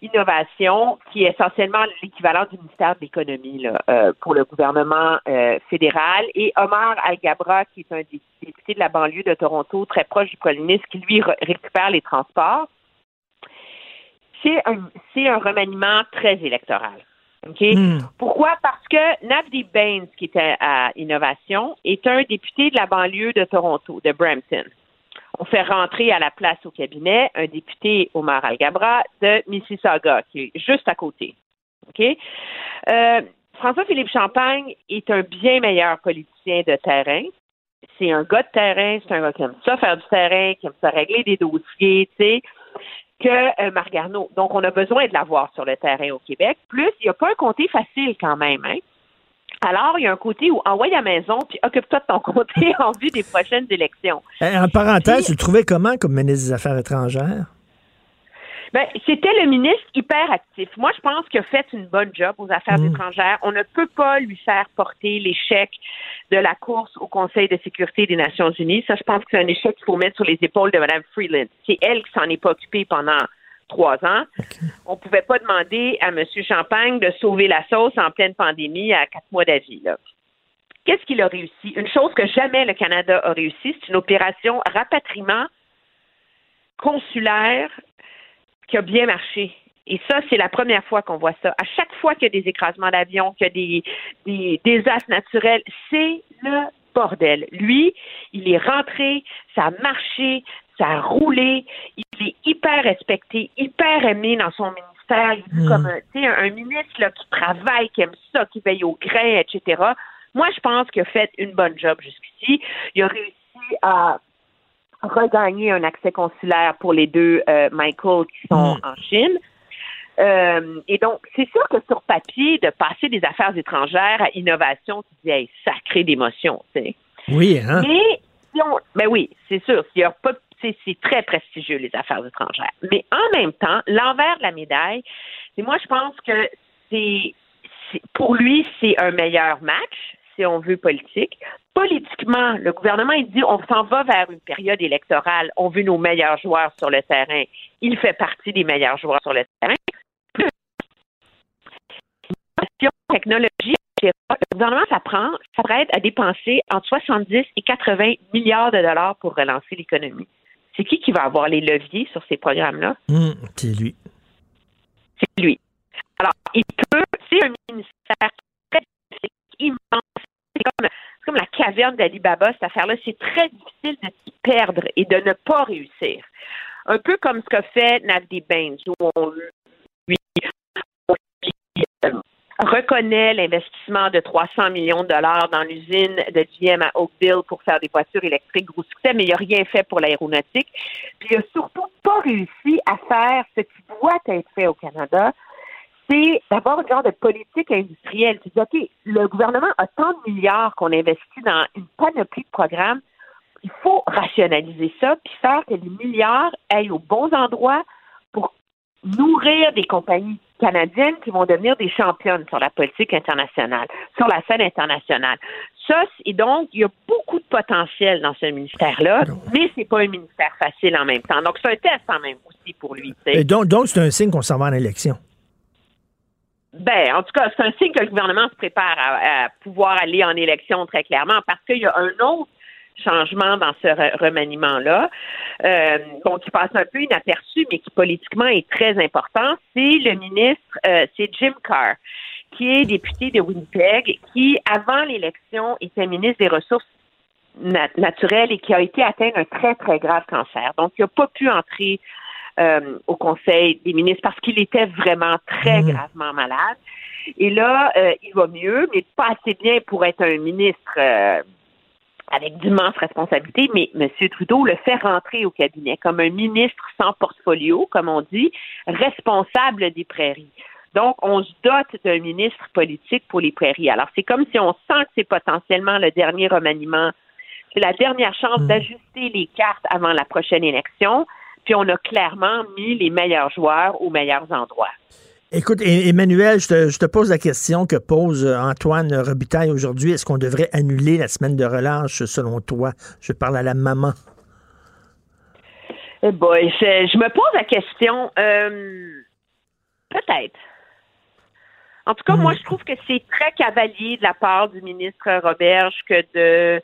innovation, qui est essentiellement l'équivalent du ministère de l'économie là, euh, pour le gouvernement euh, fédéral, et Omar Al-Gabra, qui est un dé- député de la banlieue de Toronto, très proche du premier ministre, qui lui re- récupère les transports. C'est un, c'est un remaniement très électoral. OK? Pourquoi? Parce que Navdeep Baines, qui était à Innovation, est un député de la banlieue de Toronto, de Brampton. On fait rentrer à la place au cabinet un député, Omar Al-Gabra, de Mississauga, qui est juste à côté. OK? Euh, François-Philippe Champagne est un bien meilleur politicien de terrain. C'est un gars de terrain, c'est un gars qui aime ça faire du terrain, qui aime ça régler des dossiers, tu sais, que euh. Donc, on a besoin de l'avoir sur le terrain au Québec. Plus, il n'y a pas un côté facile quand même, hein? Alors, il y a un côté où envoie à la maison, puis occupe-toi de ton côté en vue des prochaines élections. Eh, En parenthèse, tu le trouvais comment comme ministre des Affaires étrangères? Ben, c'était le ministre hyper actif. Moi, je pense qu'il a fait une bonne job aux affaires Mm. étrangères. On ne peut pas lui faire porter l'échec de la course au Conseil de sécurité des Nations Unies. Ça, je pense que c'est un échec qu'il faut mettre sur les épaules de Mme Freeland. C'est elle qui s'en est pas occupée pendant trois ans. On ne pouvait pas demander à M. Champagne de sauver la sauce en pleine pandémie à quatre mois d'avis. Qu'est-ce qu'il a réussi? Une chose que jamais le Canada a réussi, c'est une opération rapatriement consulaire qui a bien marché. Et ça, c'est la première fois qu'on voit ça. À chaque fois qu'il y a des écrasements d'avions, qu'il y a des, des désastres naturels, c'est le bordel. Lui, il est rentré, ça a marché, ça a roulé, il est hyper respecté, hyper aimé dans son ministère. Il est Mm. comme un, sais, un ministre là, qui travaille, qui aime ça, qui veille au grain, etc. Moi, je pense qu'il a fait une bonne job jusqu'ici. Il a réussi à regagner un accès consulaire pour les deux euh, Michael qui sont Mm. en Chine. Euh, et donc, c'est sûr que sur papier, de passer des affaires étrangères à innovation, tu dis, hey, sacré d'émotion, tu sais. Oui, hein? Mais, si on, ben oui, c'est sûr. s'il y a pas- c'est très prestigieux, les affaires étrangères. Mais en même temps, l'envers de la médaille, c'est moi, je pense que c'est, pour lui, c'est un meilleur match, si on veut politique. Politiquement, le gouvernement, il dit, on s'en va vers une période électorale. On veut nos meilleurs joueurs sur le terrain. Il fait partie des meilleurs joueurs sur le terrain. Technologie. Le gouvernement s'apprête à dépenser entre 70 et 80 milliards de dollars pour relancer l'économie. C'est qui qui va avoir les leviers sur ces programmes-là? Hum, c'est lui. C'est lui. Alors, il peut, c'est un ministère très difficile, immense. C'est comme, la caverne d'Ali Baba, cette affaire-là. C'est très difficile de s'y perdre et de ne pas réussir. Un peu comme ce qu'a fait Navdi Baines, où on lui, on lui, euh, reconnaît l'investissement de 300 millions de dollars dans l'usine de GM à Oakville pour faire des voitures électriques, gros succès, mais il n'a rien fait pour l'aéronautique. Puis il n'a surtout pas réussi à faire ce qui doit être fait au Canada, c'est d'avoir une genre de politique industrielle. Tu dis, OK, le gouvernement a tant de milliards qu'on investit dans une panoplie de programmes. Il faut rationaliser ça, puis faire que les milliards aillent aux bons endroits pour nourrir des compagnies canadiennes qui vont devenir des championnes sur la politique internationale, sur la scène internationale. Ça, et donc, il y a beaucoup de potentiel dans ce ministère-là, mais c'est pas un ministère facile en même temps. Donc, c'est un test en même aussi pour lui. Et donc, donc c'est un signe qu'on s'en va en élection. Ben, en tout cas, c'est un signe que le gouvernement se prépare à, à pouvoir aller en élection très clairement parce qu'il y a un autre changement dans ce re- remaniement-là, euh, bon, qui passe un peu inaperçu, mais qui politiquement est très important. C'est le ministre, euh, c'est Jim Carr, qui est député de Winnipeg, qui, avant l'élection, était ministre des Ressources nat- naturelles et qui a été atteint d'un très, très grave cancer. Donc, il n'a pas pu entrer euh, au Conseil des ministres parce qu'il était vraiment très gravement malade. Et là, euh, il va mieux, mais pas assez bien pour être un ministre euh, avec d'immenses responsabilités. Mais M. Trudeau le fait rentrer au cabinet comme un ministre sans portfolio, comme on dit, responsable des prairies. Donc, on se dote d'un ministre politique pour les prairies. Alors, c'est comme si on sent que c'est potentiellement le dernier remaniement. C'est la dernière chance d'ajuster les cartes avant la prochaine élection. Puis on a clairement mis les meilleurs joueurs aux meilleurs endroits. Écoute, Emmanuel, je te, je te pose la question que pose euh, Antoine Robitaille aujourd'hui. Est-ce qu'on devrait annuler la semaine de relâche selon toi? Je parle à la maman. Eh boy, je, je me pose la question. euh, Peut-être. En tout cas, moi, je trouve que c'est très cavalier de la part du ministre Roberge que de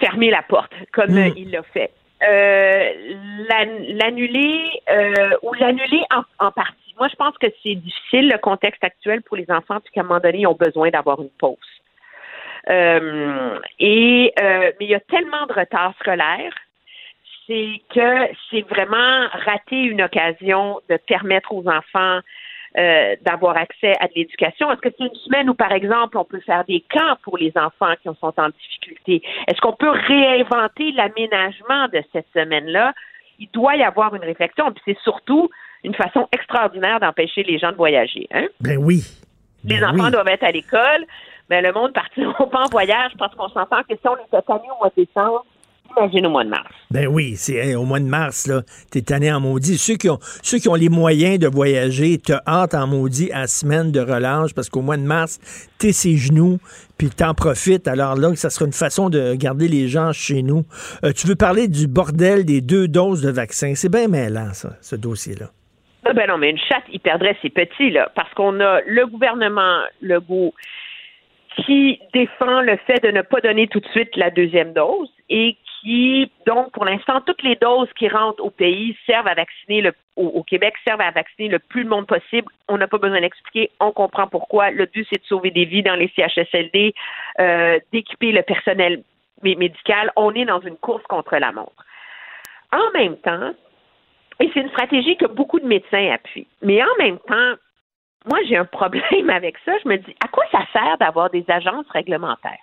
fermer la porte, comme euh, il l'a fait. Euh, l'an- l'annuler euh, ou l'annuler en, en partie. Moi, je pense que c'est difficile le contexte actuel pour les enfants, puis qu'à un moment donné, ils ont besoin d'avoir une pause. Euh, et euh, mais il y a tellement de retard scolaire, c'est que c'est vraiment rater une occasion de permettre aux enfants euh, d'avoir accès à de l'éducation. Est-ce que c'est une semaine où, par exemple, on peut faire des camps pour les enfants qui sont en difficulté? Est-ce qu'on peut réinventer l'aménagement de cette semaine-là? Il doit y avoir une réflexion, puis c'est surtout une façon extraordinaire d'empêcher les gens de voyager. Hein? Ben oui. Les Ben enfants oui. doivent être à l'école, mais le monde partiront pas en voyage parce qu'on s'entend que si on était tanné au mois de décembre, imagine au mois de mars. Ben oui, c'est hey, au mois de mars, là, t'es tanné en maudit. Ceux qui, ont, ceux qui ont les moyens de voyager te hâtent en maudit à semaine de relâche parce qu'au mois de mars, t'es ses genoux, puis t'en profites. Alors là, ça sera une façon de garder les gens chez nous. Euh, tu veux parler du bordel des deux doses de vaccin? C'est bien mêlant, ça, ce dossier-là. Ah ben non, mais une chatte, il perdrait ses petits, là, parce qu'on a le gouvernement Legault qui défend le fait de ne pas donner tout de suite la deuxième dose et qui, donc, pour l'instant, toutes les doses qui rentrent au pays servent à vacciner le, au, Québec, servent à vacciner le plus de monde possible. On n'a pas besoin d'expliquer, on comprend pourquoi. Le but, c'est de sauver des vies dans les CHSLD, euh, d'équiper le personnel mé- médical. On est dans une course contre la montre. En même temps, et c'est une stratégie que beaucoup de médecins appuient. Mais en même temps, moi, j'ai un problème avec ça. Je me dis, à quoi ça sert d'avoir des agences réglementaires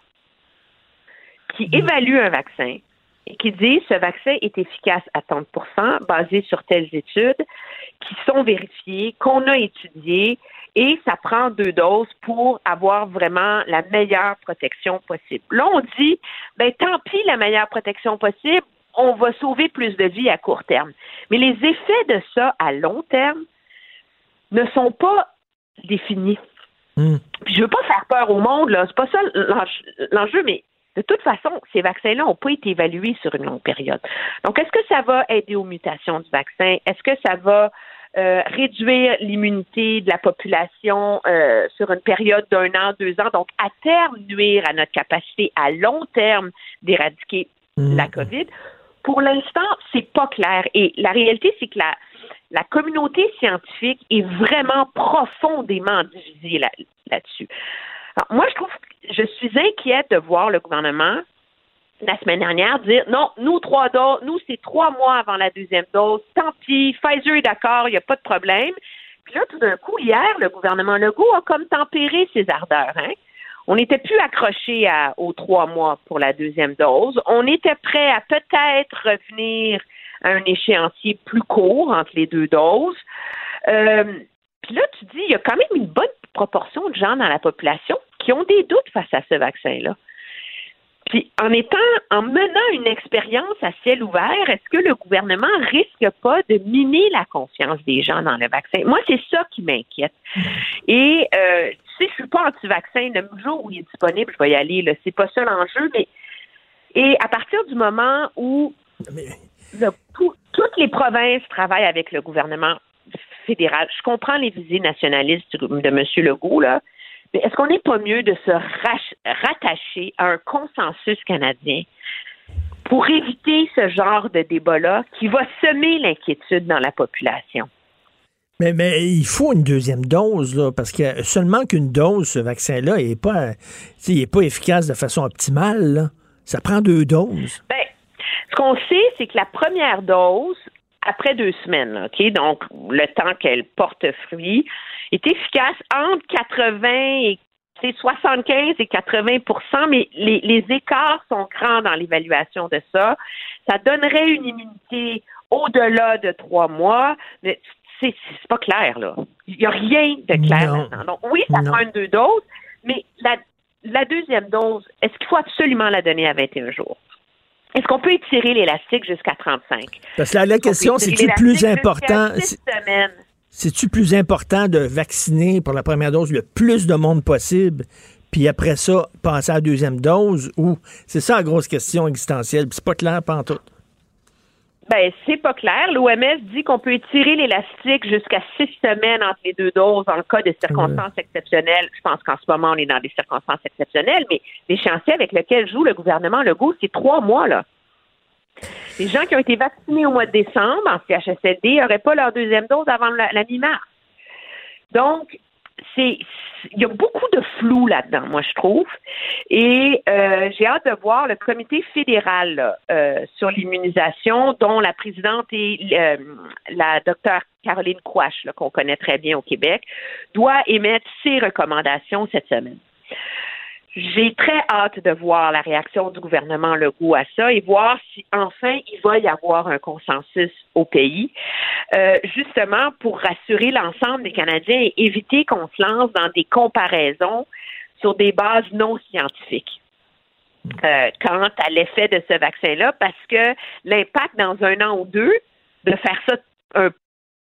qui évaluent un vaccin et qui disent ce vaccin est efficace à 30% basé sur telles études qui sont vérifiées, qu'on a étudiées et ça prend deux doses pour avoir vraiment la meilleure protection possible. Là, on dit, ben tant pis la meilleure protection possible, on va sauver plus de vies à court terme. Mais les effets de ça à long terme ne sont pas définis. Hmm. Puis je veux pas faire peur au monde, là. C'est pas ça l'enjeu- mais de toute façon, ces vaccins-là n'ont pas été évalués sur une longue période. Donc, est-ce que ça va aider aux mutations du vaccin? Est-ce que ça va euh, réduire l'immunité de la population euh, sur une période d'un an, deux ans, donc à terme nuire à notre capacité à long terme d'éradiquer la COVID. Pour l'instant, c'est pas clair. Et la réalité, c'est que la, la communauté scientifique est vraiment profondément divisée là- là-dessus. Alors, moi, je trouve, je suis inquiète de voir le gouvernement la semaine dernière dire non, nous trois doses, nous c'est trois mois avant la deuxième dose, tant pis, Pfizer est d'accord, il n'y a pas de problème. Puis là, tout d'un coup, hier, le gouvernement Legault a comme tempéré ses ardeurs. Hein? On n'était plus accroché aux trois mois pour la deuxième dose. On était prêt à peut-être revenir à un échéancier plus court entre les deux doses. Euh, puis là, tu dis, il y a quand même une bonne proportion de gens dans la population qui ont des doutes face à ce vaccin-là. Puis en étant, en menant une expérience à ciel ouvert, est-ce que le gouvernement risque pas de miner la confiance des gens dans le vaccin? Moi, c'est ça qui m'inquiète. Et euh, tu sais, je suis pas anti-vaccin. Le jour où il est disponible, je vais y aller. Là. C'est pas ça l'enjeu, mais et à partir du moment où le- tout- toutes les provinces travaillent avec le gouvernement fédéral, je comprends les visées nationalistes de M. Legault, là, mais est-ce qu'on n'est pas mieux de se rattacher à un consensus canadien pour éviter ce genre de débat-là qui va semer l'inquiétude dans la population? Mais, mais il faut une deuxième dose, là, parce que seulement qu'une dose, ce vaccin-là, n'est pas, il est pas efficace de façon optimale. là. Ça prend deux doses. Ben, ce qu'on sait, c'est que la première dose, après deux semaines, là, OK, donc le temps qu'elle porte fruit, est efficace entre 80 et c'est 75 et 80% mais les, les écarts sont grands dans l'évaluation de ça. Ça donnerait une immunité au-delà de trois mois, mais c'est pas clair, là. Il n'y a rien de clair Non. là-dedans. Donc, oui, ça Non. prend une deux doses, mais la, la deuxième dose, est-ce qu'il faut absolument la donner à 21 jours? Est-ce qu'on peut étirer l'élastique jusqu'à 35? Parce que la, question, c'est-tu plus important? semaines? C'est-tu plus important de vacciner pour la première dose le plus de monde possible, puis après ça, passer à la deuxième dose? Ou c'est ça la grosse question existentielle, puis c'est pas clair tout. Ben, c'est pas clair. L'OMS dit qu'on peut étirer l'élastique jusqu'à six semaines entre les deux doses en cas de circonstances exceptionnelles. Je pense qu'en ce moment, on est dans des circonstances exceptionnelles, mais l'échéancier avec lequel joue le gouvernement Legault, c'est trois mois, là. Les gens qui ont été vaccinés au mois de décembre en CHSLD n'auraient pas leur deuxième dose avant la, mi-mars. Donc, c'est il y a beaucoup de flou là-dedans, moi je trouve. Et euh, j'ai hâte de voir le comité fédéral euh, sur l'immunisation, dont la présidente est euh, la docteure Caroline Quash, qu'on connaît très bien au Québec, doit émettre ses recommandations cette semaine. J'ai très hâte de voir la réaction du gouvernement Legault à ça et voir si enfin il va y avoir un consensus au pays, euh, justement pour rassurer l'ensemble des Canadiens et éviter qu'on se lance dans des comparaisons sur des bases non scientifiques. Euh, quant à l'effet de ce vaccin-là, parce que l'impact dans un an ou deux de faire ça un-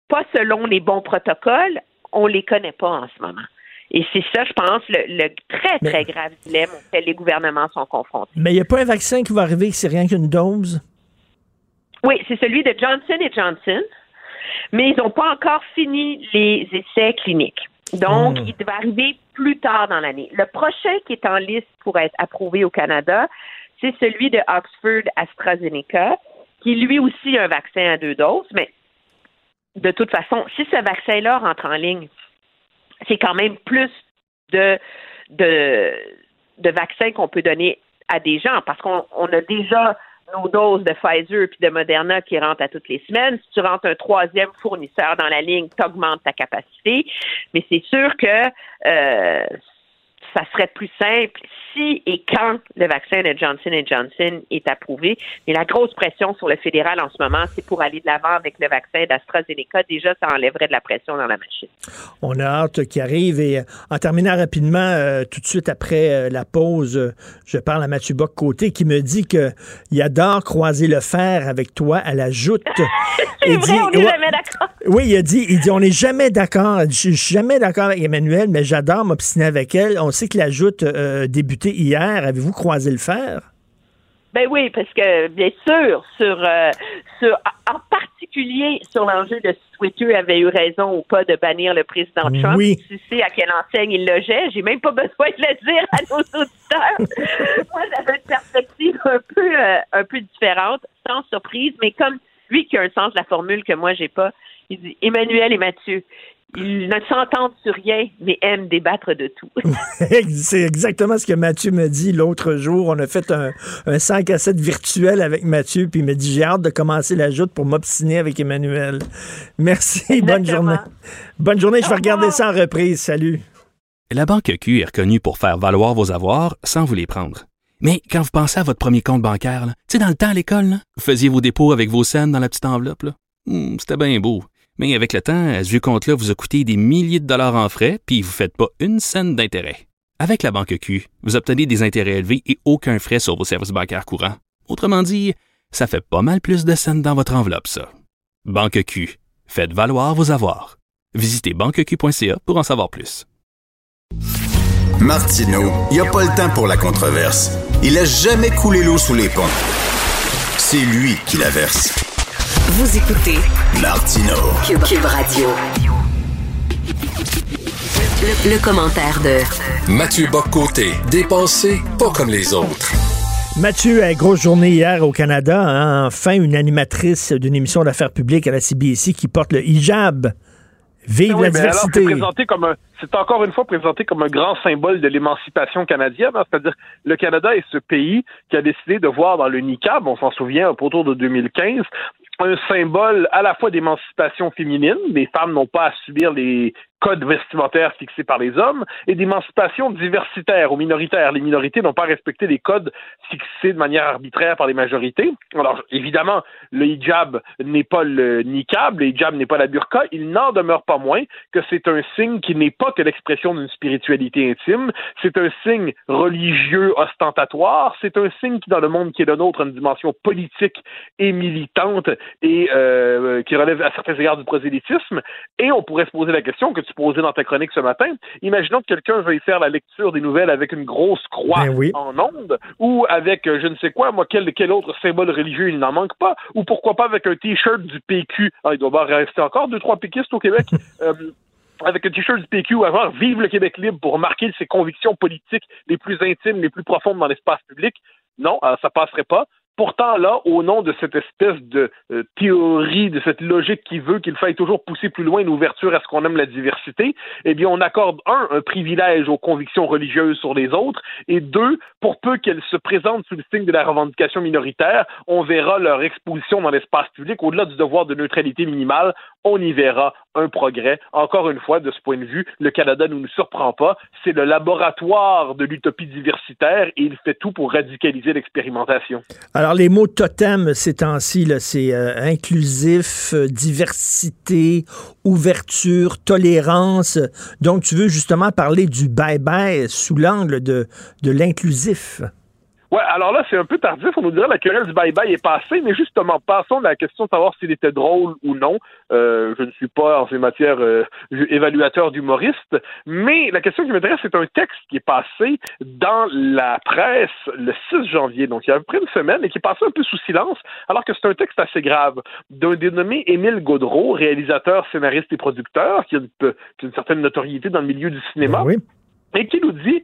pas selon les bons protocoles, on les connaît pas en ce moment. Et c'est ça, je pense, le, le très, très grave dilemme auquel les gouvernements sont confrontés. Mais il n'y a pas un vaccin qui va arriver, c'est rien qu'une dose? Oui, c'est celui de Johnson et Johnson, mais ils n'ont pas encore fini les essais cliniques. Donc, Hmm. il va arriver plus tard dans l'année. Le prochain qui est en liste pour être approuvé au Canada, c'est celui de Oxford AstraZeneca, qui lui aussi un vaccin à deux doses, mais de toute façon, si ce vaccin-là rentre en ligne, c'est quand même plus de, de, de vaccins qu'on peut donner à des gens parce qu'on on a déjà nos doses de Pfizer puis de Moderna qui rentrent à toutes les semaines. Si tu rentres un troisième fournisseur dans la ligne, tu augmentes ta capacité. Mais c'est sûr que euh, ça serait plus simple si et quand le vaccin de Johnson Johnson est approuvé. Mais la grosse pression sur le fédéral en ce moment, c'est pour aller de l'avant avec le vaccin d'AstraZeneca. Déjà, ça enlèverait de la pression dans la machine. On a hâte qu'il arrive. Et euh, en terminant rapidement, euh, tout de suite après euh, la pause, je parle à Mathieu Bock-Côté qui me dit qu'il adore croiser le fer avec toi à la joute. c'est vrai, on n'est jamais d'accord. Oui, il a dit, il dit, on n'est jamais d'accord. Je suis jamais d'accord avec Emmanuel, mais j'adore m'obstiner avec elle. On sait que la joute a débuté hier? Avez-vous croisé le fer? Ben oui, parce que bien sûr, sur, euh, sur en particulier sur l'enjeu de si Twitter avait eu raison ou pas de bannir le président Trump. Oui. Tu sais à quelle enseigne il logeait. J'ai même pas besoin de le dire à nos auditeurs. Moi, j'avais une perspective un peu euh, un peu différente, sans surprise, mais comme lui qui a un sens de la formule que moi j'ai pas, il dit Emmanuel et Mathieu, ils ne s'entendent sur rien, mais aiment débattre de tout. c'est exactement ce que Mathieu me dit l'autre jour. On a fait un, un 5 à 7 virtuel avec Mathieu, puis il me dit J'ai hâte de commencer la joute pour m'obstiner avec Emmanuel. Merci, bonne journée. Bonne journée, je vais regarder ça en reprise. Salut. La Banque Q est reconnue pour faire valoir vos avoirs sans vous les prendre. Mais quand vous pensez à votre premier compte bancaire, tu sais, dans le temps à l'école, vous faisiez vos dépôts avec vos scènes dans la petite enveloppe. Hmm, C'était bien beau. Mais avec le temps, ce vieux compte-là vous a coûté des milliers de dollars en frais, puis vous ne faites pas une scène d'intérêt. Avec la banque Q, vous obtenez des intérêts élevés et aucun frais sur vos services bancaires courants. Autrement dit, ça fait pas mal plus de scènes dans votre enveloppe, ça. Banque Q, faites valoir vos avoirs. Visitez banqueq.ca pour en savoir plus. Martineau, il n'y a pas le temps pour la controverse. Il a jamais coulé l'eau sous les ponts. C'est lui qui la verse. Vous écoutez Martino. Cube, Cube Radio. Le, le commentaire de Mathieu Boccoté, dépensé pas comme les autres. Mathieu, euh, grosse journée hier au Canada. hein? Enfin, une animatrice d'une émission d'affaires publiques à la CBC qui porte le hijab. Vive Oui, la diversité. c'est un- encore une fois présenté comme un grand symbole de l'émancipation canadienne. hein? C'est-à-dire, le Canada est ce pays qui a décidé de voir dans le niqab, on s'en souvient, autour de 2015, un symbole à la fois d'émancipation féminine, les femmes n'ont pas à subir les codes vestimentaires fixés par les hommes, et d'émancipation diversitaire ou minoritaire. Les minorités n'ont pas respecté les codes fixés de manière arbitraire par les majorités. Alors, évidemment, le hijab n'est pas le niqab, le hijab n'est pas la burqa, il n'en demeure pas moins que c'est un signe qui n'est pas que l'expression d'une spiritualité intime, c'est un signe religieux ostentatoire, c'est un signe qui, dans le monde qui est le nôtre, a une dimension politique et militante et euh, qui relève à certains égards du prosélytisme. Et on pourrait se poser la question que tu posais dans ta chronique ce matin. Imaginons que quelqu'un veuille faire la lecture des nouvelles avec une grosse croix Ben oui. en onde ou avec euh, je ne sais quoi, moi, quel, quel autre symbole religieux il n'en manque pas, ou pourquoi pas avec un T-shirt du PQ. Ah, il doit bien rester encore deux, trois péquistes au Québec. Euh, avec un t-shirt du PQ avant Vive le Québec libre pour marquer ses convictions politiques les plus intimes, les plus profondes dans l'espace public. Non, euh, ça passerait pas. Pourtant, là, au nom de cette espèce de euh, théorie, de cette logique qui veut qu'il faille toujours pousser plus loin une ouverture à ce qu'on aime la diversité, eh bien, on accorde, un, un privilège aux convictions religieuses sur les autres, et deux, pour peu qu'elles se présentent sous le signe de la revendication minoritaire, on verra leur exposition dans l'espace public, au-delà du devoir de neutralité minimale, on y verra un progrès. Encore une fois, de ce point de vue, le Canada ne nous surprend pas. C'est le laboratoire de l'utopie diversitaire et il fait tout pour radicaliser l'expérimentation. Alors, les mots totem ces temps-ci, c'est euh, inclusif, euh, diversité, ouverture, tolérance. Donc, tu veux justement parler du bye-bye sous l'angle de l'inclusif. Ouais, alors là, c'est un peu tardif. On nous dirait la querelle du bye-bye est passée, mais justement, passons à la question de savoir s'il était drôle ou non. Euh, je ne suis pas, en ces matières, euh, évaluateur d'humoriste, mais la question qui m'intéresse, c'est un texte qui est passé dans la presse le 6 janvier, donc il y a à peu près une semaine, et qui est passé un peu sous silence, alors que c'est un texte assez grave, d'un dénommé Émile Gaudreau, réalisateur, scénariste et producteur, qui a une, qui a une certaine notoriété dans le milieu du cinéma, et qui nous dit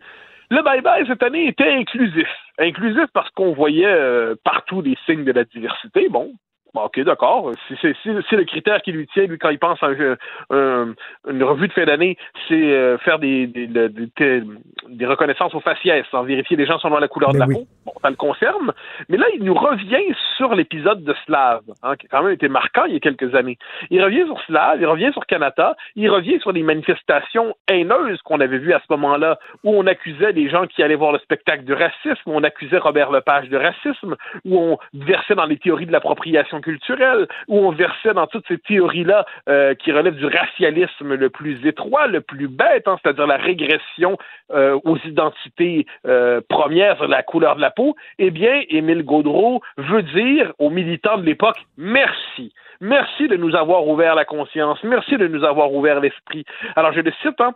le bye-bye cette année était inclusif. Inclusif parce qu'on voyait euh, partout des signes de la diversité. Bon, bon, ok, d'accord. Si c'est si, si le critère qui lui tient, lui, quand il pense à un- un- une revue de fin d'année, c'est euh, faire des, des, des- des- des reconnaissances au faciès, sans vérifier les gens selon la couleur de la peau. Bon, ça le concerne. Mais là, il nous revient sur l'épisode de Slav, hein, qui a quand même été marquant il y a quelques années. Il revient sur Slav, il revient sur Canada, il revient sur les manifestations haineuses qu'on avait vues à ce moment-là, où on accusait des gens qui allaient voir le spectacle de racisme, où on accusait Robert Lepage de racisme, où on versait dans les théories de l'appropriation culturelle, où on versait dans toutes ces théories-là euh, qui relèvent du racialisme le plus étroit, le plus bête, hein, c'est-à-dire la régression euh, aux identités euh, premières sur la couleur de la peau, eh bien, Émile Gaudreau veut dire aux militants de l'époque merci. Merci de nous avoir ouvert la conscience. Merci de nous avoir ouvert l'esprit. Alors, je le cite, hein,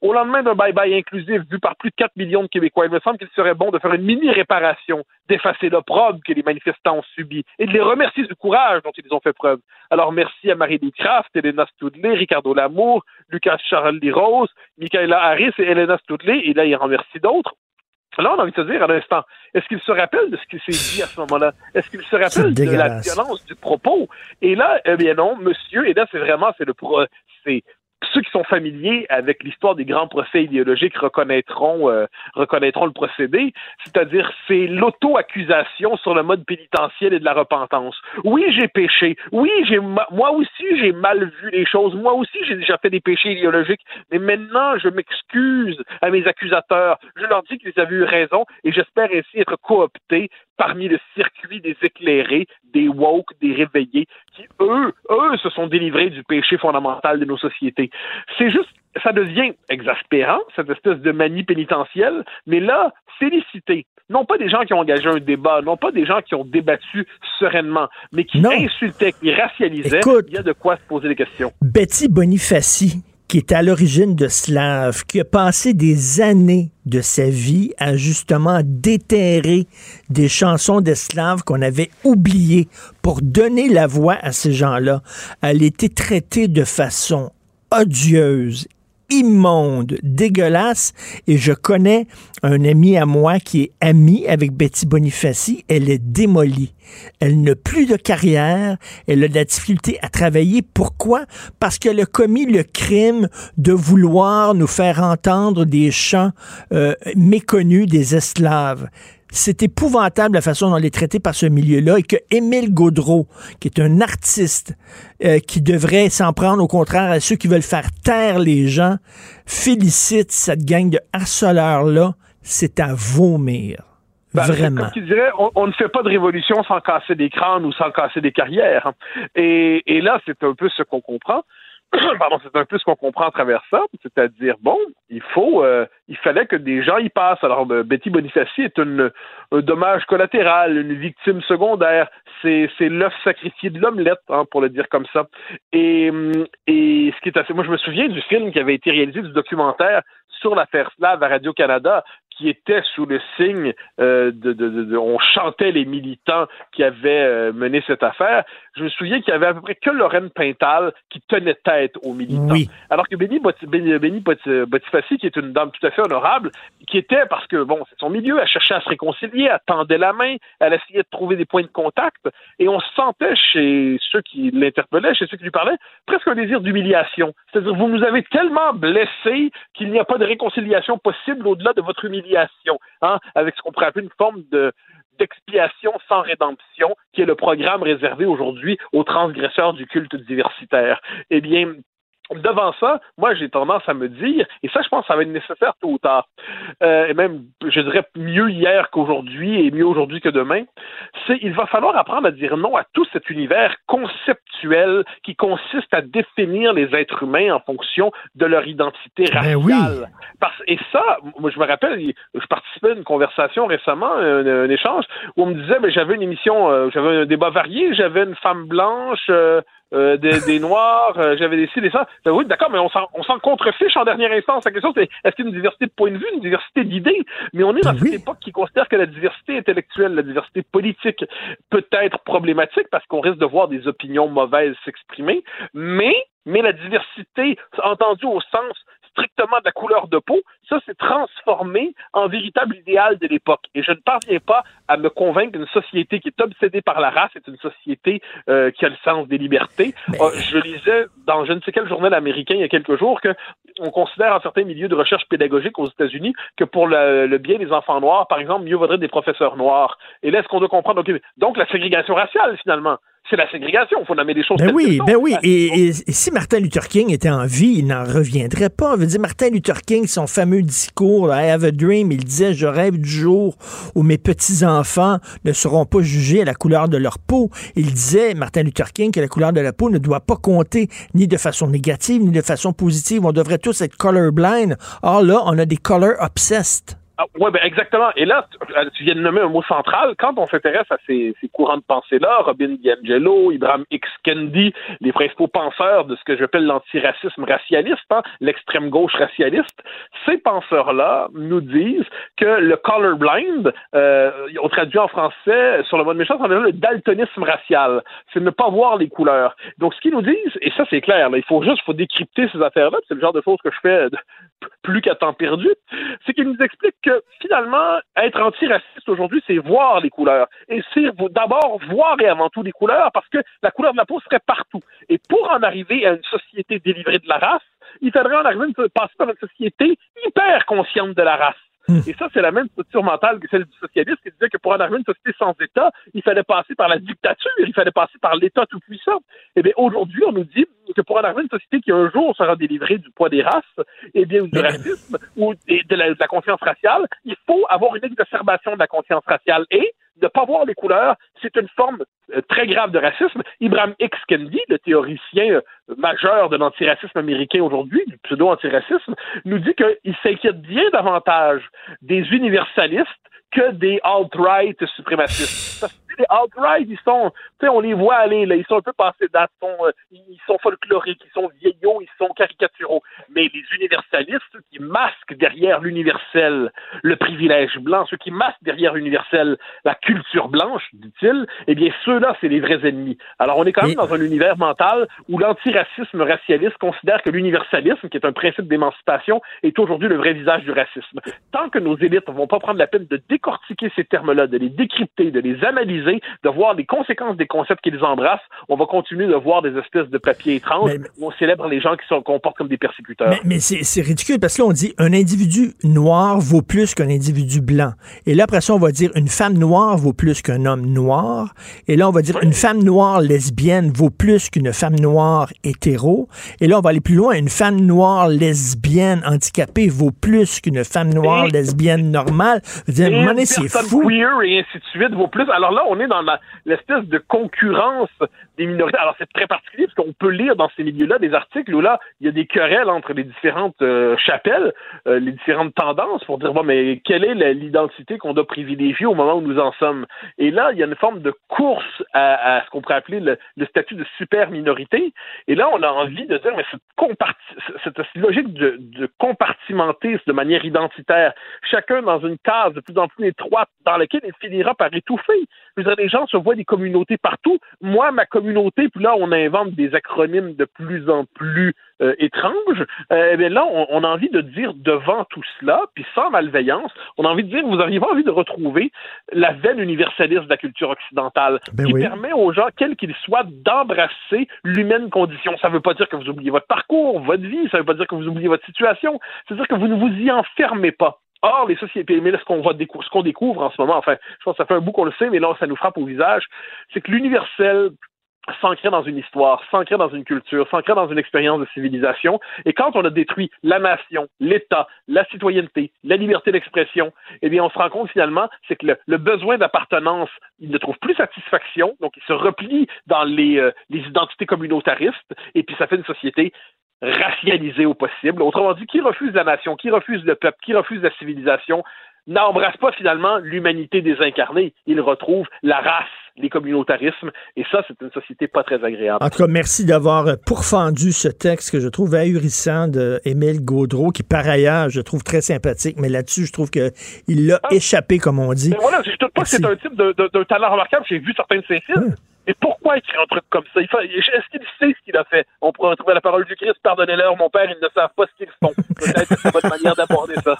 au lendemain d'un bye-bye inclusif vu par plus de 4 millions de Québécois, il me semble qu'il serait bon de faire une mini-réparation, d'effacer l'opprobre que les manifestants ont subi et de les remercier du courage dont ils ont fait preuve. Alors merci à Marie-Louise Kraft, Elena Stoudley, Ricardo Lamour, Lucas Charles Rose, Michaela Harris et Elena Stoudley, et là il remercie d'autres. Là, on a envie de se dire à l'instant, est-ce qu'il se rappelle de ce qui s'est dit à ce moment-là? Est-ce qu'il se rappelle de la violence du propos? Et là, eh bien non, monsieur, et là, c'est vraiment, c'est le pro, c'est ceux qui sont familiers avec l'histoire des grands procès idéologiques reconnaîtront euh, reconnaîtront le procédé, c'est-à-dire c'est l'auto-accusation sur le mode pénitentiel et de la repentance. Oui, j'ai péché. Oui, j'ai moi aussi j'ai mal vu les choses. Moi aussi j'ai déjà fait des péchés idéologiques. Mais maintenant, je m'excuse à mes accusateurs. Je leur dis qu'ils avaient eu raison et j'espère ainsi être coopté parmi le circuit des éclairés, des woke, des réveillés, qui, eux, eux, se sont délivrés du péché fondamental de nos sociétés. C'est juste, ça devient exaspérant, cette espèce de manie pénitentielle, mais là, féliciter non pas des gens qui ont engagé un débat, non pas des gens qui ont débattu sereinement, mais qui insultaient, qui racialisaient, il y a de quoi se poser des questions. Betty Bonifaci, qui est à l'origine de Slave, qui a passé des années de sa vie à justement déterrer des chansons d'esclaves qu'on avait oubliées pour donner la voix à ces gens-là. Elle était traitée de façon odieuse, immonde, dégueulasse. Et je connais un ami à moi qui est ami avec Betty Bonifaci. Elle est démolie. Elle n'a plus de carrière. Elle a de la difficulté à travailler. Pourquoi? Parce qu'elle a commis le crime de vouloir nous faire entendre des chants euh, méconnus des esclaves c'est épouvantable la façon dont elle est traitée par ce milieu-là et que Émile Gaudreau, qui est un artiste euh, qui devrait s'en prendre au contraire à ceux qui veulent faire taire les gens, félicite cette gang de harceleurs-là. C'est à vomir. Ben, Vraiment. Comme tu dirais, on, ne fait pas de révolution sans casser des crânes ou sans casser des carrières. Et, et là, c'est un peu ce qu'on comprend. c'est un peu ce qu'on comprend à travers ça, c'est-à-dire bon, il faut, euh, il fallait que des gens y passent. Alors euh, Betty Bonifaci est une, un dommage collatéral, une victime secondaire. C'est, l'œuf sacrifié de l'omelette, hein, pour le dire comme ça. Et, et ce qui est assez, moi je me souviens du film qui avait été réalisé, du documentaire sur l'affaire Slave à Radio Canada, qui était sous le signe euh, de, de, de, on chantait les militants qui avaient euh, mené cette affaire. Je me souviens qu'il y avait à peu près que Lorraine Pintal qui tenait tête aux militants. Alors que Béni, Béni Botifaci, qui est une dame tout à fait honorable, qui était, parce que bon, c'est son milieu, elle cherchait à se réconcilier, elle tendait la main, elle essayait de trouver des points de contact, et on sentait chez ceux qui l'interpellaient, chez ceux qui lui parlaient, presque un désir d'humiliation. C'est-à-dire, vous nous avez tellement blessés qu'il n'y a pas de réconciliation possible au-delà de votre humiliation hein, avec ce qu'on pourrait appeler une forme de d'expiation sans rédemption, qui est le programme réservé aujourd'hui aux transgresseurs du culte diversitaire. Eh bien, devant ça, moi, j'ai tendance à me dire, et ça, je pense que ça va être nécessaire tôt ou tard, euh, et même, je dirais, mieux hier qu'aujourd'hui et mieux aujourd'hui que demain, c'est il va falloir apprendre à dire non à tout cet univers conceptuel qui consiste à définir les êtres humains en fonction de leur identité Ben raciale. Parce, et ça, moi, je me rappelle, je participais à une conversation récemment, un, un échange, où on me disait, mais j'avais une émission, euh, j'avais un débat varié, j'avais une femme blanche, euh, euh, des, des, Noirs, euh, j'avais décidé ça. Ben oui, d'accord, mais on s'en, on s'en contrefiche en dernière instance. La question, c'est est-ce qu'il y a une diversité de points de vue, une diversité d'idées? Mais on est dans cette époque qui considère que la diversité intellectuelle, la diversité politique peut être problématique parce qu'on risque de voir des opinions mauvaises s'exprimer, mais, mais la diversité, entendue au sens strictement de la couleur de peau, ça s'est transformé en véritable idéal de l'époque. Et je ne parviens pas à me convaincre qu'une société qui est obsédée par la race est une société euh, qui a le sens des libertés. Euh, je lisais dans je ne sais quel journal américain il y a quelques jours que on considère en certains milieux de recherche pédagogique aux États-Unis que pour le, le bien des enfants noirs, par exemple, mieux vaudrait des professeurs noirs. Et là, est-ce qu'on doit comprendre? Ok, donc la ségrégation raciale finalement c'est la ségrégation. Il faut nommer les choses. Ben oui, ben oui. Et, et- et si Martin Luther King était en vie, il n'en reviendrait pas. On veut dire, Martin Luther King, son fameux discours, I have a dream, il disait, je rêve du jour où mes petits-enfants ne seront pas jugés à la couleur de leur peau. Il disait, Martin Luther King, que la couleur de la peau ne doit pas compter ni de façon négative, ni de façon positive. On devrait tous être colorblind. Or là, on a des color obsessed. Ah, ouais, ben exactement. Et là, tu, euh, tu viens de nommer un mot central. Quand on s'intéresse à ces, courants de pensée-là, Robin DiAngelo, Ibrahim X. Kendi, les principaux penseurs de ce que j'appelle l'antiracisme racialiste, hein, l'extrême gauche racialiste, ces penseurs-là nous disent que le colorblind, euh, on traduit en français sur le mode méchant, dire le daltonisme racial. C'est ne pas voir les couleurs. Donc, ce qu'ils nous disent, et ça c'est clair, là, il faut juste, faut décrypter ces affaires-là, c'est le genre de choses que je fais plus qu'à temps perdu, c'est qu'ils nous expliquent que finalement, être antiraciste aujourd'hui, c'est voir les couleurs. Et c'est d'abord voir et avant tout les couleurs, parce que la couleur de la peau serait partout. Et pour en arriver à une société délivrée de la race, il faudrait en arriver à passer par une société hyper consciente de la race. Et ça, c'est la même structure mentale que celle du socialiste qui disait que pour en arriver à une société sans État, il fallait passer par la dictature, il fallait passer par l'État tout-puissant. Eh bien, aujourd'hui, on nous dit que pour en arriver à une société qui un jour sera délivrée du poids des races, eh bien, ou du racisme, ou et de la, de la conscience raciale, il faut avoir une exacerbation de la conscience raciale. Et de ne pas voir les couleurs, c'est une forme euh, très grave de racisme. Ibrahim X. Kendi, le théoricien euh, majeur de l'antiracisme américain aujourd'hui, du pseudo-antiracisme, nous dit qu'il s'inquiète bien davantage des universalistes que des alt-right suprémacistes. Les alt-right, ils sont, tu sais, on les voit aller, là, ils sont un peu passés date, sont, euh, ils sont folkloriques, ils sont vieillots, ils sont caricaturaux. Mais les universalistes, ceux qui masquent derrière l'universel le privilège blanc, ceux qui masquent derrière l'universel la culture blanche, dit-il, eh bien, ceux-là, c'est les vrais ennemis. Alors, on est quand même dans un univers mental où l'antiracisme racialiste considère que l'universalisme, qui est un principe d'émancipation, est aujourd'hui le vrai visage du racisme. Tant que nos élites ne vont pas prendre la peine de décortiquer ces termes-là, de les décrypter, de les analyser, de voir les conséquences des concepts qu'ils embrassent, on va continuer de voir des espèces de papiers étranges où on célèbre les gens qui se comportent comme des persécuteurs. Mais, mais c'est ridicule parce que là, on dit un individu noir vaut plus qu'un individu blanc. Et là, après ça, on va dire une femme noire vaut plus qu'un homme noir. Et là, on va dire une femme noire lesbienne vaut plus qu'une femme noire hétéro. Et là, on va aller plus loin. Une femme noire lesbienne handicapée vaut plus qu'une femme noire Et- lesbienne normale. Je veux dire, c'est fou. queer et ainsi de suite vaut plus. Alors là, on est dans l'espèce de concurrence Alors c'est très particulier parce qu'on peut lire dans ces milieux-là des articles où là, il y a des querelles entre les différentes euh, chapelles, euh, les différentes tendances pour dire bon, mais quelle est l'identité qu'on doit privilégier au moment où nous en sommes? Et là, il y a une forme de course à, à ce qu'on pourrait appeler le, le statut de super minorité. Et là, on a envie de dire mais cette cette logique de, de compartimenter de manière identitaire, chacun dans une case de plus en plus étroite dans laquelle il finira par étouffer. Je veux dire, les gens se voient des communautés partout. Moi, ma communauté, puis là, on invente des acronymes de plus en plus euh, étranges. Euh, eh bien là, on, on a envie de dire devant tout cela, puis sans malveillance, on a envie de dire, vous auriez pas envie de retrouver la veine universaliste de la culture occidentale, Ben qui oui. permet aux gens, quels qu'ils soient, d'embrasser l'humaine condition. Ça ne veut pas dire que vous oubliez votre parcours, votre vie, ça ne veut pas dire que vous oubliez votre situation, c'est-à-dire que vous ne vous y enfermez pas. Or, les sociétés, mais là, ce qu'on décou- ce qu'on découvre en ce moment, enfin, je pense que ça fait un bout qu'on le sait, mais là, ça nous frappe au visage, c'est que l'universel s'ancrer dans une histoire, s'ancrer dans une culture, s'ancrer dans une expérience de civilisation. Et quand on a détruit la nation, l'État, la citoyenneté, la liberté d'expression, eh bien, on se rend compte finalement, c'est que le, besoin d'appartenance, il ne trouve plus satisfaction, donc il se replie dans les, euh, les identités communautaristes, et puis ça fait une société racialisée au possible. Autrement dit, qui refuse la nation, qui refuse le peuple, qui refuse la civilisation, n'embrasse pas finalement l'humanité désincarnée. Il retrouve la race, les communautarismes, et ça, c'est une société pas très agréable. En tout cas, merci d'avoir euh, pourfendu ce texte que je trouve ahurissant de Émile Gaudreau, qui par ailleurs, je trouve très sympathique, mais là-dessus, je trouve qu'il l'a échappé, comme on dit. Mais voilà, je ne doute pas que c'est un type d'un talent remarquable. J'ai vu certains de ses films. Mais pourquoi écrire un truc comme ça? Il Est-ce qu'il sait ce qu'il a fait? On pourrait retrouver la parole du Christ, pardonnez-leur, mon père, ils ne savent pas ce qu'ils font. Peut-être que c'est votre manière d'aborder ça.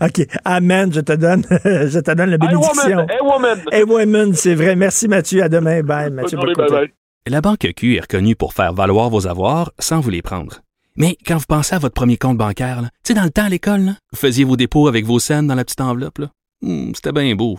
OK. Amen. Je te donne, je te donne la bénédiction. Hey woman! Hey woman, c'est vrai. Merci Mathieu. À demain. Bye. Mathieu journée, Bocoté. bye-bye. La Banque Q est reconnue pour faire valoir vos avoirs sans vous les prendre. Mais quand vous pensez à votre premier compte bancaire, tu sais, dans le temps à l'école, là, vous faisiez vos dépôts avec vos scènes dans la petite enveloppe. Hmm, C'était bien beau.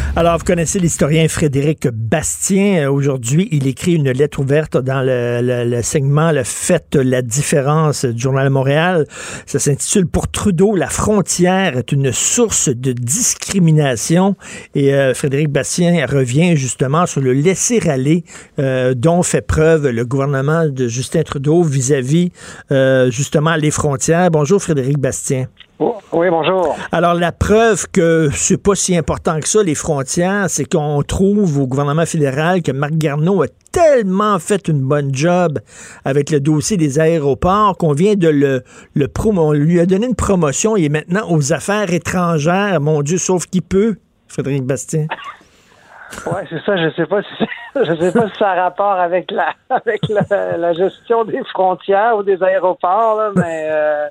Alors, vous connaissez l'historien Frédéric Bastien. Euh, Aujourd'hui, il écrit une lettre ouverte dans le, le- segment Le fait la différence du Journal de Montréal. Ça s'intitule Pour Trudeau, la frontière est une source de discrimination. Et euh, Frédéric Bastien revient justement sur le laisser-aller euh, dont fait preuve le gouvernement de Justin Trudeau vis-à-vis justement les frontières. Bonjour Frédéric Bastien. Oh, oui, bonjour. Alors, la preuve que c'est pas si important que ça, les frontières, c'est qu'on trouve au gouvernement fédéral que Marc Garneau a tellement fait une bonne job avec le dossier des aéroports qu'on vient de le, le promo. On lui a donné une promotion. Il est maintenant aux affaires étrangères. Mon Dieu, sauf qu'il peut, Frédéric Bastien. Ouais, c'est ça. Je sais pas si je sais pas si ça a rapport avec la avec la, la gestion des frontières ou des aéroports, là, mais euh,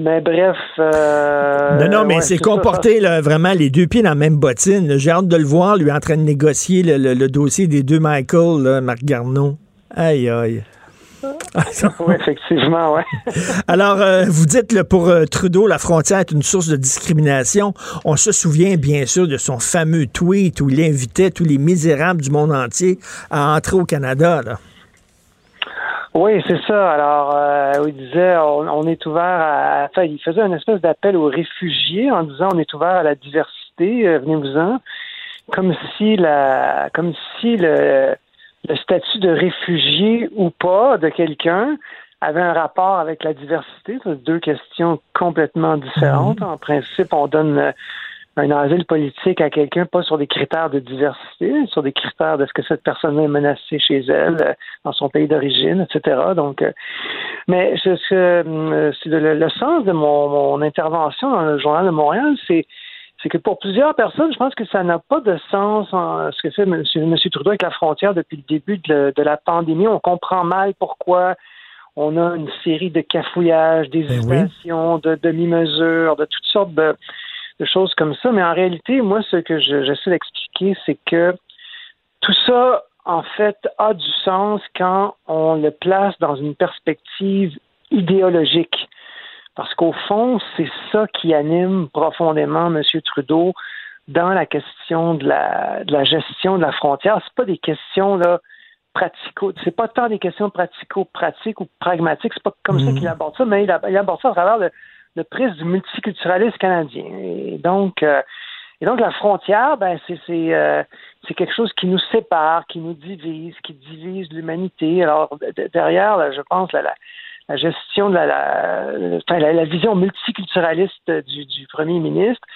mais bref. euh, non, non, mais ouais, c'est ça. comporté là, vraiment les deux pieds dans la même bottine. J'ai hâte de le voir, lui, en train de négocier le, le- le dossier des deux Michael, là, Marc Garneau. Aïe, aïe. oui, effectivement, ouais. Alors, euh, vous dites, là, pour euh, Trudeau, la frontière est une source de discrimination. On se souvient, bien sûr, de son fameux tweet où il invitait tous les misérables du monde entier à entrer au Canada. Là. Oui, c'est ça. Alors, euh, il disait, on, on est ouvert à. Enfin, il faisait une espèce d'appel aux réfugiés en disant, on est ouvert à la diversité, euh, venez-vous-en. Comme si la, comme si le, le statut de réfugié ou pas de quelqu'un avait un rapport avec la diversité. C'est deux questions complètement différentes. En principe, on donne euh, un asile politique à quelqu'un pas sur des critères de diversité, sur des critères de ce que cette personne est menacée chez elle, euh, dans son pays d'origine, etc. Donc, euh, mais euh, c'est le, le sens de mon, mon intervention dans le journal de Montréal, c'est c'est que pour plusieurs personnes, je pense que ça n'a pas de sens en ce que fait M. Monsieur Trudeau avec la frontière depuis le début de, de la pandémie. On comprend mal pourquoi on a une série de cafouillages, d'hésitations, de demi-mesures, de toutes sortes de, de choses comme ça. Mais en réalité, moi, ce que je- j'essaie d'expliquer, c'est que tout ça, en fait, a du sens quand on le place dans une perspective idéologique. Parce qu'au fond, c'est ça qui anime profondément M. Trudeau dans la question de la, de la gestion de la frontière. C'est pas des questions là pratico, c'est pas tant des questions pratico-pratiques ou pragmatiques. C'est pas comme ça qu'il aborde ça, mais il aborde ça à travers le, le prisme du multiculturalisme canadien. Et donc, euh, et donc la frontière, ben euh, c'est quelque chose qui nous sépare, qui nous divise, qui divise l'humanité. Alors de- de- derrière, là, je pense la, gestion de la, la, la, vision multiculturaliste du premier ministre,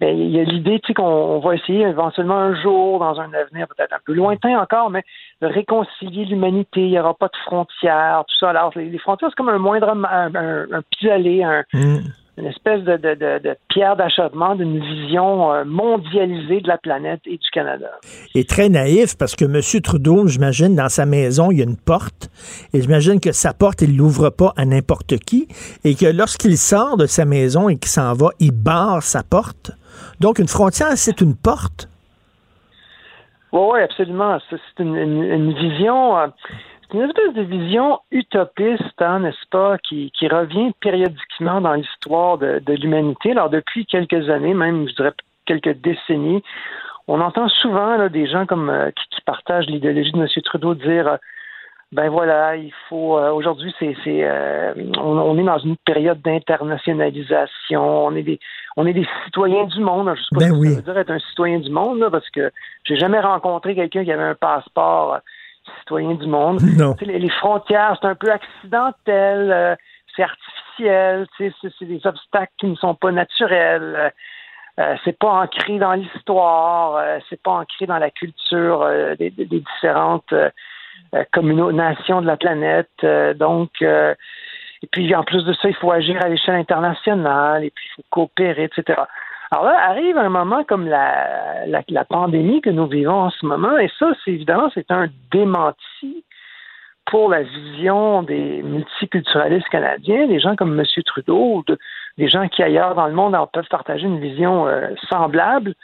ben, il y a l'idée tu sais, qu'on on va essayer éventuellement un jour, dans un avenir peut-être un peu lointain encore, mais de réconcilier l'humanité. Il n'y aura pas de frontières, tout ça. Alors, les, frontières, c'est comme un moindre un, un, un pis-aller, un, une espèce de, de, de, de pierre d'achoppement d'une vision euh, mondialisée de la planète et du Canada. Et très naïf parce que M. Trudeau, j'imagine, dans sa maison, il y a une porte. Et j'imagine que sa porte, il l'ouvre pas à n'importe qui. Et que lorsqu'il sort de sa maison et qu'il s'en va, il barre sa porte. Donc, une frontière, c'est une porte? Oui, absolument. C'est une, vision, euh, une espèce de vision utopiste, hein, n'est-ce pas, qui, revient périodiquement dans l'histoire de, l'humanité. Alors, depuis quelques années, même, je dirais quelques décennies, on entend souvent des gens comme euh, qui, qui partagent l'idéologie de M. Trudeau dire euh, ben voilà, il faut euh, aujourd'hui c'est c'est euh, on, on est dans une période d'internationalisation, on est des on est des citoyens du monde. Je sais pas Ben ce que oui. ça veut dire être un citoyen du monde là, parce que j'ai jamais rencontré quelqu'un qui avait un passeport petits citoyens du monde. Non. Tu sais, Les, les frontières, c'est un peu accidentel, euh, c'est artificiel, tu sais, c'est des obstacles qui ne sont pas naturels. euh, euh, c'est pas ancré dans l'histoire, euh, c'est pas ancré dans la culture euh, des, des- des différentes euh, communautés, nations de la planète. Euh, donc, euh, et puis en plus de ça, il faut agir à l'échelle internationale, et puis il faut coopérer, etc. Alors là, arrive un moment comme la, la, la pandémie que nous vivons en ce moment, et ça, c'est évidemment, c'est un démenti pour la vision des multiculturalistes canadiens, des gens comme M. Trudeau, des gens qui ailleurs dans le monde en peuvent partager une vision euh, semblable.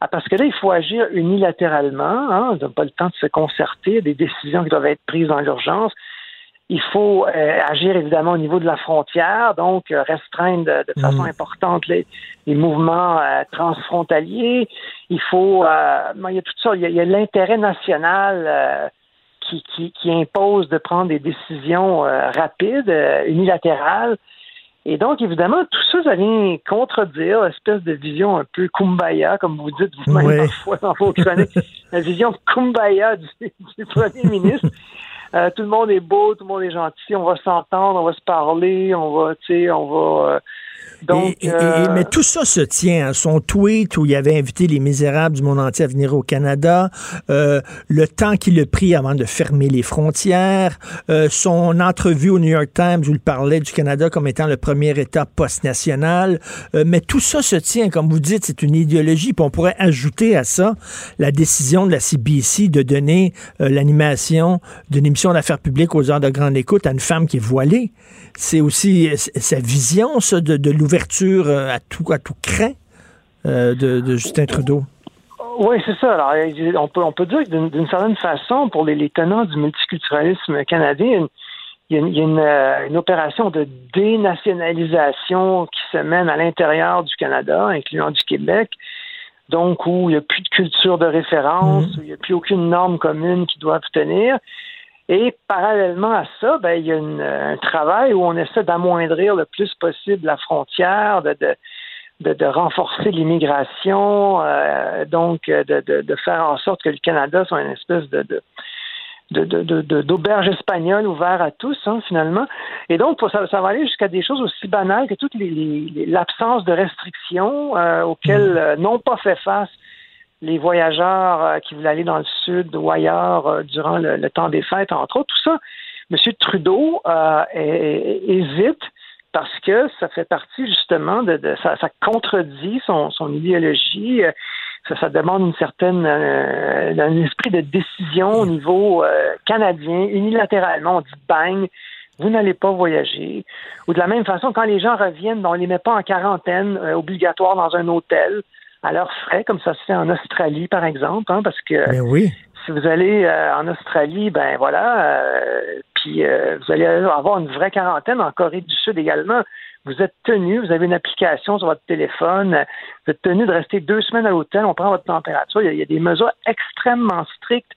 Ah, parce que là, il faut agir unilatéralement. Hein, on n'a pas le temps de se concerter, des décisions qui doivent être prises dans l'urgence. Il faut euh, agir évidemment au niveau de la frontière, donc euh, restreindre de, de façon Mhm. importante les, les mouvements euh, transfrontaliers. Il faut, il y a tout ça, il y a, l'intérêt national qui, qui, qui impose de prendre des décisions rapides, unilatérales. Et donc, évidemment, tout ça, ça vient contredire l'espèce de vision un peu kumbaya, comme vous dites vous-même parfois dans vos chroniques, la vision kumbaya du, du premier ministre. Euh, tout le monde est beau, tout le monde est gentil, on va s'entendre, on va se parler, on va, tu sais, on va. euh, donc, Et- et- euh, et- mais tout ça se tient. hein. Son tweet où il avait invité les misérables du monde entier à venir au Canada, euh, le temps qu'il a pris avant de fermer les frontières, euh, son entrevue au New York Times où il parlait du Canada comme étant le premier État post-national. Euh, mais tout ça se tient, comme vous dites, c'est une idéologie. Puis on pourrait ajouter à ça la décision de la CBC de donner euh, l'animation d'une émission d'affaires publiques aux heures de grande écoute à une femme qui est voilée. C'est aussi euh, sa vision, ça, de, de l'ouverture euh, à tout, à tout craint euh, de, de Justin Trudeau? Oui, c'est ça. Alors, il- on peut, on peut dire que d'une certaine façon, pour les, les tenants du multiculturalisme canadien, il y a une, il y a une, euh, une opération de dénationalisation qui se mène à l'intérieur du Canada, incluant du Québec, donc où il n'y a plus de culture de référence, où il n'y a plus aucune norme commune qui doit tenir. Et parallèlement à ça, ben, il y a une- un travail où on essaie d'amoindrir le plus possible la frontière, de, de, de, de renforcer l'immigration, euh, donc de, de, de faire en sorte que le Canada soit une espèce de, d'auberge espagnole ouvert à tous, hein, finalement. Et donc, pour- ça, ça va aller jusqu'à des choses aussi banales que toute les, les- les- l'absence de restrictions euh, auxquelles euh, n'ont pas fait face les voyageurs euh, qui voulaient aller dans le sud ou ailleurs euh, durant le, le temps des fêtes, entre autres. Tout ça, M. Trudeau euh, hé- hé- hésite parce que ça fait partie justement de, de ça, ça contredit son, son idéologie. Ça, ça demande une certaine euh, un esprit de décision au niveau euh, canadien, unilatéralement. On dit bang, vous n'allez pas voyager. Ou de la même façon, quand les gens reviennent, on les met pas en quarantaine euh, obligatoire dans un hôtel à leurs frais, comme ça se fait en Australie, par exemple, hein, parce que Ben oui. si vous allez euh, en Australie, ben voilà, euh, puis euh, vous allez avoir une vraie quarantaine en Corée du Sud également. Vous êtes tenu, vous avez une application sur votre téléphone, vous êtes tenu de rester deux semaines à l'hôtel, on prend votre température. Il y a, il y a des mesures extrêmement strictes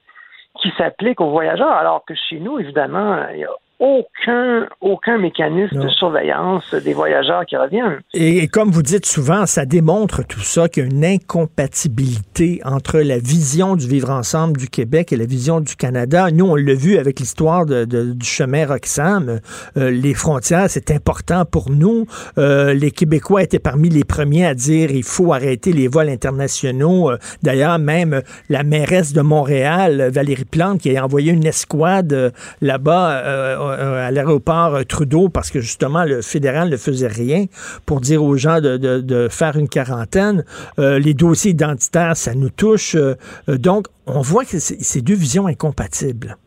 qui s'appliquent aux voyageurs, alors que chez nous, évidemment, il n'y a aucun, aucun mécanisme de surveillance des voyageurs qui reviennent. Et, et comme vous dites souvent, ça démontre tout ça qu'il y a une incompatibilité entre la vision du vivre ensemble du Québec et la vision du Canada. Nous, on l'a vu avec l'histoire de- de- du chemin Roxham. Euh, les frontières, c'est important pour nous. Euh, les Québécois étaient parmi les premiers à dire il faut arrêter les vols internationaux. Euh, D'ailleurs, même la mairesse de Montréal, Valérie Plante, qui a envoyé une escouade là-bas à l'aéroport euh, Trudeau parce que justement le fédéral ne faisait rien pour dire aux gens de, faire une quarantaine. Euh, les dossiers identitaires, ça nous touche. Euh, euh, donc, on voit que c'est c'est deux visions incompatibles.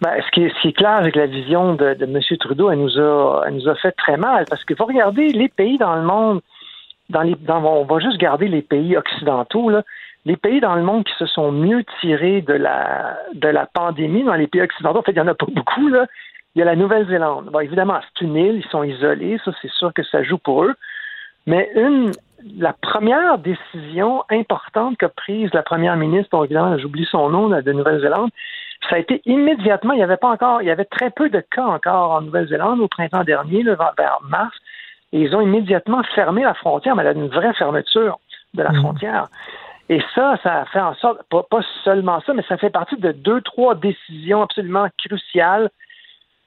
Ben, ce, qui est, clair avec la vision de, M. Trudeau, elle nous, a, elle nous a fait très mal parce que vous regardez les pays dans le monde, dans les, on va juste garder les pays occidentaux, là, les pays dans le monde qui se sont mieux tirés de la, de la pandémie, dans les pays occidentaux, en fait, il n'y en a pas beaucoup, là. Il y a la Nouvelle-Zélande. Bon, évidemment, c'est une île, ils sont isolés, ça, c'est sûr que ça joue pour eux. Mais une, la première décision importante qu'a prise la première ministre, bon, évidemment, j'oublie son nom, de Nouvelle-Zélande, ça a été immédiatement, il n'y avait pas encore, il y avait très peu de cas encore en Nouvelle-Zélande au printemps dernier, là, vers- mars, et ils ont immédiatement fermé la frontière, mais elle a une vraie fermeture de la frontière. Et ça, ça fait en sorte, pas, pas seulement ça, mais ça fait partie de deux, trois décisions absolument cruciales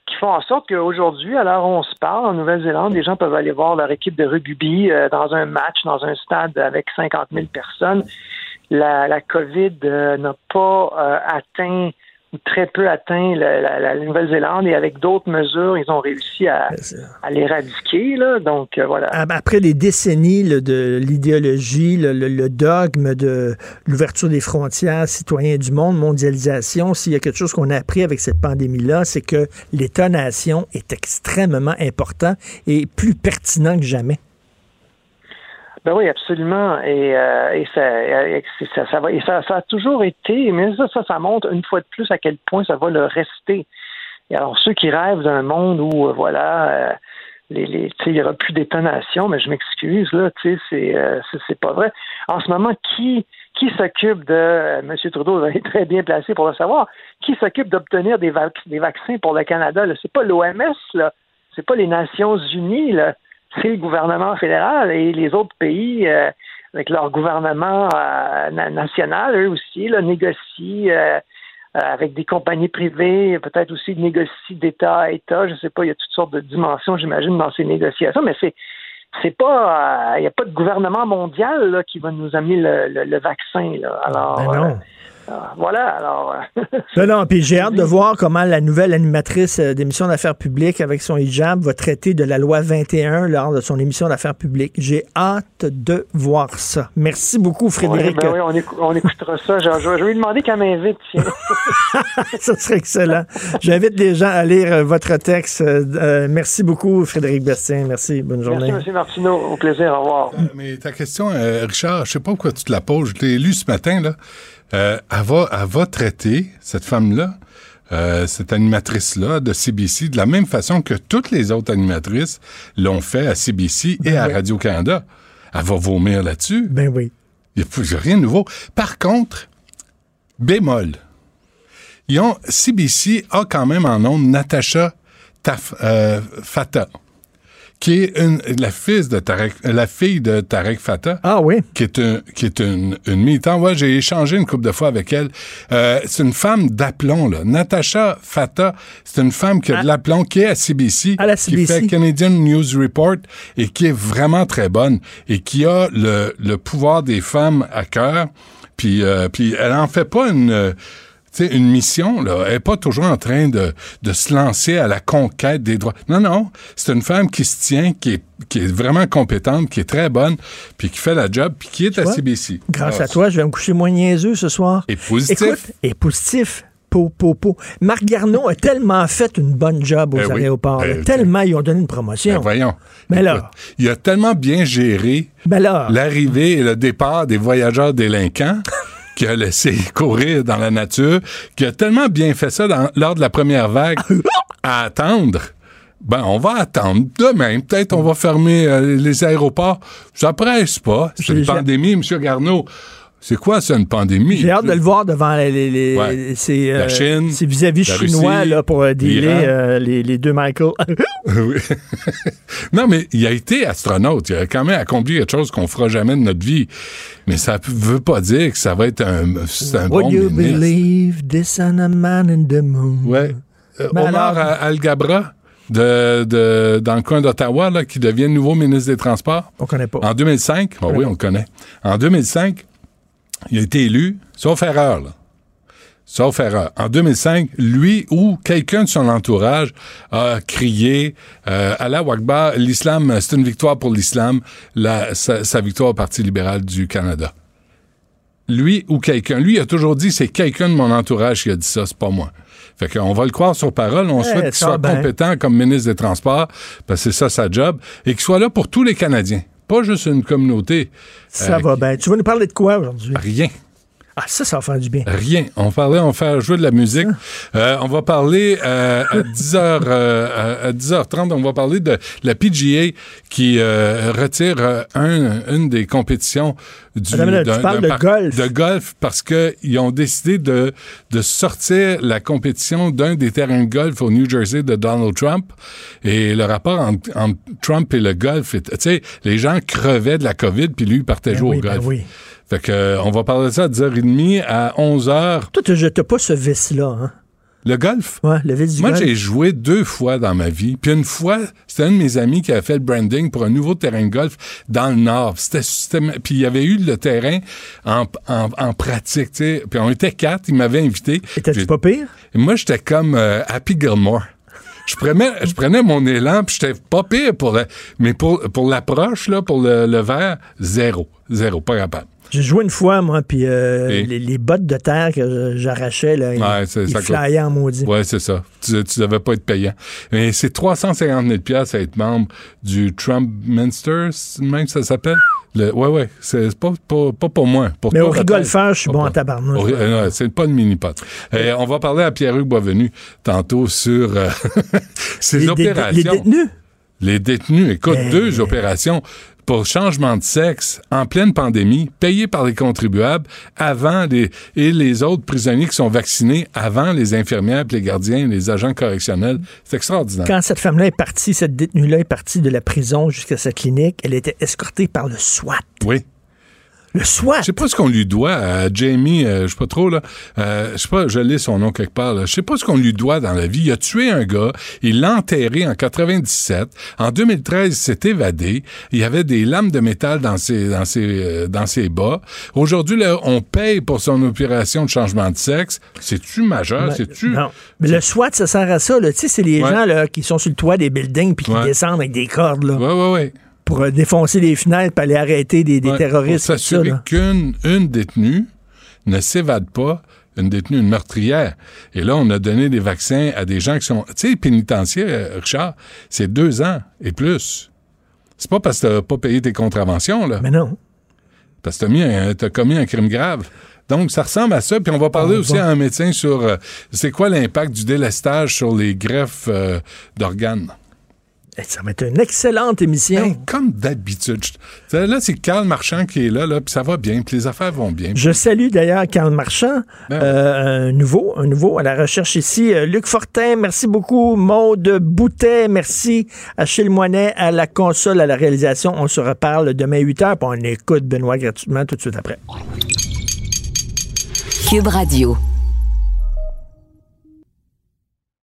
qui font en sorte qu'aujourd'hui, à l'heure où on se parle, en Nouvelle-Zélande, les gens peuvent aller voir leur équipe de rugby euh, dans un match, dans un stade avec 50 000 personnes. La, la COVID euh, n'a pas euh, atteint ou très peu atteint la, la- la Nouvelle-Zélande et avec d'autres mesures, ils ont réussi à, à l'éradiquer. Là. Donc, euh, voilà. Ah, ben, Après les décennies là, de l'idéologie, le, le- le dogme de l'ouverture des frontières, citoyens du monde, mondialisation, s'il y a quelque chose qu'on a appris avec cette pandémie-là, c'est que l'État-nation est extrêmement important et plus pertinent que jamais. Ben oui, absolument. Et, euh, ça, ça, va, et ça, a toujours été, mais ça, ça, ça montre une fois de plus à quel point ça va le rester. Et alors, ceux qui rêvent d'un monde où, euh, voilà, euh, il n'y aura plus d'étonnation, mais je m'excuse, là, tu sais, c'est, euh, c'est, pas vrai. En ce moment, qui, qui s'occupe de, M. Trudeau est très bien placé pour le savoir, qui s'occupe d'obtenir des, vac- des vaccins pour le Canada, là? C'est pas l'OMS, là. C'est pas les Nations Unies, là. C'est le gouvernement fédéral et les autres pays, euh, avec leur gouvernement euh, na- national, eux aussi, là, négocient euh, euh, avec des compagnies privées, peut-être aussi négocient d'État à État. Je sais pas, il y a toutes sortes de dimensions, j'imagine, dans ces négociations, mais c'est c'est pas, euh, il n'y a pas de gouvernement mondial là, qui va nous amener le, le- le vaccin. Là. Alors, Ben non. Euh, voilà. Alors, euh, Non, non, puis j'ai hâte de voir comment la nouvelle animatrice euh, d'émission d'affaires publiques avec son hijab va traiter de la loi 21 lors de son émission d'affaires publiques. J'ai hâte de voir ça. Merci beaucoup, Frédéric. Ben oui, on, écou- on écoutera ça. Je, je- je vais lui demander qu'elle m'invite. ça serait excellent. J'invite les gens à lire euh, votre texte. Euh, merci beaucoup, Frédéric Bastien. Merci. Bonne journée. Merci, M. Martineau. Au plaisir. Au revoir. Mais ta question, euh, Richard, je sais pas pourquoi tu te la poses. Je l'ai lu ce matin, là. Euh, elle, va, elle va traiter, cette femme-là, euh, cette animatrice-là de CBC, de la même façon que toutes les autres animatrices l'ont fait à CBC et à oui. Radio-Canada. Elle va vomir là-dessus. Ben oui. Il n'y a, rien de nouveau. Par contre, bémol. Ils ont, CBC a quand même en nom Natacha Taf, euh, Fata, qui est une, la, fils de Tarek, la fille de Tarek Fata. Ah oui? Qui est, un, qui est une, une militante. Ouais, j'ai échangé une couple de fois avec elle. Euh, c'est une femme d'aplomb, là. Natacha Fata, c'est une femme qui a de l'aplomb, qui est à CBC, À la qui CBC. fait Canadian News Report et qui est vraiment très bonne et qui a le, le pouvoir des femmes à cœur. Puis, euh, puis elle en fait pas une, euh, sais, une mission. Là. Elle est pas toujours en train de, de se lancer à la conquête des droits. Non, non. C'est une femme qui se tient, qui est, qui est vraiment compétente, qui est très bonne, puis qui fait la job, puis qui est Tu à vois? CBC. Grâce à toi, je vais me coucher moins niaiseux ce soir. Et positif. Écoute, et positif. Po, po, po. Marc Garneau a tellement fait une bonne job aux Ben oui. aéroports. Ben, tellement ils ont donné une promotion. Ben, voyons. Mais là- il a tellement bien géré l'arrivée et le départ des voyageurs délinquants qu'il a laissé courir dans la nature, qu'il a tellement bien fait ça dans- lors de la première vague à attendre. Ben, on va attendre. Demain, peut-être on va fermer euh, les aéroports. Ça presse pas. C'est une pandémie, M. Garneau. C'est quoi, ça, une pandémie? J'ai hâte de le voir devant les, les- les- Ouais. ces, La euh, Chine, ces vis-à-vis la chinois Russie, là, pour euh, dealer euh, les, les deux Michael. Non, mais il a été astronaute. Il a quand même accompli quelque chose qu'on fera jamais de notre vie. Mais ça ne veut pas dire que ça va être un, c'est un Would bon you ministre. believe this on a man in the moon? Ouais. Omar alors- Al-Gabra, de, de- dans le coin d'Ottawa, là, qui devient nouveau ministre des Transports. On connaît pas. En 2005, ah oui, on le connaît. En 2005, il a été élu, sauf erreur, là. Sauf erreur. En 2005, lui ou quelqu'un de son entourage a crié euh, Allah Akbar, l'islam, c'est une victoire pour l'islam, la- sa, sa victoire au Parti libéral du Canada. Lui ou quelqu'un. Lui il a toujours dit c'est quelqu'un de mon entourage qui a dit ça, c'est pas moi. Fait qu'on va le croire sur parole, on souhaite qu'il soit compétent comme ministre des Transports, parce que c'est ça sa job, et qu'il soit là pour tous les Canadiens, pas juste une communauté. Ça Euh, va bien. Tu vas nous parler de quoi aujourd'hui? Rien. Ah, ça, ça va faire du bien. Rien. On parlait, on va faire jouer de la musique. Euh, on va parler euh, à 10h, euh, à 10h30, on va parler de la PGA qui euh, retire euh, un, une des compétitions du minute, tu parles de golf. de golf parce qu'ils ont décidé de, de sortir la compétition d'un des terrains de golf au New Jersey de Donald Trump. Et le rapport entre, entre Trump et le golf, tu sais, les gens crevaient de la COVID, puis lui, il partait Ben jouer oui, au ben golf. oui. Fait que, on va parler de ça à 10h30 à 11h. Toi, tu jettes pas ce vice-là, hein? Le golf? Ouais, le vice du Moi, golf. j'ai joué deux fois dans ma vie. Puis une fois, c'était un de mes amis qui avait fait le branding pour un nouveau terrain de golf dans le Nord. C'était, c'était- puis il y avait eu le terrain en, en, en pratique, tu sais. Puis on était quatre, il m'avait invité. Étais-tu pas pire? Et moi, j'étais comme euh, Happy Gilmore. Je prenais, je prenais mon élan, puis j'étais pas pire pour le, mais pour, pour l'approche, là, pour le, le verre, zéro. Zéro, pas capable. J'ai joué une fois, moi, puis euh, les, les bottes de terre que j'arrachais, là, ils, Ouais, ils ça. flyaient en maudit. Ouais, c'est ça. Tu, tu devais pas être payant. Mais c'est 350 000 pièces à être membre du Trump Minster, même ça s'appelle? Le, ouais, ouais. C'est pas, pas, pas pour moi. Pour Mais toi, au rigolfeur, je suis bon en tabarnouche. Euh, c'est pas une mini-pot. Euh, on va parler à Pierre-Hugues Boisvenu tantôt sur ces dé- opérations. les détenus? Les détenus. Écoute, deux opérations pour changement de sexe en pleine pandémie, payées par les contribuables avant les, et les autres prisonniers qui sont vaccinés avant les infirmières, les gardiens, les agents correctionnels. C'est extraordinaire. Quand cette femme-là est partie, cette détenue-là est partie de la prison jusqu'à sa clinique, elle était escortée par le SWAT. Oui. Le SWAT. Je sais pas ce qu'on lui doit à Jamie, euh, je sais pas trop là. Euh, je sais pas, je lis son nom quelque part. Là. Je sais pas ce qu'on lui doit dans la vie. Il a tué un gars, il l'a enterré en 97. En 2013, il s'est évadé. Il y avait des lames de métal dans ses dans ses euh, dans ses bas. Aujourd'hui, là, on paye pour son opération de changement de sexe. C'est-tu majeur? Ben, C'est-tu Non. Mais le SWAT, ça sert à ça. là. Tu sais, c'est les Ouais. gens là, qui sont sur le toit des buildings puis qui Ouais. descendent avec des cordes là, Ouais, ouais, ouais. Pour euh, défoncer les fenêtres et aller arrêter des, des Ouais, terroristes. Pour s'assurer qu'une une détenue ne s'évade pas, une détenue, une meurtrière. Et là, on a donné des vaccins à des gens qui sont... Tu sais, pénitentiaires, euh, Richard, c'est deux ans et plus. C'est pas parce que t'as pas payé tes contraventions, là. Mais non. Parce que t'as mis un- t'as commis un crime grave. Donc, ça ressemble à ça. Puis on va parler Ah, aussi bon. à un médecin sur euh, c'est quoi l'impact du délestage sur les greffes euh, d'organes? Eh, Ça va être une excellente émission. Ben, comme d'habitude. Je- Là, c'est Carl Marchand qui est là, là puis ça va bien, puis les affaires vont bien. Je salue d'ailleurs Karl Marchand, Ben euh, un nouveau, un nouveau à la recherche ici. Euh, Luc Fortin, merci beaucoup. Maude Boutet, merci. Achille Moinet à la console, à la réalisation. On se reparle demain 8h, puis on écoute Benoît gratuitement tout de suite après. Cube Radio.